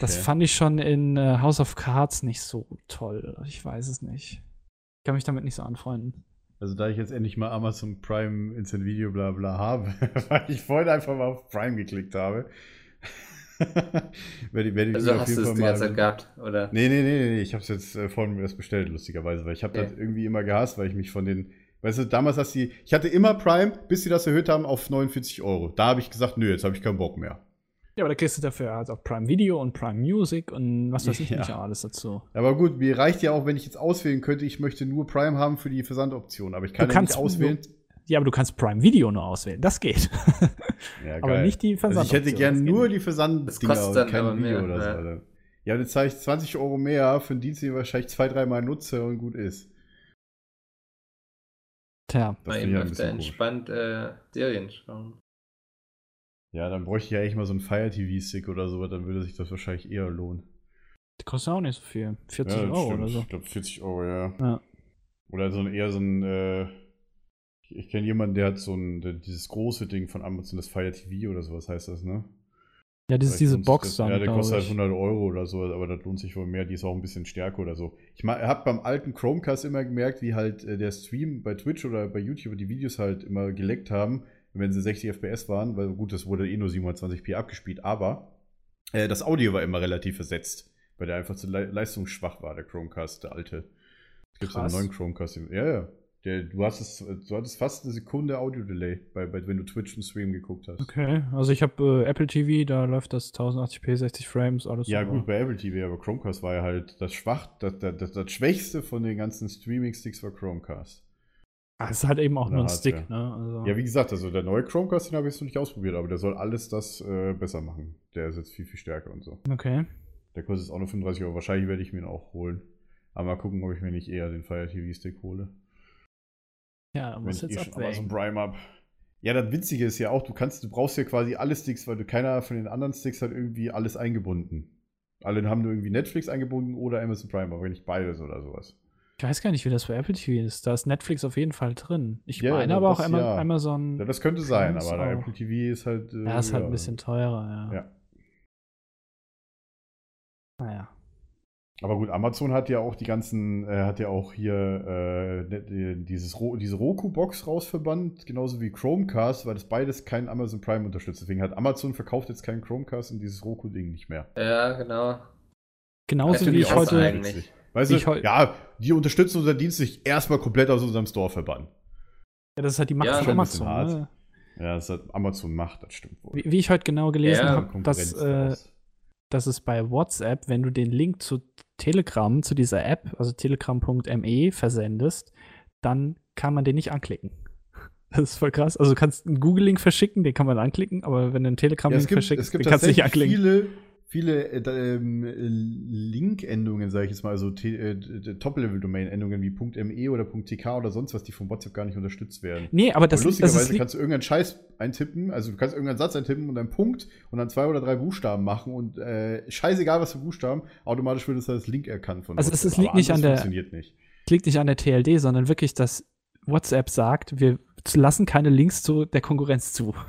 [SPEAKER 3] das
[SPEAKER 1] Okay.
[SPEAKER 3] fand ich schon in äh, House of Cards nicht so toll. Ich weiß es nicht. Ich kann mich damit nicht so anfreunden.
[SPEAKER 1] Also da ich jetzt endlich mal Amazon Prime Instant Video bla bla habe, weil ich vorhin einfach mal auf Prime geklickt habe, werde ich, werde
[SPEAKER 2] Also hast du es die ganze Zeit gehabt, oder?
[SPEAKER 1] Nee, nee, nee, nee, ich habe es jetzt äh, vorhin erst bestellt, lustigerweise, weil ich habe
[SPEAKER 2] Okay.
[SPEAKER 1] das irgendwie immer gehasst, weil ich mich von den, weißt du, damals hast die, ich hatte immer Prime, bis sie das erhöht haben auf 49 Euro. Da habe ich gesagt, nö, jetzt habe ich keinen Bock mehr.
[SPEAKER 3] Ja, aber da kriegst du dafür halt auch Prime Video und Prime Music und was weiß ich
[SPEAKER 1] Ja.
[SPEAKER 3] nicht auch alles dazu.
[SPEAKER 1] Aber gut, mir reicht ja auch, wenn ich jetzt auswählen könnte, ich möchte nur Prime haben für die Versandoption, aber ich kann
[SPEAKER 3] Du
[SPEAKER 1] ja nicht
[SPEAKER 3] kannst
[SPEAKER 1] auswählen.
[SPEAKER 3] Ja, aber du kannst Prime Video nur auswählen. Das geht.
[SPEAKER 1] Ja,
[SPEAKER 3] aber nicht die
[SPEAKER 1] Also ich hätte
[SPEAKER 3] Versandoption,
[SPEAKER 1] gern nur
[SPEAKER 3] nicht.
[SPEAKER 1] die
[SPEAKER 2] Das
[SPEAKER 1] Versanddinger
[SPEAKER 2] kostet
[SPEAKER 1] und
[SPEAKER 2] dann
[SPEAKER 1] kein
[SPEAKER 2] aber
[SPEAKER 1] Video
[SPEAKER 2] mehr,
[SPEAKER 1] oder so.
[SPEAKER 2] ja.
[SPEAKER 1] Alter. Ja, dann zahle ich 20 Euro mehr für einen Dienst, den ich wahrscheinlich zwei, dreimal nutze und gut ist.
[SPEAKER 3] Tja,
[SPEAKER 1] ja ein
[SPEAKER 2] öfter entspannt äh, Serien schauen.
[SPEAKER 1] Ja, dann bräuchte ich ja echt mal so einen Fire TV-Stick oder so, dann würde sich das wahrscheinlich eher lohnen.
[SPEAKER 3] die kostet auch nicht so viel. 40
[SPEAKER 1] ja,
[SPEAKER 3] Euro
[SPEAKER 1] stimmt.
[SPEAKER 3] oder so.
[SPEAKER 1] Ich glaube 40 Euro, ja.
[SPEAKER 3] Ja.
[SPEAKER 1] Oder so ein, eher so ein, äh, ich, kenne jemanden, der hat so ein, der, dieses große Ding von Amazon, das Fire TV oder sowas heißt das, ne?
[SPEAKER 3] Ja, das ist diese Box
[SPEAKER 1] das,
[SPEAKER 3] dann,
[SPEAKER 1] Ja, der kostet halt
[SPEAKER 3] ich.
[SPEAKER 1] 100 Euro oder so, aber das lohnt sich wohl mehr. Die ist auch ein bisschen stärker oder so. Ich habe beim alten Chromecast immer gemerkt, wie halt äh, der Stream bei Twitch oder bei YouTube die Videos halt immer geleckt haben, wenn sie 60 FPS waren, weil gut, das wurde eh nur 720p abgespielt, aber äh, das Audio war immer relativ versetzt, weil der einfach zu le leistungsschwach war, der Chromecast, der alte. Es gibt einen neuen Chromecast. Ja, ja. Der, du, hast es, du hattest fast eine Sekunde Audio-Delay, bei, bei, wenn du Twitch im Stream geguckt hast.
[SPEAKER 3] Okay, also ich habe äh, Apple TV, da läuft das 1080p, 60 Frames, alles
[SPEAKER 1] Ja, gut, bei Apple TV, aber Chromecast war ja halt das schwach, das, das, das, das Schwächste von den ganzen Streaming-Sticks war Chromecast.
[SPEAKER 3] Ah, ist halt eben auch nur ein
[SPEAKER 1] Hardware.
[SPEAKER 3] Stick, ne? Also,
[SPEAKER 1] Ja, wie gesagt, also der neue Chromecast, den habe ich jetzt noch nicht ausprobiert, aber der soll alles das äh, besser machen. Der ist jetzt viel, viel stärker und so.
[SPEAKER 3] okay.
[SPEAKER 1] Der kostet jetzt auch nur 35 Euro. Wahrscheinlich werde ich mir ihn auch holen. Aber mal gucken, ob ich mir nicht eher den Fire TV-Stick hole.
[SPEAKER 3] Ja, muss jetzt
[SPEAKER 1] eh schon Amazon. Prime habe. Ja, das Witzige ist ja auch, du kannst, du brauchst ja quasi alle Sticks, weil du keiner von den anderen Sticks hat irgendwie alles eingebunden. Alle haben nur irgendwie Netflix eingebunden oder Amazon Prime, aber nicht beides oder sowas.
[SPEAKER 3] Ich weiß gar nicht, wie das bei Apple TV ist. Da ist Netflix auf jeden Fall drin. Ich
[SPEAKER 1] Ja,
[SPEAKER 3] meine
[SPEAKER 1] ja,
[SPEAKER 3] aber auch
[SPEAKER 1] das
[SPEAKER 3] Ama
[SPEAKER 1] ja.
[SPEAKER 3] Amazon.
[SPEAKER 1] Ja, das könnte sein, aber
[SPEAKER 3] auch-
[SPEAKER 1] Apple TV ist halt. äh,
[SPEAKER 3] ja, ist halt ein bisschen teurer, ja.
[SPEAKER 1] Ja.
[SPEAKER 3] Naja.
[SPEAKER 1] Aber gut, Amazon hat ja auch die ganzen, äh, hat ja auch hier äh, ne- die- dieses Ro diese Roku-Box rausverbannt, genauso wie Chromecast, weil das beides kein Amazon Prime unterstützt. Deswegen hat Amazon verkauft jetzt keinen Chromecast und dieses Roku-Ding nicht mehr.
[SPEAKER 2] Ja, genau.
[SPEAKER 3] Genauso wie
[SPEAKER 2] ich
[SPEAKER 3] heute.
[SPEAKER 2] eigentlich.
[SPEAKER 1] Weißt du,
[SPEAKER 3] ich heu-
[SPEAKER 1] ja, die unterstützen unseren Dienst nicht erstmal komplett aus unserem Store verbannen.
[SPEAKER 3] Ja, das ist halt die Macht
[SPEAKER 2] Ja,
[SPEAKER 3] von Amazon.
[SPEAKER 1] hart.
[SPEAKER 3] Ne?
[SPEAKER 1] Ja, das hat Amazon macht, das stimmt wohl.
[SPEAKER 3] Wie, wie ich heute genau gelesen
[SPEAKER 2] Ja,
[SPEAKER 3] habe, dass, äh, dass es bei WhatsApp, wenn du den Link zu Telegram, zu dieser App, also telegram.me versendest, dann kann man den nicht anklicken. Das ist voll krass. Also du kannst einen Google-Link verschicken, den kann man anklicken, aber wenn du einen
[SPEAKER 1] Ja,
[SPEAKER 3] Telegram-Link
[SPEAKER 1] gibt,
[SPEAKER 3] verschickst, den kannst du nicht anklicken.
[SPEAKER 1] viele, viele äh, ähm, äh, Link-Endungen, sage ich jetzt mal, also äh, Top-Level-Domain-Endungen wie .me oder .tk oder sonst was, die von WhatsApp gar nicht unterstützt werden.
[SPEAKER 3] Nee, aber das,
[SPEAKER 1] und
[SPEAKER 3] das
[SPEAKER 1] lustigerweise
[SPEAKER 3] ist
[SPEAKER 1] kannst du irgendeinen Scheiß eintippen, also du kannst irgendeinen Satz eintippen und einen Punkt und dann zwei oder drei Buchstaben machen und äh, scheißegal was für Buchstaben, automatisch wird es als Link erkannt von
[SPEAKER 3] Also es-
[SPEAKER 1] WhatsApp.
[SPEAKER 3] es liegt
[SPEAKER 1] Aber
[SPEAKER 3] nicht an der-
[SPEAKER 1] funktioniert nicht.
[SPEAKER 3] liegt nicht an der TLD, sondern wirklich, dass WhatsApp sagt, wir lassen keine Links zu der Konkurrenz zu.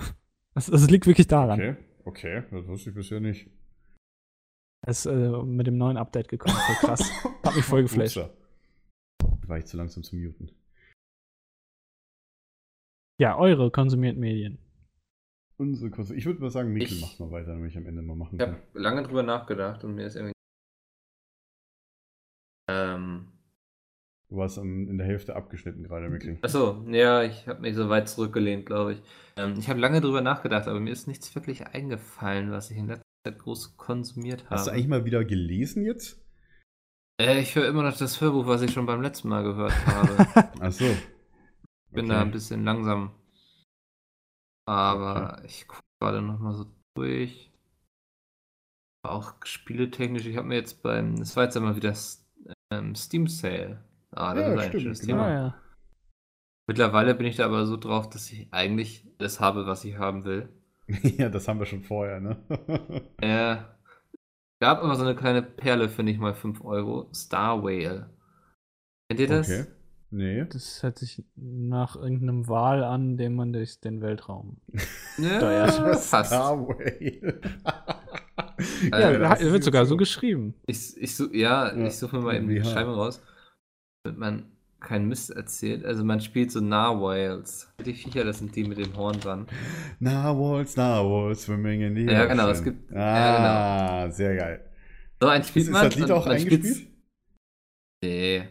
[SPEAKER 3] Das, das liegt wirklich daran.
[SPEAKER 1] Okay, okay, das wusste ich bisher nicht.
[SPEAKER 3] Ist äh, mit dem neuen Update gekommen. Voll krass. Hat mich voll geflasht.
[SPEAKER 1] Upsa. War ich zu langsam zu muten.
[SPEAKER 3] Ja, eure konsumierten Medien.
[SPEAKER 1] Unsere Kurse. Ich würde mal sagen, Mikkel
[SPEAKER 2] Ich-
[SPEAKER 1] macht mal weiter, damit ich am Ende mal machen
[SPEAKER 2] Ich
[SPEAKER 1] kann.
[SPEAKER 2] habe lange drüber nachgedacht und mir ist irgendwie. Ähm,
[SPEAKER 1] Du warst in der Hälfte abgeschnitten gerade, Mikkel.
[SPEAKER 2] achso, ja, ich habe mich so weit zurückgelehnt, glaube ich. Ähm, ich habe lange drüber nachgedacht, aber mir ist nichts wirklich eingefallen, was ich in letzter Zeit groß konsumiert habe.
[SPEAKER 1] Hast du eigentlich mal wieder gelesen jetzt?
[SPEAKER 2] äh, ich höre immer noch das Hörbuch, was ich schon beim letzten Mal gehört habe.
[SPEAKER 1] Ach so.
[SPEAKER 2] bin da ein bisschen langsam. Aber ich gucke gerade nochmal so durch. Auch spieletechnisch, ich habe mir jetzt beim, das war jetzt einmal wieder ähm, Steam Sale. Ah, das
[SPEAKER 1] Ja,
[SPEAKER 2] ist ein
[SPEAKER 1] stimmt,
[SPEAKER 2] schönes
[SPEAKER 1] genau.
[SPEAKER 2] Thema.
[SPEAKER 3] Ja, ja.
[SPEAKER 2] Mittlerweile bin ich da aber so drauf, dass ich eigentlich das habe, was ich haben will.
[SPEAKER 1] ja, das haben wir schon vorher, ne?
[SPEAKER 2] Äh, gab immer so eine kleine Perle für nicht mal 5 Euro. Star Whale. Kennt ihr das?
[SPEAKER 1] Okay. Nee.
[SPEAKER 3] Das hört sich nach irgendeinem Wahl an, den man durch den Weltraum.
[SPEAKER 2] Ja,
[SPEAKER 3] Steuert.
[SPEAKER 2] fast.
[SPEAKER 1] Starway.
[SPEAKER 3] Ja,
[SPEAKER 2] Äh,
[SPEAKER 3] da
[SPEAKER 1] das ist
[SPEAKER 3] wird sogar so geschrieben.
[SPEAKER 2] Ich, ich, ja,
[SPEAKER 1] Ja,
[SPEAKER 2] ich suche mir mal eben die. Beschreibung raus, damit man keinen Mist erzählt. Also man spielt so Narwhals. Die Viecher, das sind die mit dem Horn dran.
[SPEAKER 1] Narwhals, Narwhals, swimming in the
[SPEAKER 2] Ja, genau, es gibt-
[SPEAKER 1] Ah, sehr geil.
[SPEAKER 2] So ein spielt
[SPEAKER 1] Ist
[SPEAKER 2] man.
[SPEAKER 1] das Lied auch
[SPEAKER 2] man
[SPEAKER 1] eingespielt?
[SPEAKER 2] Nee.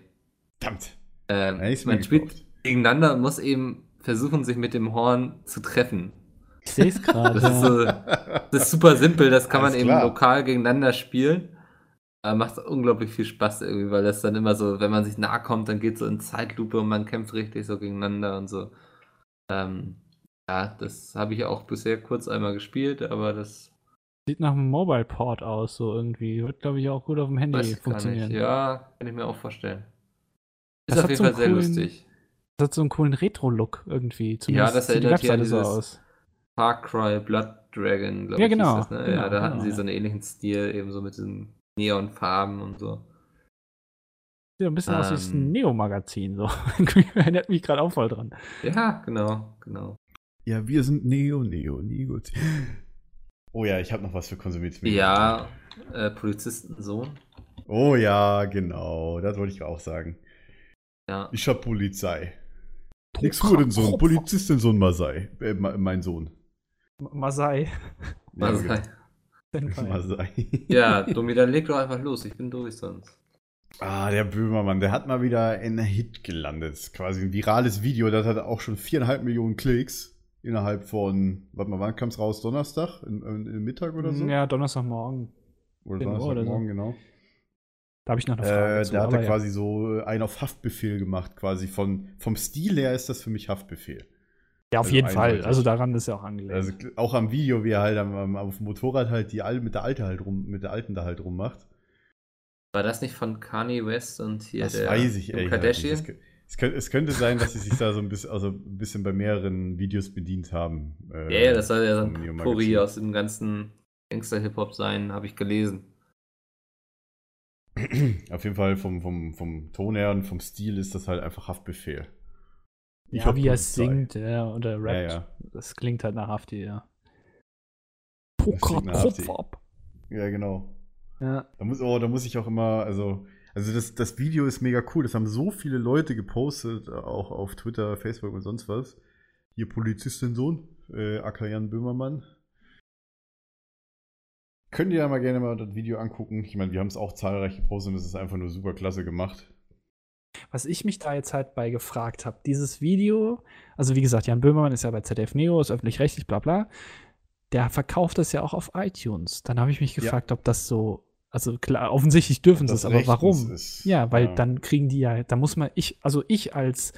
[SPEAKER 1] Verdammt.
[SPEAKER 2] Ähm,
[SPEAKER 1] Ja,
[SPEAKER 2] man spielt
[SPEAKER 1] gekauft.
[SPEAKER 2] gegeneinander und muss eben versuchen, sich mit dem Horn zu treffen.
[SPEAKER 3] Ich sehe es gerade.
[SPEAKER 2] Das so, das ist super simpel, das kann man
[SPEAKER 1] Alles
[SPEAKER 2] eben
[SPEAKER 1] klar.
[SPEAKER 2] lokal gegeneinander spielen. Macht unglaublich viel Spaß irgendwie, weil das dann immer so, wenn man sich nahe kommt, dann geht so in Zeitlupe und man kämpft richtig so gegeneinander und so. Ähm, ja, das habe ich auch bisher kurz einmal gespielt, aber das
[SPEAKER 3] Sieht nach einem Mobile Port aus, so irgendwie. Wird, glaube ich, auch gut auf dem Handy
[SPEAKER 2] Weiß
[SPEAKER 3] funktionieren.
[SPEAKER 2] nicht. Ja, kann ich mir auch vorstellen. Ist
[SPEAKER 3] Das
[SPEAKER 2] auf jeden
[SPEAKER 3] so
[SPEAKER 2] Fall sehr
[SPEAKER 3] coolen-
[SPEAKER 2] lustig.
[SPEAKER 3] Das hat so einen coolen Retro-Look irgendwie. Zumindest
[SPEAKER 2] das
[SPEAKER 3] sieht die
[SPEAKER 2] erinnert hier an
[SPEAKER 3] Webseite so
[SPEAKER 2] dieses-
[SPEAKER 3] aus.
[SPEAKER 2] Far Cry Blood Dragon, glaube
[SPEAKER 3] Ja,
[SPEAKER 2] ich.
[SPEAKER 3] genau,
[SPEAKER 2] das, ne?
[SPEAKER 3] genau,
[SPEAKER 2] ja, da hatten
[SPEAKER 3] genau,
[SPEAKER 2] sie
[SPEAKER 3] ja.
[SPEAKER 2] so einen ähnlichen Stil, eben so mit diesen Neonfarben und so.
[SPEAKER 3] Sieht ein bisschen aus wie das
[SPEAKER 2] Ähm.
[SPEAKER 3] Neo-Magazin. So. Erinnert mich gerade auch voll dran.
[SPEAKER 2] Ja, genau, genau.
[SPEAKER 1] Ja, wir sind Neo, Neo, Neo. Oh ja, ich habe noch was für konsumiert.
[SPEAKER 2] Ja, äh, Polizistensohn.
[SPEAKER 1] Oh ja, genau. Das wollte ich auch sagen.
[SPEAKER 2] Ja.
[SPEAKER 1] Ich hab Polizei. Nix Hurensohn, Polizistensohn Masai. Äh, mein Sohn.
[SPEAKER 3] Masai.
[SPEAKER 1] Ja,
[SPEAKER 2] Also,
[SPEAKER 1] genau. Masai.
[SPEAKER 2] Ja, Domi, dann leg doch einfach los. Ich bin durch sonst.
[SPEAKER 1] Ah, der Böhmermann, der hat mal wieder in einen Hit gelandet. Quasi ein virales Video, das hat auch schon viereinhalb Millionen Klicks innerhalb von, warte mal, wann kam es raus? Donnerstag? In, in, im Mittag oder so?
[SPEAKER 3] Ja, Donnerstagmorgen.
[SPEAKER 1] Oder
[SPEAKER 3] 10 Uhr oder so.
[SPEAKER 1] Donnerstagmorgen, genau.
[SPEAKER 3] Da habe ich noch eine Frage.
[SPEAKER 1] Äh,
[SPEAKER 3] zu,
[SPEAKER 1] da hat er
[SPEAKER 3] ja.
[SPEAKER 1] quasi so äh, einen auf Haftbefehl gemacht, quasi. Von, vom Stil her ist das für mich Haftbefehl.
[SPEAKER 3] Ja, auf
[SPEAKER 1] also
[SPEAKER 3] jeden Fall.
[SPEAKER 1] eindeutig.
[SPEAKER 3] Also daran ist ja auch angelegt.
[SPEAKER 1] Also auch am Video, wie er halt am, am, auf dem Motorrad halt die Al mit der Alte halt rum, mit der Alten da halt rummacht.
[SPEAKER 2] War das nicht von Kanye West und hier
[SPEAKER 1] das
[SPEAKER 2] der
[SPEAKER 1] weiß ich ehrlich
[SPEAKER 2] Kardashian?
[SPEAKER 1] nicht. Es, kö- es, könnte, es könnte sein, dass sie sich da so ein bisschen, also ein bisschen bei mehreren Videos bedient haben. äh,
[SPEAKER 2] Ja, ja, das soll ja so ein. Puri aus dem ganzen Gangster-Hip-Hop sein, habe ich gelesen.
[SPEAKER 1] Auf jeden Fall vom, vom, vom Ton her und vom Stil ist das halt einfach Haftbefehl. Ich
[SPEAKER 3] ja, wie er singt, ja, oder rappt.
[SPEAKER 1] Ja, ja.
[SPEAKER 3] Das klingt halt nach Hafti, ja. Poker. Kopf ab.
[SPEAKER 1] Ja, genau.
[SPEAKER 3] Ja.
[SPEAKER 1] Da muss, oh, da muss ich auch immer, also, also das, das Video ist mega cool. Das haben so viele Leute gepostet, auch auf Twitter, Facebook und sonst was. Hier Polizistin Sohn, äh, aka Jan Böhmermann. Könnt ihr ja mal gerne mal das Video angucken. Ich meine, wir haben es auch zahlreich gepostet und es ist einfach nur super klasse gemacht.
[SPEAKER 3] Was ich mich da jetzt halt bei gefragt habe, dieses Video, also wie gesagt, Jan Böhmermann ist ja bei ZDF Neo, ist öffentlich-rechtlich, bla bla. Der verkauft das ja auch auf iTunes. Dann habe ich mich
[SPEAKER 1] Ja.
[SPEAKER 3] gefragt, ob das so, also klar, offensichtlich dürfen sie es, aber warum?
[SPEAKER 1] ist.
[SPEAKER 3] Ja, weil
[SPEAKER 1] Ja.
[SPEAKER 3] dann kriegen die ja, da muss man, ich, also ich als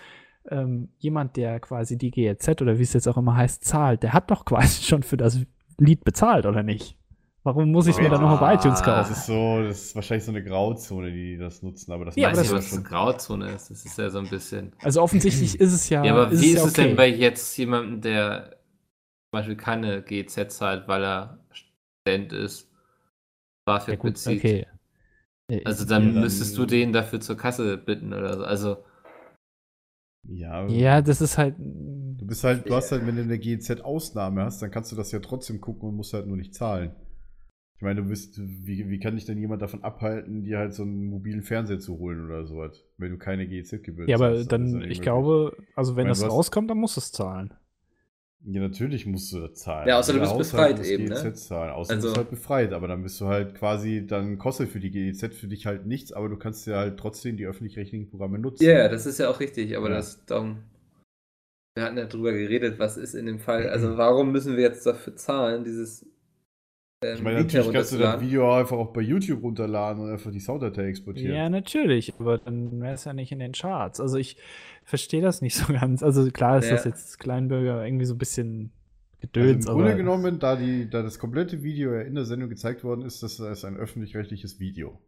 [SPEAKER 3] ähm, jemand, der quasi die GEZ oder wie es jetzt auch immer heißt, zahlt, der hat doch quasi schon für das Lied bezahlt, oder nicht? Warum muss ich es mir dann noch auf iTunes
[SPEAKER 2] Ah,
[SPEAKER 1] Das
[SPEAKER 3] kaufen?
[SPEAKER 1] ist so, das ist wahrscheinlich so eine Grauzone, die das nutzen, aber das
[SPEAKER 3] Ja,
[SPEAKER 2] Ich weiß
[SPEAKER 1] meiste
[SPEAKER 2] nicht,
[SPEAKER 3] das-
[SPEAKER 2] was eine Grauzone ist. Das ist ja so ein bisschen.
[SPEAKER 3] Also offensichtlich ist es ja.
[SPEAKER 2] Ja, aber wie ist
[SPEAKER 3] ja
[SPEAKER 2] es denn bei jetzt jemandem, der zum Beispiel keine GZ zahlt, weil er Student ist, BAföG
[SPEAKER 3] ja, gut,
[SPEAKER 2] bezieht?
[SPEAKER 3] okay.
[SPEAKER 2] Also dann,
[SPEAKER 1] Ja, dann-
[SPEAKER 2] müsstest du den dafür zur Kasse bitten oder so. Also,
[SPEAKER 1] Ja,
[SPEAKER 3] Ja, das ist halt.
[SPEAKER 1] Du bist halt, du hast halt, wenn du eine GEZ-Ausnahme hast, dann kannst du das ja trotzdem gucken und musst halt nur nicht zahlen. Ich meine, du bist, wie, wie kann dich denn jemand davon abhalten, dir halt so einen mobilen Fernseher zu holen oder sowas, wenn du keine GEZ-Gebühr
[SPEAKER 3] Ja, aber
[SPEAKER 1] ja
[SPEAKER 3] dann, ich glaube, also wenn
[SPEAKER 1] Weil
[SPEAKER 3] das
[SPEAKER 1] du hast-
[SPEAKER 3] rauskommt, dann muss es zahlen.
[SPEAKER 1] Ja, natürlich musst du das zahlen.
[SPEAKER 2] Ja, außer du bist
[SPEAKER 1] Haushalt
[SPEAKER 2] befreit eben, ne?
[SPEAKER 1] GEZ zahlen. Außer du
[SPEAKER 2] Also-
[SPEAKER 1] bist halt befreit, aber dann bist du halt quasi, dann kostet für die GEZ für dich halt nichts, aber du kannst ja halt trotzdem die öffentlich-rechtlichen Programme nutzen.
[SPEAKER 2] ja, yeah, das ist ja auch richtig, aber
[SPEAKER 1] Ja.
[SPEAKER 2] das darum. Wir hatten ja drüber geredet, was ist in dem Fall. Also, warum müssen wir jetzt dafür zahlen, dieses. Ähm,
[SPEAKER 1] Ich meine,
[SPEAKER 2] Lied
[SPEAKER 1] natürlich kannst du das? Video einfach auch bei YouTube runterladen und einfach die Sounddatei exportieren.
[SPEAKER 3] Ja, natürlich, aber dann wäre es ja nicht in den Charts. Also ich verstehe das nicht so ganz. Also klar ist
[SPEAKER 2] Ja.
[SPEAKER 3] das jetzt Kleinbürger irgendwie so ein bisschen
[SPEAKER 1] Also
[SPEAKER 3] Gedöns,
[SPEAKER 1] Im Grunde genommen, da, die, da das komplette Video ja in der Sendung gezeigt worden ist, das ist ein öffentlich-rechtliches Video.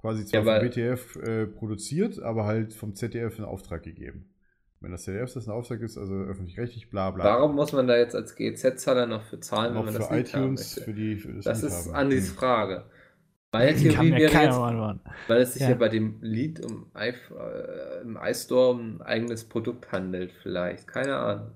[SPEAKER 1] Quasi zwar
[SPEAKER 2] Ja,
[SPEAKER 1] vom BTF äh, produziert, aber halt vom ZDF in Auftrag gegeben. Wenn das ZDF das ein Auftrag ist, also öffentlich-rechtlich, bla bla.
[SPEAKER 2] Warum muss man da jetzt als GEZ-Zahler noch für zahlen, wenn
[SPEAKER 1] Noch
[SPEAKER 2] man
[SPEAKER 1] für
[SPEAKER 2] das haben
[SPEAKER 1] iTunes,
[SPEAKER 2] möchte?
[SPEAKER 1] für die für das,
[SPEAKER 2] Das ist
[SPEAKER 1] haben.
[SPEAKER 2] Andys
[SPEAKER 1] Hm.
[SPEAKER 2] Frage. Meine
[SPEAKER 3] kann
[SPEAKER 2] Theorie
[SPEAKER 3] mir
[SPEAKER 2] wäre jetzt, weil es sich
[SPEAKER 3] Ja.
[SPEAKER 2] ja. bei dem Lied um i, äh, im iStore um ein eigenes Produkt handelt, vielleicht. Keine Ahnung.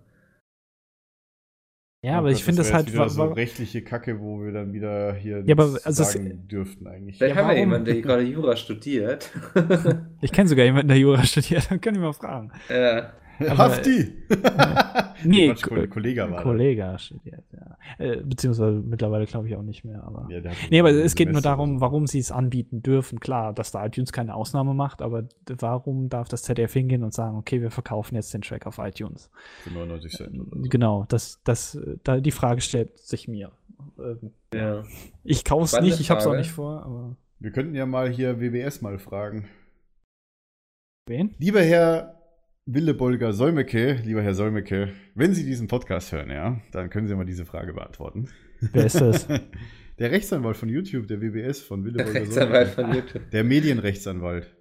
[SPEAKER 3] Ja,
[SPEAKER 1] Oh
[SPEAKER 3] aber
[SPEAKER 1] Gott,
[SPEAKER 3] ich finde
[SPEAKER 1] wär
[SPEAKER 3] das halt.
[SPEAKER 1] wieder so rechtliche Kacke, wo wir dann wieder hier
[SPEAKER 3] Ja, aber also es-
[SPEAKER 1] sagen dürften eigentlich.
[SPEAKER 2] Vielleicht
[SPEAKER 3] Ja,
[SPEAKER 2] haben wir
[SPEAKER 3] warum?
[SPEAKER 2] jemanden, der hier gerade Jura studiert.
[SPEAKER 3] ich kenne sogar jemanden, der Jura studiert, dann kann ich mal fragen.
[SPEAKER 2] ja.
[SPEAKER 1] Hafti!
[SPEAKER 3] Nee,
[SPEAKER 1] Quatsch, Ko- Kollege war.
[SPEAKER 3] Kollege studiert, ja. Äh, beziehungsweise mittlerweile glaube ich auch nicht mehr, aber.
[SPEAKER 1] Ja,
[SPEAKER 3] Nee, aber es geht nur darum, warum sie es anbieten dürfen. Klar, dass da iTunes keine Ausnahme macht, aber warum darf das ZDF hingehen und sagen, okay, wir verkaufen jetzt den Track auf iTunes?
[SPEAKER 1] Für 99 Cent oder so.
[SPEAKER 3] Genau, das, das, da, die Frage stellt sich mir. Ähm,
[SPEAKER 2] ja.
[SPEAKER 3] Ich kaufe es nicht, ich habe es auch nicht vor, aber
[SPEAKER 1] Wir könnten ja mal hier WBS mal fragen.
[SPEAKER 3] wen?
[SPEAKER 1] Lieber Herr Willebolger Solmecke, lieber Herr Solmecke, wenn Sie diesen Podcast hören, ja, dann können Sie mal diese Frage beantworten.
[SPEAKER 3] Wer ist das?
[SPEAKER 1] Der Rechtsanwalt von YouTube, der WBS von
[SPEAKER 2] Der
[SPEAKER 1] Willebolger
[SPEAKER 2] Rechtsanwalt
[SPEAKER 1] Solmecke.
[SPEAKER 2] von YouTube.
[SPEAKER 1] Der Medienrechtsanwalt.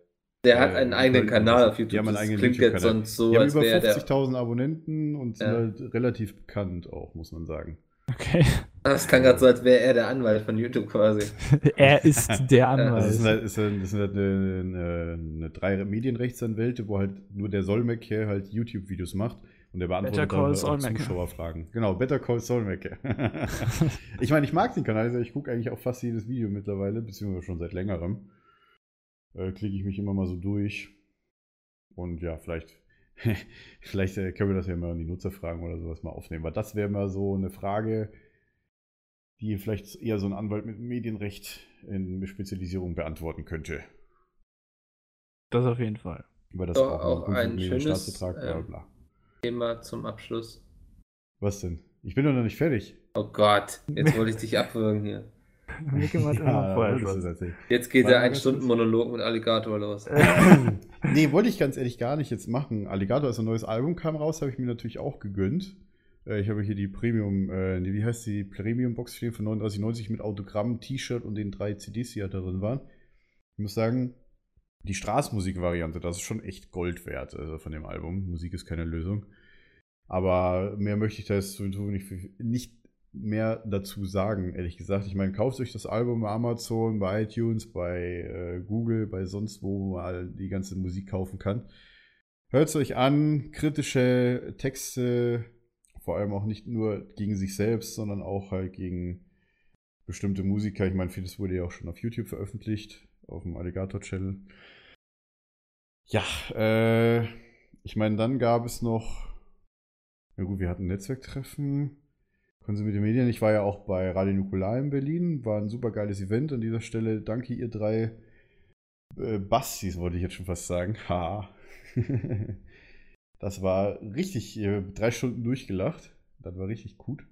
[SPEAKER 2] Der hat
[SPEAKER 1] Äh,
[SPEAKER 2] einen eigenen
[SPEAKER 1] Köln-
[SPEAKER 2] Kanal auf
[SPEAKER 1] Die
[SPEAKER 2] YouTube.
[SPEAKER 1] haben einen eigenen
[SPEAKER 2] klingt jetzt sonst so,
[SPEAKER 1] die haben
[SPEAKER 2] als
[SPEAKER 1] über
[SPEAKER 2] wäre der.
[SPEAKER 1] 50.000 Abonnenten und sind
[SPEAKER 2] Ja.
[SPEAKER 1] halt relativ bekannt auch, muss man sagen.
[SPEAKER 3] Okay.
[SPEAKER 2] Das klang gerade so, als wäre er der Anwalt von YouTube quasi.
[SPEAKER 3] er ist der
[SPEAKER 1] Also das sind
[SPEAKER 3] Anwalt.
[SPEAKER 1] halt, ist halt, das sind halt eine, eine, eine drei Medienrechtsanwälte, wo halt nur der Solmecke halt YouTube-Videos macht und der
[SPEAKER 3] Better
[SPEAKER 1] beantwortet
[SPEAKER 3] Call
[SPEAKER 1] dann auch. Zuschauerfragen. Genau, Better Call Solmecke. ich meine, ich mag den Kanal, also ich gucke eigentlich auch fast jedes Video mittlerweile, beziehungsweise schon seit längerem. Äh, Klicke ich mich immer mal so durch. Und ja, vielleicht, vielleicht äh, können wir das ja mal in die Nutzerfragen oder sowas mal aufnehmen. Weil das wäre mal so eine Frage, die vielleicht eher so ein Anwalt mit Medienrecht in Spezialisierung beantworten könnte.
[SPEAKER 3] Das auf jeden Fall.
[SPEAKER 1] Weil das
[SPEAKER 2] Doch,
[SPEAKER 1] auch,
[SPEAKER 2] auch
[SPEAKER 1] einen
[SPEAKER 2] ein schönes,
[SPEAKER 1] bla
[SPEAKER 2] ähm,
[SPEAKER 1] bla.
[SPEAKER 2] Thema zum Abschluss.
[SPEAKER 1] Was denn? Ich bin doch noch nicht fertig.
[SPEAKER 2] Oh Gott, jetzt wollte ich dich abwürgen hier.
[SPEAKER 3] Schluss.
[SPEAKER 1] tatsächlich.
[SPEAKER 2] Jetzt geht der ein Stunden Monolog mit Alligator los.
[SPEAKER 1] nee, wollte ich ganz ehrlich gar nicht jetzt machen. Alligator, als ein neues Album kam raus, habe ich mir natürlich auch gegönnt. Äh, Ich habe hier die Premium, äh, nee, wie heißt die Premium-Box stehen von 39,90 mit Autogramm, T-Shirt und den drei CDs, die da drin waren. Ich muss sagen, die Straßmusik-Variante, das ist schon echt Gold wert also von dem Album. Musik ist keine Lösung. Aber mehr möchte ich da jetzt sowieso nicht, nicht mehr dazu sagen, ehrlich gesagt. Ich meine, kauft euch das Album bei Amazon, bei iTunes, bei äh, Google, bei sonst wo man die ganze Musik kaufen kann. Hört es euch an, kritische Texte, vor allem auch nicht nur gegen sich selbst, sondern auch halt gegen bestimmte Musiker. Ich meine, vieles wurde ja auch schon auf YouTube veröffentlicht, auf dem Alligator-Channel. Ja, äh, ich meine, dann gab es noch, na gut, wir hatten Netzwerktreffen, Konsumierte Medien. Ich war ja auch bei Radio Nukular in Berlin, war ein super geiles Event. An dieser Stelle danke ihr drei äh, Bastis, wollte ich jetzt schon fast sagen. Ha. das war richtig, äh, drei Stunden durchgelacht. Das war richtig gut.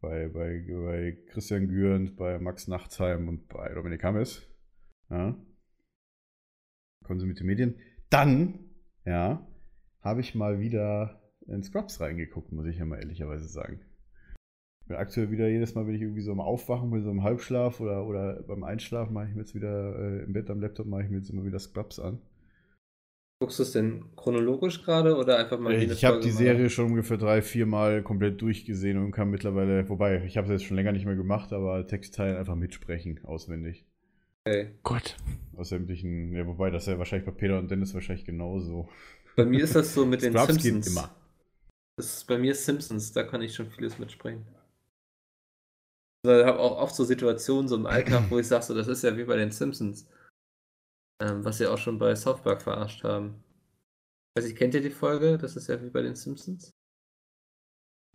[SPEAKER 1] Bei, bei, bei Christian Gürnt, bei Max Nachtsheim und bei Dominik Hammes. Ja. Konsumierte Medien. Dann, ja, habe ich mal wieder in Scrubs reingeguckt, muss ich ja mal ehrlicherweise sagen. Ich bin aktuell wieder jedes Mal, wenn ich irgendwie so am Aufwachen bin, so im Halbschlaf oder, oder beim Einschlafen, mache ich mir jetzt wieder äh, im Bett am Laptop, mache ich mir jetzt immer wieder Scrubs an.
[SPEAKER 2] Guckst du es denn chronologisch gerade oder einfach mal jede
[SPEAKER 1] ich habe die
[SPEAKER 2] mal-
[SPEAKER 1] Serie schon ungefähr drei, vier Mal komplett durchgesehen und kann mittlerweile, wobei, ich habe es jetzt schon länger nicht mehr gemacht, aber Textteilen einfach mitsprechen, auswendig.
[SPEAKER 2] Okay.
[SPEAKER 3] Gut.
[SPEAKER 1] Aus sämtlichen, ja, wobei das ja wahrscheinlich bei Peter und Dennis wahrscheinlich genauso.
[SPEAKER 2] Bei mir ist das so mit den
[SPEAKER 1] Scrubs geht
[SPEAKER 2] Simpsons.
[SPEAKER 1] immer.
[SPEAKER 2] Das ist bei mir Simpsons, da kann ich schon vieles mitsprechen. Also, Ich habe auch oft so Situationen so im Alltag, wo ich sage, so, das ist ja wie bei den Simpsons. Ähm, was sie auch schon bei South Park verarscht haben. Weiß ich, kennt ihr die Folge? Das ist ja wie bei den Simpsons.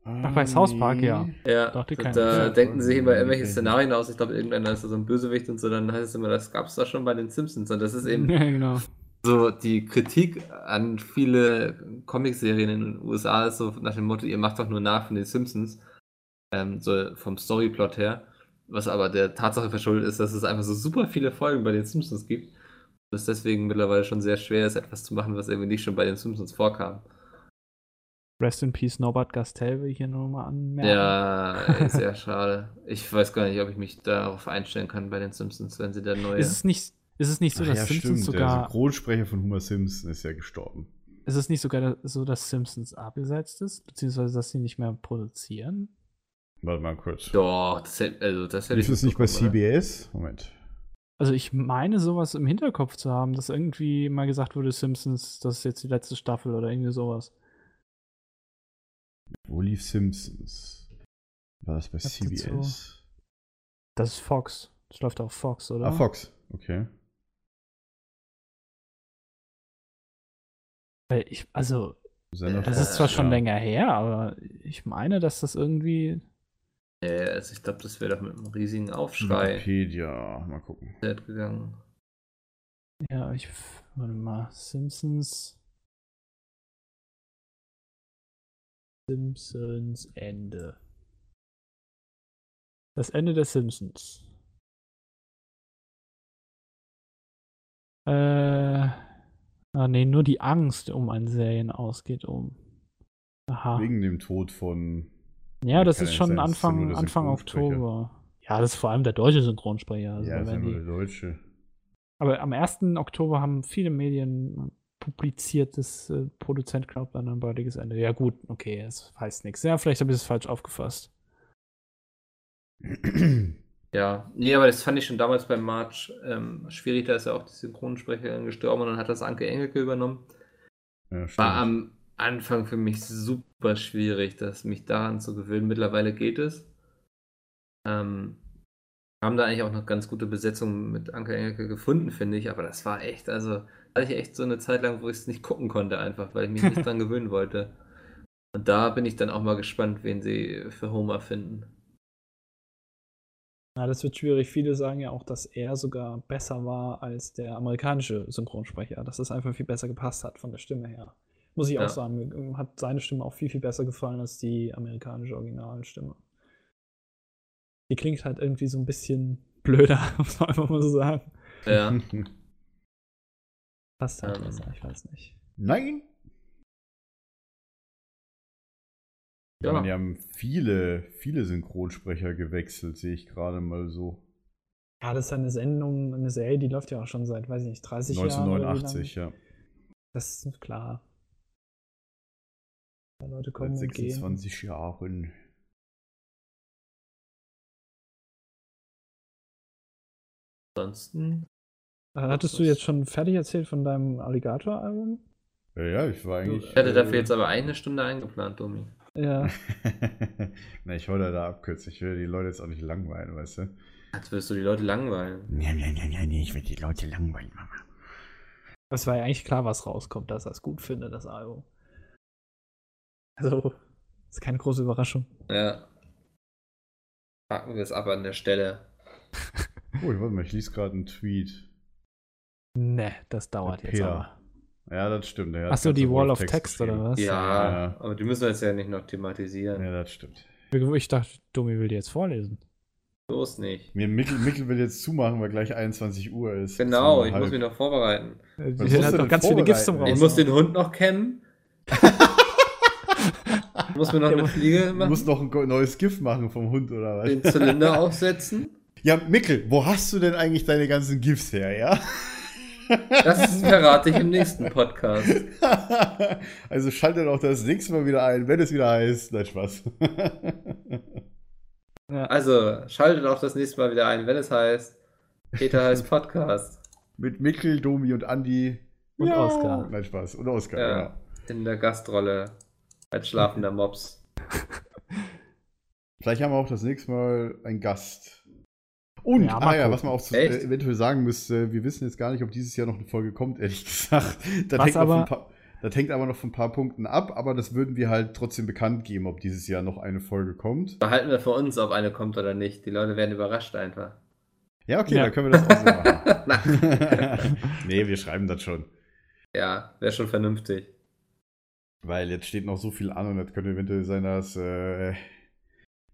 [SPEAKER 3] Ach, bei South Park, ja.
[SPEAKER 2] Ja,
[SPEAKER 3] Doch, die
[SPEAKER 2] da, da denken sie sich immer irgendwelche Szenarien aus. Ich glaube, irgendeiner ist da so ein Bösewicht und so, dann heißt es immer, das gab es da schon bei den Simpsons. Und das ist eben
[SPEAKER 3] Ja, genau.
[SPEAKER 2] so die Kritik an viele Comicserien in den USA ist so nach dem Motto, ihr macht doch nur nach von den Simpsons, ähm, so vom Storyplot her, was aber der Tatsache verschuldet ist, dass es einfach so super viele Folgen bei den Simpsons gibt, und es deswegen mittlerweile schon sehr schwer ist, etwas zu machen, was irgendwie nicht schon bei den Simpsons vorkam.
[SPEAKER 3] Rest in Peace, Norbert Gastel will ich hier nochmal anmerken.
[SPEAKER 2] Ja, sehr schade. Ich weiß gar nicht, ob ich mich darauf einstellen kann bei den Simpsons, wenn sie da neue.
[SPEAKER 3] Ist es nicht, ist es nicht so,
[SPEAKER 1] Ach
[SPEAKER 3] dass
[SPEAKER 1] ja,
[SPEAKER 3] Simpsons
[SPEAKER 1] stimmt. Der
[SPEAKER 3] sogar,
[SPEAKER 1] Synchronsprecher von Homer Simpson ist ja gestorben.
[SPEAKER 3] ist es nicht sogar so, dass Simpsons abgesetzt ist, beziehungsweise dass sie nicht mehr produzieren?
[SPEAKER 1] Warte mal kurz.
[SPEAKER 2] Doch, das hätte, also das hätte
[SPEAKER 1] Ist
[SPEAKER 2] ich
[SPEAKER 1] das nicht bei
[SPEAKER 2] mitbekommen, oder?
[SPEAKER 1] CBS? Moment.
[SPEAKER 3] Also ich meine sowas im Hinterkopf zu haben, dass irgendwie mal gesagt wurde, Simpsons, das ist jetzt die letzte Staffel oder irgendwie sowas.
[SPEAKER 1] Wo lief Simpsons? War das bei
[SPEAKER 3] jetzt
[SPEAKER 1] CBS?
[SPEAKER 3] Das ist Fox. Das läuft auf Fox, oder?
[SPEAKER 1] Ah, Fox. Okay.
[SPEAKER 3] Weil ich, also, das ist zwar schon
[SPEAKER 1] ja.
[SPEAKER 3] länger her, aber ich meine, dass das irgendwie.
[SPEAKER 2] Ja, also ich glaube, das wäre doch mit einem riesigen Aufschrei
[SPEAKER 1] Wikipedia. Mal gucken.
[SPEAKER 2] gegangen.
[SPEAKER 3] Ja, ich. Warte mal. Simpsons. Simpsons Ende. Das Ende der Simpsons. Äh. Ah, nee, nur die Angst um ein Serien ausgeht um. Aha.
[SPEAKER 1] Wegen dem Tod von.
[SPEAKER 3] Ja, das ist schon
[SPEAKER 1] das
[SPEAKER 3] Anfang, Anfang. Oktober. Ja, das ist vor allem der deutsche Synchronsprecher. Also
[SPEAKER 1] ja,
[SPEAKER 3] da
[SPEAKER 1] ist
[SPEAKER 3] die,
[SPEAKER 1] der Deutsche.
[SPEAKER 3] aber am 1. Oktober haben viele Medien publiziert, dass äh, Produzent glaubt an ein baldiges Ende. Ja, gut, okay, das heißt nichts. Ja, vielleicht habe ich es falsch aufgefasst.
[SPEAKER 2] Ja, nee, aber das fand ich schon damals beim March ähm, schwierig. Da ist ja auch die Synchronsprecherin gestorben und dann hat das Anke Engelke übernommen.
[SPEAKER 1] ja, stimmt.
[SPEAKER 2] War am Anfang für mich super schwierig, das mich daran zu gewöhnen. Mittlerweile geht es. Ähm, haben da eigentlich auch noch ganz gute Besetzungen mit Anke Engelke gefunden, finde ich. Aber das war echt, also hatte ich echt so eine Zeit lang, wo ich es nicht gucken konnte, einfach, weil ich mich nicht dran gewöhnen wollte. Und da bin ich dann auch mal gespannt, wen sie für Homer finden.
[SPEAKER 3] Ja, das wird schwierig. Viele sagen ja auch, dass er sogar besser war als der amerikanische Synchronsprecher. Dass es einfach viel besser gepasst hat von der Stimme her. Muss ich
[SPEAKER 2] Ja.
[SPEAKER 3] auch sagen. Mir hat seine Stimme auch viel, viel besser gefallen als die amerikanische Originalstimme. Die klingt halt irgendwie so ein bisschen blöder, muss man einfach mal so sagen.
[SPEAKER 2] Ja.
[SPEAKER 3] Passt halt
[SPEAKER 2] Ähm.
[SPEAKER 3] besser, ich weiß nicht.
[SPEAKER 1] Nein! Ja.
[SPEAKER 2] Ja.
[SPEAKER 1] Die haben viele, viele Synchronsprecher gewechselt, sehe ich gerade mal so.
[SPEAKER 3] Ja, das ist eine Sendung, eine Serie, die läuft ja auch schon seit, weiß ich nicht, 30 Jahren. oder wie
[SPEAKER 1] 1989,
[SPEAKER 3] lange.
[SPEAKER 1] ja.
[SPEAKER 3] Das ist klar. Ja, Leute kommen
[SPEAKER 1] Seit
[SPEAKER 3] und gehen.
[SPEAKER 1] 26 Jahren.
[SPEAKER 2] Ansonsten.
[SPEAKER 3] Äh, Hattest du jetzt schon fertig erzählt von deinem Alligator-Album?
[SPEAKER 1] Ja, ja, ich war eigentlich.
[SPEAKER 2] Ich hatte dafür
[SPEAKER 1] äh,
[SPEAKER 2] jetzt aber eine Stunde eingeplant, Domi.
[SPEAKER 3] Ja.
[SPEAKER 1] Na, ich wollte da abkürzen. Ich will die Leute jetzt auch nicht langweilen, weißt du?
[SPEAKER 2] Jetzt wirst du die Leute langweilen.
[SPEAKER 5] Ja, ja, ja, ja, nee, ich will die Leute langweilen, Mama.
[SPEAKER 3] Das war ja eigentlich klar, was rauskommt, dass er es gut findet, das Album. Also, ist keine große Überraschung.
[SPEAKER 2] Ja. Packen wir es ab an der Stelle.
[SPEAKER 1] Oh, warte mal, ich lese gerade einen Tweet.
[SPEAKER 3] Ne, das dauert jetzt aber.
[SPEAKER 1] Ja, das stimmt.
[SPEAKER 3] Achso, die Wall of
[SPEAKER 1] Text
[SPEAKER 3] Text oder was?
[SPEAKER 2] Ja,
[SPEAKER 1] Ja.
[SPEAKER 2] aber die müssen wir jetzt ja nicht noch thematisieren.
[SPEAKER 1] Ja, das stimmt.
[SPEAKER 3] Ich dachte, Domi will die jetzt vorlesen.
[SPEAKER 2] Bloß nicht.
[SPEAKER 1] Mir Mikkel, Mikkel will jetzt zumachen, weil gleich 21 Uhr ist.
[SPEAKER 2] Genau, ich muss
[SPEAKER 1] halb.
[SPEAKER 2] mich noch vorbereiten.
[SPEAKER 1] Musst
[SPEAKER 3] hat noch ganz viele Gifts zum
[SPEAKER 1] vorbereiten?
[SPEAKER 2] Ich
[SPEAKER 3] Raus.
[SPEAKER 2] muss den Hund noch kämmen. Muss mir noch eine Fliege
[SPEAKER 1] Du
[SPEAKER 2] machen.
[SPEAKER 1] musst noch ein neues GIF machen vom Hund oder was?
[SPEAKER 2] Den Zylinder aufsetzen.
[SPEAKER 1] Ja, Mikkel, wo hast du denn eigentlich deine ganzen GIFs her, ja?
[SPEAKER 2] Das verrate ich im nächsten Podcast.
[SPEAKER 1] also schalte doch das nächste Mal wieder ein, wenn es wieder heißt. Nein, Spaß.
[SPEAKER 2] Also, schaltet auch das nächste Mal wieder ein, wenn es heißt Peter heißt Podcast.
[SPEAKER 1] Mit Mikkel, Domi und Andi.
[SPEAKER 3] Und Oskar.
[SPEAKER 1] Nein, Spaß. Und Oskar,
[SPEAKER 2] Ja.
[SPEAKER 1] ja.
[SPEAKER 2] In der Gastrolle als schlafender Mops.
[SPEAKER 1] Vielleicht haben wir auch das nächste Mal einen Gast. Und,
[SPEAKER 3] Ja,
[SPEAKER 1] ah ja, was man auch zu, äh, eventuell sagen müsste, wir wissen jetzt gar nicht, ob dieses Jahr noch eine Folge kommt, ehrlich gesagt. Das,
[SPEAKER 3] Was
[SPEAKER 1] hängt,
[SPEAKER 3] aber-
[SPEAKER 1] ein paar, das hängt aber noch von ein paar Punkten ab, aber das würden wir halt trotzdem bekannt geben, ob dieses Jahr noch eine Folge kommt.
[SPEAKER 2] Behalten wir für uns, ob eine kommt oder nicht. Die Leute werden überrascht einfach.
[SPEAKER 1] Ja, okay,
[SPEAKER 3] Ja.
[SPEAKER 1] dann können wir das auch so machen. Nee, wir schreiben das schon.
[SPEAKER 2] Ja, wäre schon vernünftig.
[SPEAKER 1] Weil jetzt steht noch so viel an und es könnte eventuell sein, dass, äh,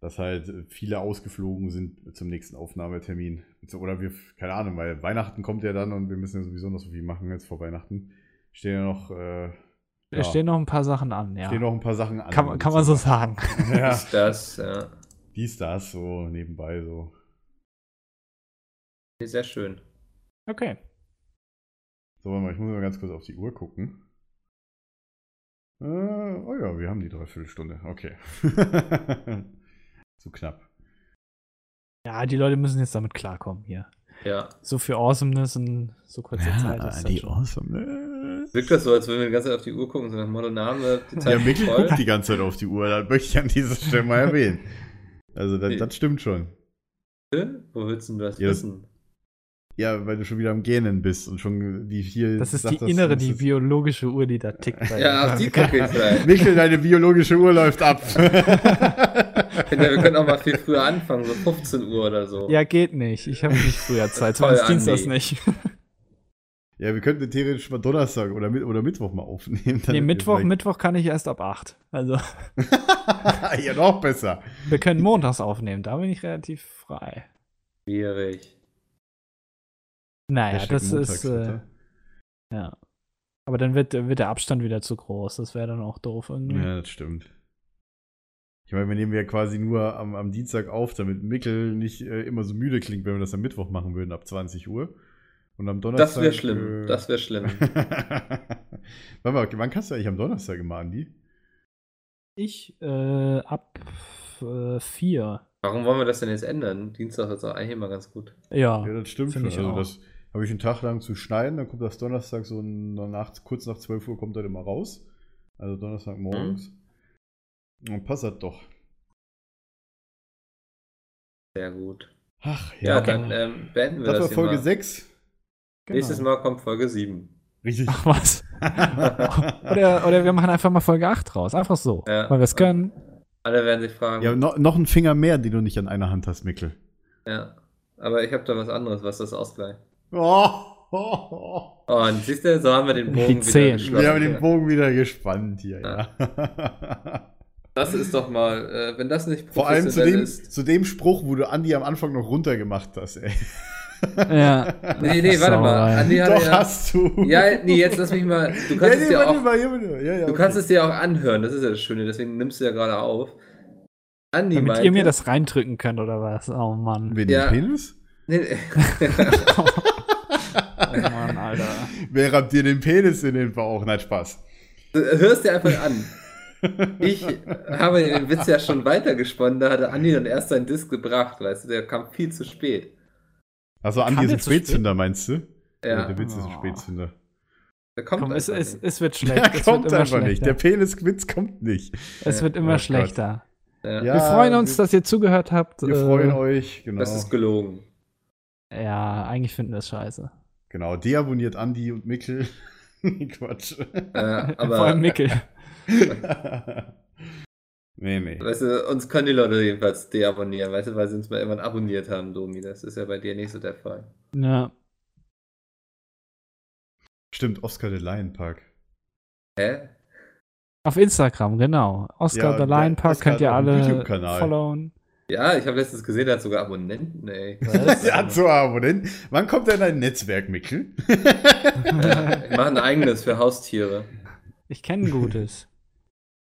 [SPEAKER 1] dass halt viele ausgeflogen sind zum nächsten Aufnahmetermin. Oder wir, keine Ahnung, weil Weihnachten kommt ja dann und wir müssen ja sowieso noch so viel machen jetzt vor Weihnachten. Stehen ja noch, äh,
[SPEAKER 3] Da stehen noch ein paar Sachen an, ja.
[SPEAKER 1] stehen noch ein paar Sachen an.
[SPEAKER 3] kann, man- kann man so sagen.
[SPEAKER 1] ja,
[SPEAKER 2] Ist das, ja.
[SPEAKER 1] dies, das, so nebenbei so.
[SPEAKER 2] Sehr schön.
[SPEAKER 3] Okay.
[SPEAKER 1] So, warte mal, ich muss mal ganz kurz auf die Uhr gucken. Äh, oh ja, wir haben die Dreiviertelstunde. Okay. Zu knapp.
[SPEAKER 3] Ja, die Leute müssen jetzt damit klarkommen hier.
[SPEAKER 2] Ja.
[SPEAKER 3] So viel Awesomeness in so kurzer Zeit. ist dann
[SPEAKER 5] die
[SPEAKER 3] schon-
[SPEAKER 5] Awesomeness.
[SPEAKER 2] Wirkt das so, als würden wir die ganze Zeit auf die Uhr gucken, so nach Motto Name, die
[SPEAKER 1] Ja,
[SPEAKER 2] Zeit ist
[SPEAKER 1] Mikkel
[SPEAKER 2] voll.
[SPEAKER 1] guckt die ganze Zeit auf die Uhr, das möchte ich an dieser Stelle mal erwähnen. Also, das, das stimmt schon.
[SPEAKER 2] Wo willst du das
[SPEAKER 1] Ja, das-
[SPEAKER 2] wissen?
[SPEAKER 1] Ja, weil du schon wieder am Gähnen bist und schon die hier.
[SPEAKER 3] Das ist
[SPEAKER 1] sagt,
[SPEAKER 3] die innere, die biologische Uhr, die da tickt. bei
[SPEAKER 2] Ja, auf die gucke ich vielleicht.
[SPEAKER 1] Mikkel, deine biologische Uhr läuft ab.
[SPEAKER 2] Finde, wir können auch mal viel früher anfangen, so 15 Uhr oder so.
[SPEAKER 3] Ja, geht nicht. Ich habe nicht früher Zeit. Zumindest dienstags
[SPEAKER 2] Andi.
[SPEAKER 3] nicht.
[SPEAKER 1] ja, wir könnten theoretisch mal Donnerstag oder, oder Mittwoch mal aufnehmen. Dann
[SPEAKER 3] Nee, Mittwoch,
[SPEAKER 1] vielleicht-
[SPEAKER 3] Mittwoch kann ich erst ab 8. Also,
[SPEAKER 1] ja, noch besser.
[SPEAKER 3] wir können montags aufnehmen. Da bin ich relativ frei.
[SPEAKER 2] Schwierig.
[SPEAKER 3] Naja,
[SPEAKER 1] Hashtag
[SPEAKER 3] das
[SPEAKER 1] montags,
[SPEAKER 3] ist. Äh, ja. Aber dann wird, wird der Abstand wieder zu groß. Das wäre dann auch doof irgendwie.
[SPEAKER 1] Ja, das stimmt. Ich meine, wir nehmen ja quasi nur am, am Dienstag auf, damit Mickel nicht äh, immer so müde klingt, wenn wir das am Mittwoch machen würden, ab 20 Uhr. Und am Donnerstag.
[SPEAKER 2] Das wäre schlimm.
[SPEAKER 1] äh,
[SPEAKER 2] Das wäre schlimm.
[SPEAKER 1] Warte mal, wann kannst du eigentlich am Donnerstag immer, Andi?
[SPEAKER 3] Ich äh, ab äh, vier.
[SPEAKER 2] Warum wollen wir das denn jetzt ändern? Dienstag ist doch eigentlich immer ganz gut.
[SPEAKER 3] Ja.
[SPEAKER 1] Ja, das stimmt schon. Also
[SPEAKER 3] auch.
[SPEAKER 1] das habe ich einen Tag lang zu schneiden, dann kommt das Donnerstag so nach, kurz nach 12 Uhr kommt das immer raus. Also Donnerstag morgens.
[SPEAKER 3] Mhm.
[SPEAKER 1] Und passt das doch.
[SPEAKER 2] Sehr gut.
[SPEAKER 1] Ach
[SPEAKER 2] Ja,
[SPEAKER 1] ja.
[SPEAKER 2] dann ähm, beenden wir
[SPEAKER 1] das
[SPEAKER 2] das,
[SPEAKER 1] war
[SPEAKER 2] hier
[SPEAKER 1] Folge
[SPEAKER 2] mal.
[SPEAKER 1] 6.
[SPEAKER 2] Nächstes Mal kommt Folge 7.
[SPEAKER 1] Richtig.
[SPEAKER 3] Ach was. Oder, oder wir machen einfach mal Folge 8 raus. Einfach so.
[SPEAKER 2] Ja.
[SPEAKER 3] Weil wir es können.
[SPEAKER 2] Alle werden sich fragen.
[SPEAKER 1] ja, no, noch ein Finger mehr, den du nicht an einer Hand hast, Mickel.
[SPEAKER 2] Ja. Aber ich habe da was anderes, was das ausgleicht.
[SPEAKER 1] Oh, oh, oh.
[SPEAKER 2] Und siehst du, so haben wir den Bogen wieder geschlossen.
[SPEAKER 1] Wir haben den Bogen wieder gespannt hier, ja.
[SPEAKER 2] Das ist doch mal, äh, wenn das nicht
[SPEAKER 1] Vor allem zu dem,
[SPEAKER 2] ist.
[SPEAKER 1] zu dem Spruch, wo du Andi am Anfang noch runtergemacht hast, ey.
[SPEAKER 3] Ja.
[SPEAKER 2] Nee, nee, warte mal. Andi hat
[SPEAKER 1] Doch,
[SPEAKER 2] ja,
[SPEAKER 1] hast du.
[SPEAKER 2] ja, nee, jetzt lass mich mal. Du
[SPEAKER 1] ja,
[SPEAKER 2] kannst es
[SPEAKER 1] nee,
[SPEAKER 2] dir
[SPEAKER 1] warte
[SPEAKER 2] auch,
[SPEAKER 1] mal, ja. Ja, ja,
[SPEAKER 2] du
[SPEAKER 1] okay.
[SPEAKER 2] kannst es dir auch anhören. Das ist ja das Schöne. Deswegen nimmst du ja gerade auf. Andi
[SPEAKER 3] Damit
[SPEAKER 2] meinte,
[SPEAKER 3] ihr mir das reindrücken könnt, oder was? Oh Mann.
[SPEAKER 1] Wen,
[SPEAKER 2] Ja.
[SPEAKER 1] den Penis?
[SPEAKER 2] Nee, nee.
[SPEAKER 3] Mann, Alter.
[SPEAKER 1] Wer rammt dir den Penis in den Bauch? Nein, Spaß.
[SPEAKER 2] Du hörst dir einfach an. Ich habe den Witz ja schon weitergesponnen, da hatte Andi dann erst seinen Disc gebracht, weißt du, der kam viel zu spät.
[SPEAKER 1] Also Andi ist ein? Spätzünder, meinst du?
[SPEAKER 2] Ja,
[SPEAKER 1] Der Witz ist ein
[SPEAKER 3] Oh.
[SPEAKER 1] Spätzünder.
[SPEAKER 2] der kommt
[SPEAKER 3] Komm, es, es, es wird schlecht.
[SPEAKER 1] Der
[SPEAKER 3] es
[SPEAKER 1] kommt
[SPEAKER 3] wird immer
[SPEAKER 1] einfach nicht. Der
[SPEAKER 3] schlechter.
[SPEAKER 1] Peniswitz kommt nicht.
[SPEAKER 3] Es wird
[SPEAKER 1] Oh
[SPEAKER 3] immer
[SPEAKER 1] Gott.
[SPEAKER 3] schlechter.
[SPEAKER 2] ja.
[SPEAKER 1] Ja,
[SPEAKER 3] wir freuen uns,
[SPEAKER 1] wir-
[SPEAKER 3] dass ihr zugehört habt.
[SPEAKER 1] Wir
[SPEAKER 3] Äh,
[SPEAKER 1] freuen euch, genau.
[SPEAKER 2] Das ist gelogen.
[SPEAKER 3] Ja, eigentlich finden wir es scheiße.
[SPEAKER 1] Genau, deabonniert Andi und Mickel. Quatsch.
[SPEAKER 2] Äh,
[SPEAKER 3] Vor allem
[SPEAKER 2] aber,
[SPEAKER 3] Mickel.
[SPEAKER 1] nee, nee.
[SPEAKER 2] weißt du, uns können die Leute jedenfalls deabonnieren, weißt du, weil sie uns mal irgendwann abonniert haben, Domi. Das ist ja bei dir nicht so der Fall.
[SPEAKER 3] Ja.
[SPEAKER 1] Stimmt, Oscar the Lion Park.
[SPEAKER 2] Hä?
[SPEAKER 3] Auf Instagram, genau. Oscar
[SPEAKER 1] Ja,
[SPEAKER 3] the Lion
[SPEAKER 1] der
[SPEAKER 3] Park könnt ihr alle followen.
[SPEAKER 2] Ja, ich habe letztens gesehen, der hat sogar Abonnenten, ey.
[SPEAKER 1] Der hat so Abonnenten. Wann kommt denn dein Netzwerk, Mickel?
[SPEAKER 2] Ja, ich mache ein eigenes für Haustiere.
[SPEAKER 3] Ich kenne ein gutes.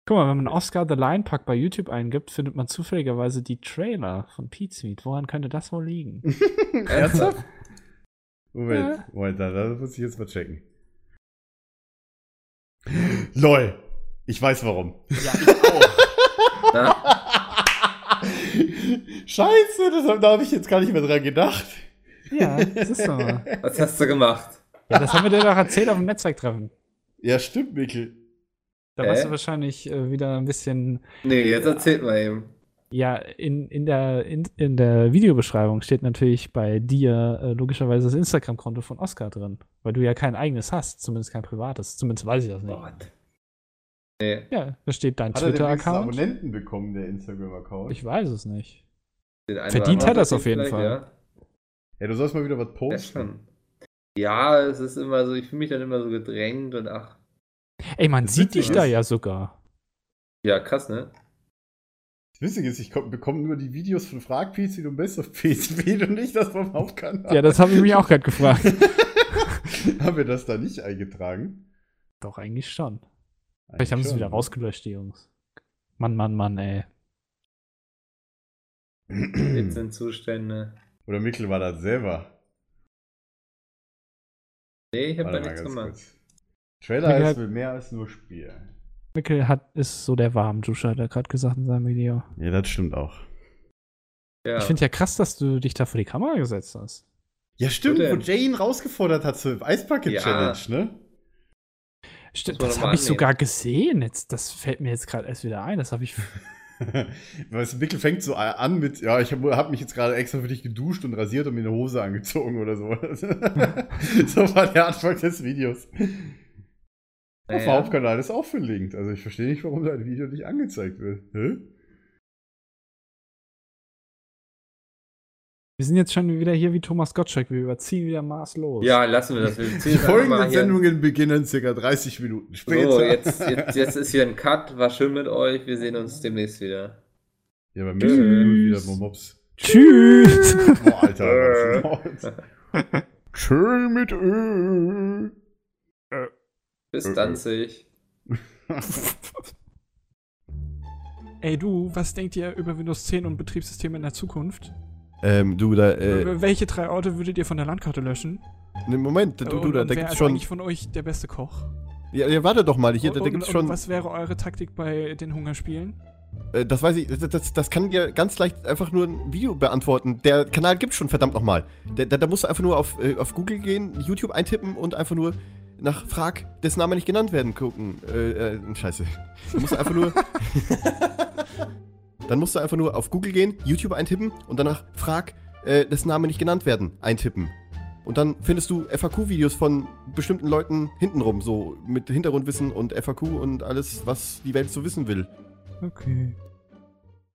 [SPEAKER 3] Guck mal, wenn man Oscar the Lion Park bei YouTube eingibt, findet man zufälligerweise die Trailer von Pete's Meat. Woran könnte das wohl liegen?
[SPEAKER 1] Ernsthaft? Moment,
[SPEAKER 3] Ja.
[SPEAKER 1] Moment, da, da muss ich jetzt mal checken. LOL. Ich weiß warum.
[SPEAKER 3] Ja, ich auch.
[SPEAKER 1] Scheiße, das, hab- da habe ich jetzt gar nicht mehr dran gedacht.
[SPEAKER 3] ja, das ist so. Ja,
[SPEAKER 2] was hast du gemacht?
[SPEAKER 3] das haben wir dir doch erzählt auf dem Netzwerktreffen.
[SPEAKER 1] Ja, stimmt, Mikkel.
[SPEAKER 3] Da
[SPEAKER 2] Hä?
[SPEAKER 3] warst du wahrscheinlich äh, wieder ein bisschen.
[SPEAKER 2] Nee, jetzt erzählt mal eben.
[SPEAKER 3] Ja, in, in, der, in, in der Videobeschreibung steht natürlich bei dir äh, logischerweise das Instagram-Konto von Oscar drin. Weil du ja kein eigenes hast, zumindest kein privates. Zumindest weiß ich das nicht.
[SPEAKER 2] Gott. Nee.
[SPEAKER 3] Ja, da steht dein
[SPEAKER 1] Hat er denn wenigstens
[SPEAKER 3] Twitter-Account.
[SPEAKER 1] Abonnenten bekommen, der Instagram-Account?
[SPEAKER 3] Ich weiß es nicht.
[SPEAKER 2] Den einen
[SPEAKER 3] Verdient hat
[SPEAKER 2] anderen
[SPEAKER 3] auf jeden Fall.
[SPEAKER 1] Ja, du sollst mal wieder was
[SPEAKER 2] Ja, ja
[SPEAKER 1] posten.
[SPEAKER 2] schon. Ja, es ist immer so, ich fühle mich dann immer so gedrängt und ach.
[SPEAKER 3] Ey, man
[SPEAKER 1] Das
[SPEAKER 3] sieht dich da ja sogar.
[SPEAKER 2] Ja, krass, ne?
[SPEAKER 1] Das Witzige ist, ich komm, bekomme nur die Videos von Frag PC und Best of PC und nicht das vom Hauptkanal.
[SPEAKER 3] Ja, das habe ich mich auch gerade gefragt.
[SPEAKER 1] Haben wir das da nicht eingetragen?
[SPEAKER 3] Doch, eigentlich schon. Vielleicht haben sie es wieder rausgelöscht, die Jungs. Mann, Mann, Mann, ey.
[SPEAKER 2] Jetzt sind Zustände.
[SPEAKER 1] Oder Mikkel war das selber.
[SPEAKER 2] Nee, ich habe da
[SPEAKER 1] Warte
[SPEAKER 2] nichts gemacht.
[SPEAKER 1] kurz. Trailer
[SPEAKER 3] Mikkel
[SPEAKER 1] ist
[SPEAKER 3] hat-
[SPEAKER 1] mehr als nur Spiel.
[SPEAKER 3] Mikkel hat, ist so der Warmduscher, hat er gerade gesagt in seinem Video.
[SPEAKER 1] Ja, das stimmt auch.
[SPEAKER 2] Ja.
[SPEAKER 3] Ich finde ja krass, dass du dich da vor die Kamera gesetzt hast.
[SPEAKER 1] Ja, stimmt,
[SPEAKER 2] Wo?
[SPEAKER 1] Jay ihn rausgefordert hat zur Eisbucket
[SPEAKER 2] Ja.
[SPEAKER 1] Challenge, ne?
[SPEAKER 3] Stimmt, das
[SPEAKER 2] mal
[SPEAKER 3] habe ich sogar gesehen. Jetzt, das fällt mir jetzt gerade erst wieder ein. Das habe ich.
[SPEAKER 1] Weißt du, Mikkel fängt so an mit, ja, ich habe hab mich jetzt gerade extra für dich geduscht und rasiert und mir eine Hose angezogen oder so. so war der Anfang des Videos. Auf dem. Hauptkanal ist auch verlinkt. Also ich verstehe nicht, warum dein Video nicht angezeigt wird. Hä?
[SPEAKER 3] Wir sind jetzt schon wieder hier wie Thomas Gottschalk. Wir überziehen wieder maßlos.
[SPEAKER 2] Ja, lassen wir das. Wir
[SPEAKER 1] Die folgenden
[SPEAKER 2] hier-
[SPEAKER 1] Sendungen beginnen circa 30 Minuten später.
[SPEAKER 2] So, jetzt, jetzt, jetzt ist hier ein Cut. War schön mit euch. Wir sehen uns demnächst wieder.
[SPEAKER 1] Ja, bei mir sind wieder mal Mops.
[SPEAKER 3] Tschüss.
[SPEAKER 1] Boah, Alter. Schön mit Öl.
[SPEAKER 2] Bis
[SPEAKER 1] äh.
[SPEAKER 2] Danzig.
[SPEAKER 3] Ey du, was denkt ihr über Windows 10 und Betriebssysteme in der Zukunft?
[SPEAKER 5] Ähm, du, da, äh,
[SPEAKER 3] Welche drei Orte würdet ihr von der Landkarte löschen?
[SPEAKER 5] ne, Moment, du,
[SPEAKER 3] und,
[SPEAKER 5] du, da,
[SPEAKER 3] und
[SPEAKER 5] da
[SPEAKER 3] wer
[SPEAKER 5] gibt's
[SPEAKER 3] ist
[SPEAKER 5] schon.
[SPEAKER 3] eigentlich von euch der beste Koch?
[SPEAKER 5] Ja, ja, warte doch mal, hier, da,
[SPEAKER 3] und,
[SPEAKER 5] da gibt's
[SPEAKER 3] und,
[SPEAKER 5] schon.
[SPEAKER 3] und was wäre eure Taktik bei den Hungerspielen?
[SPEAKER 5] Äh, das weiß ich, das, das, das kann dir ganz leicht einfach nur ein Video beantworten. Der Kanal gibt's schon, verdammt nochmal. Da, da, da musst du einfach nur auf, äh, auf Google gehen, YouTube eintippen und einfach nur nach Frag, dessen Name nicht genannt werden, gucken. Äh, äh, scheiße. Du musst einfach nur. Dann musst du einfach nur auf Google gehen, YouTube eintippen und danach Frag, äh, dessen Name nicht genannt werden, eintippen. Und dann findest du FAQ-Videos von bestimmten Leuten hintenrum, so mit Hintergrundwissen und FAQ und alles, was die Welt so wissen will.
[SPEAKER 3] Okay.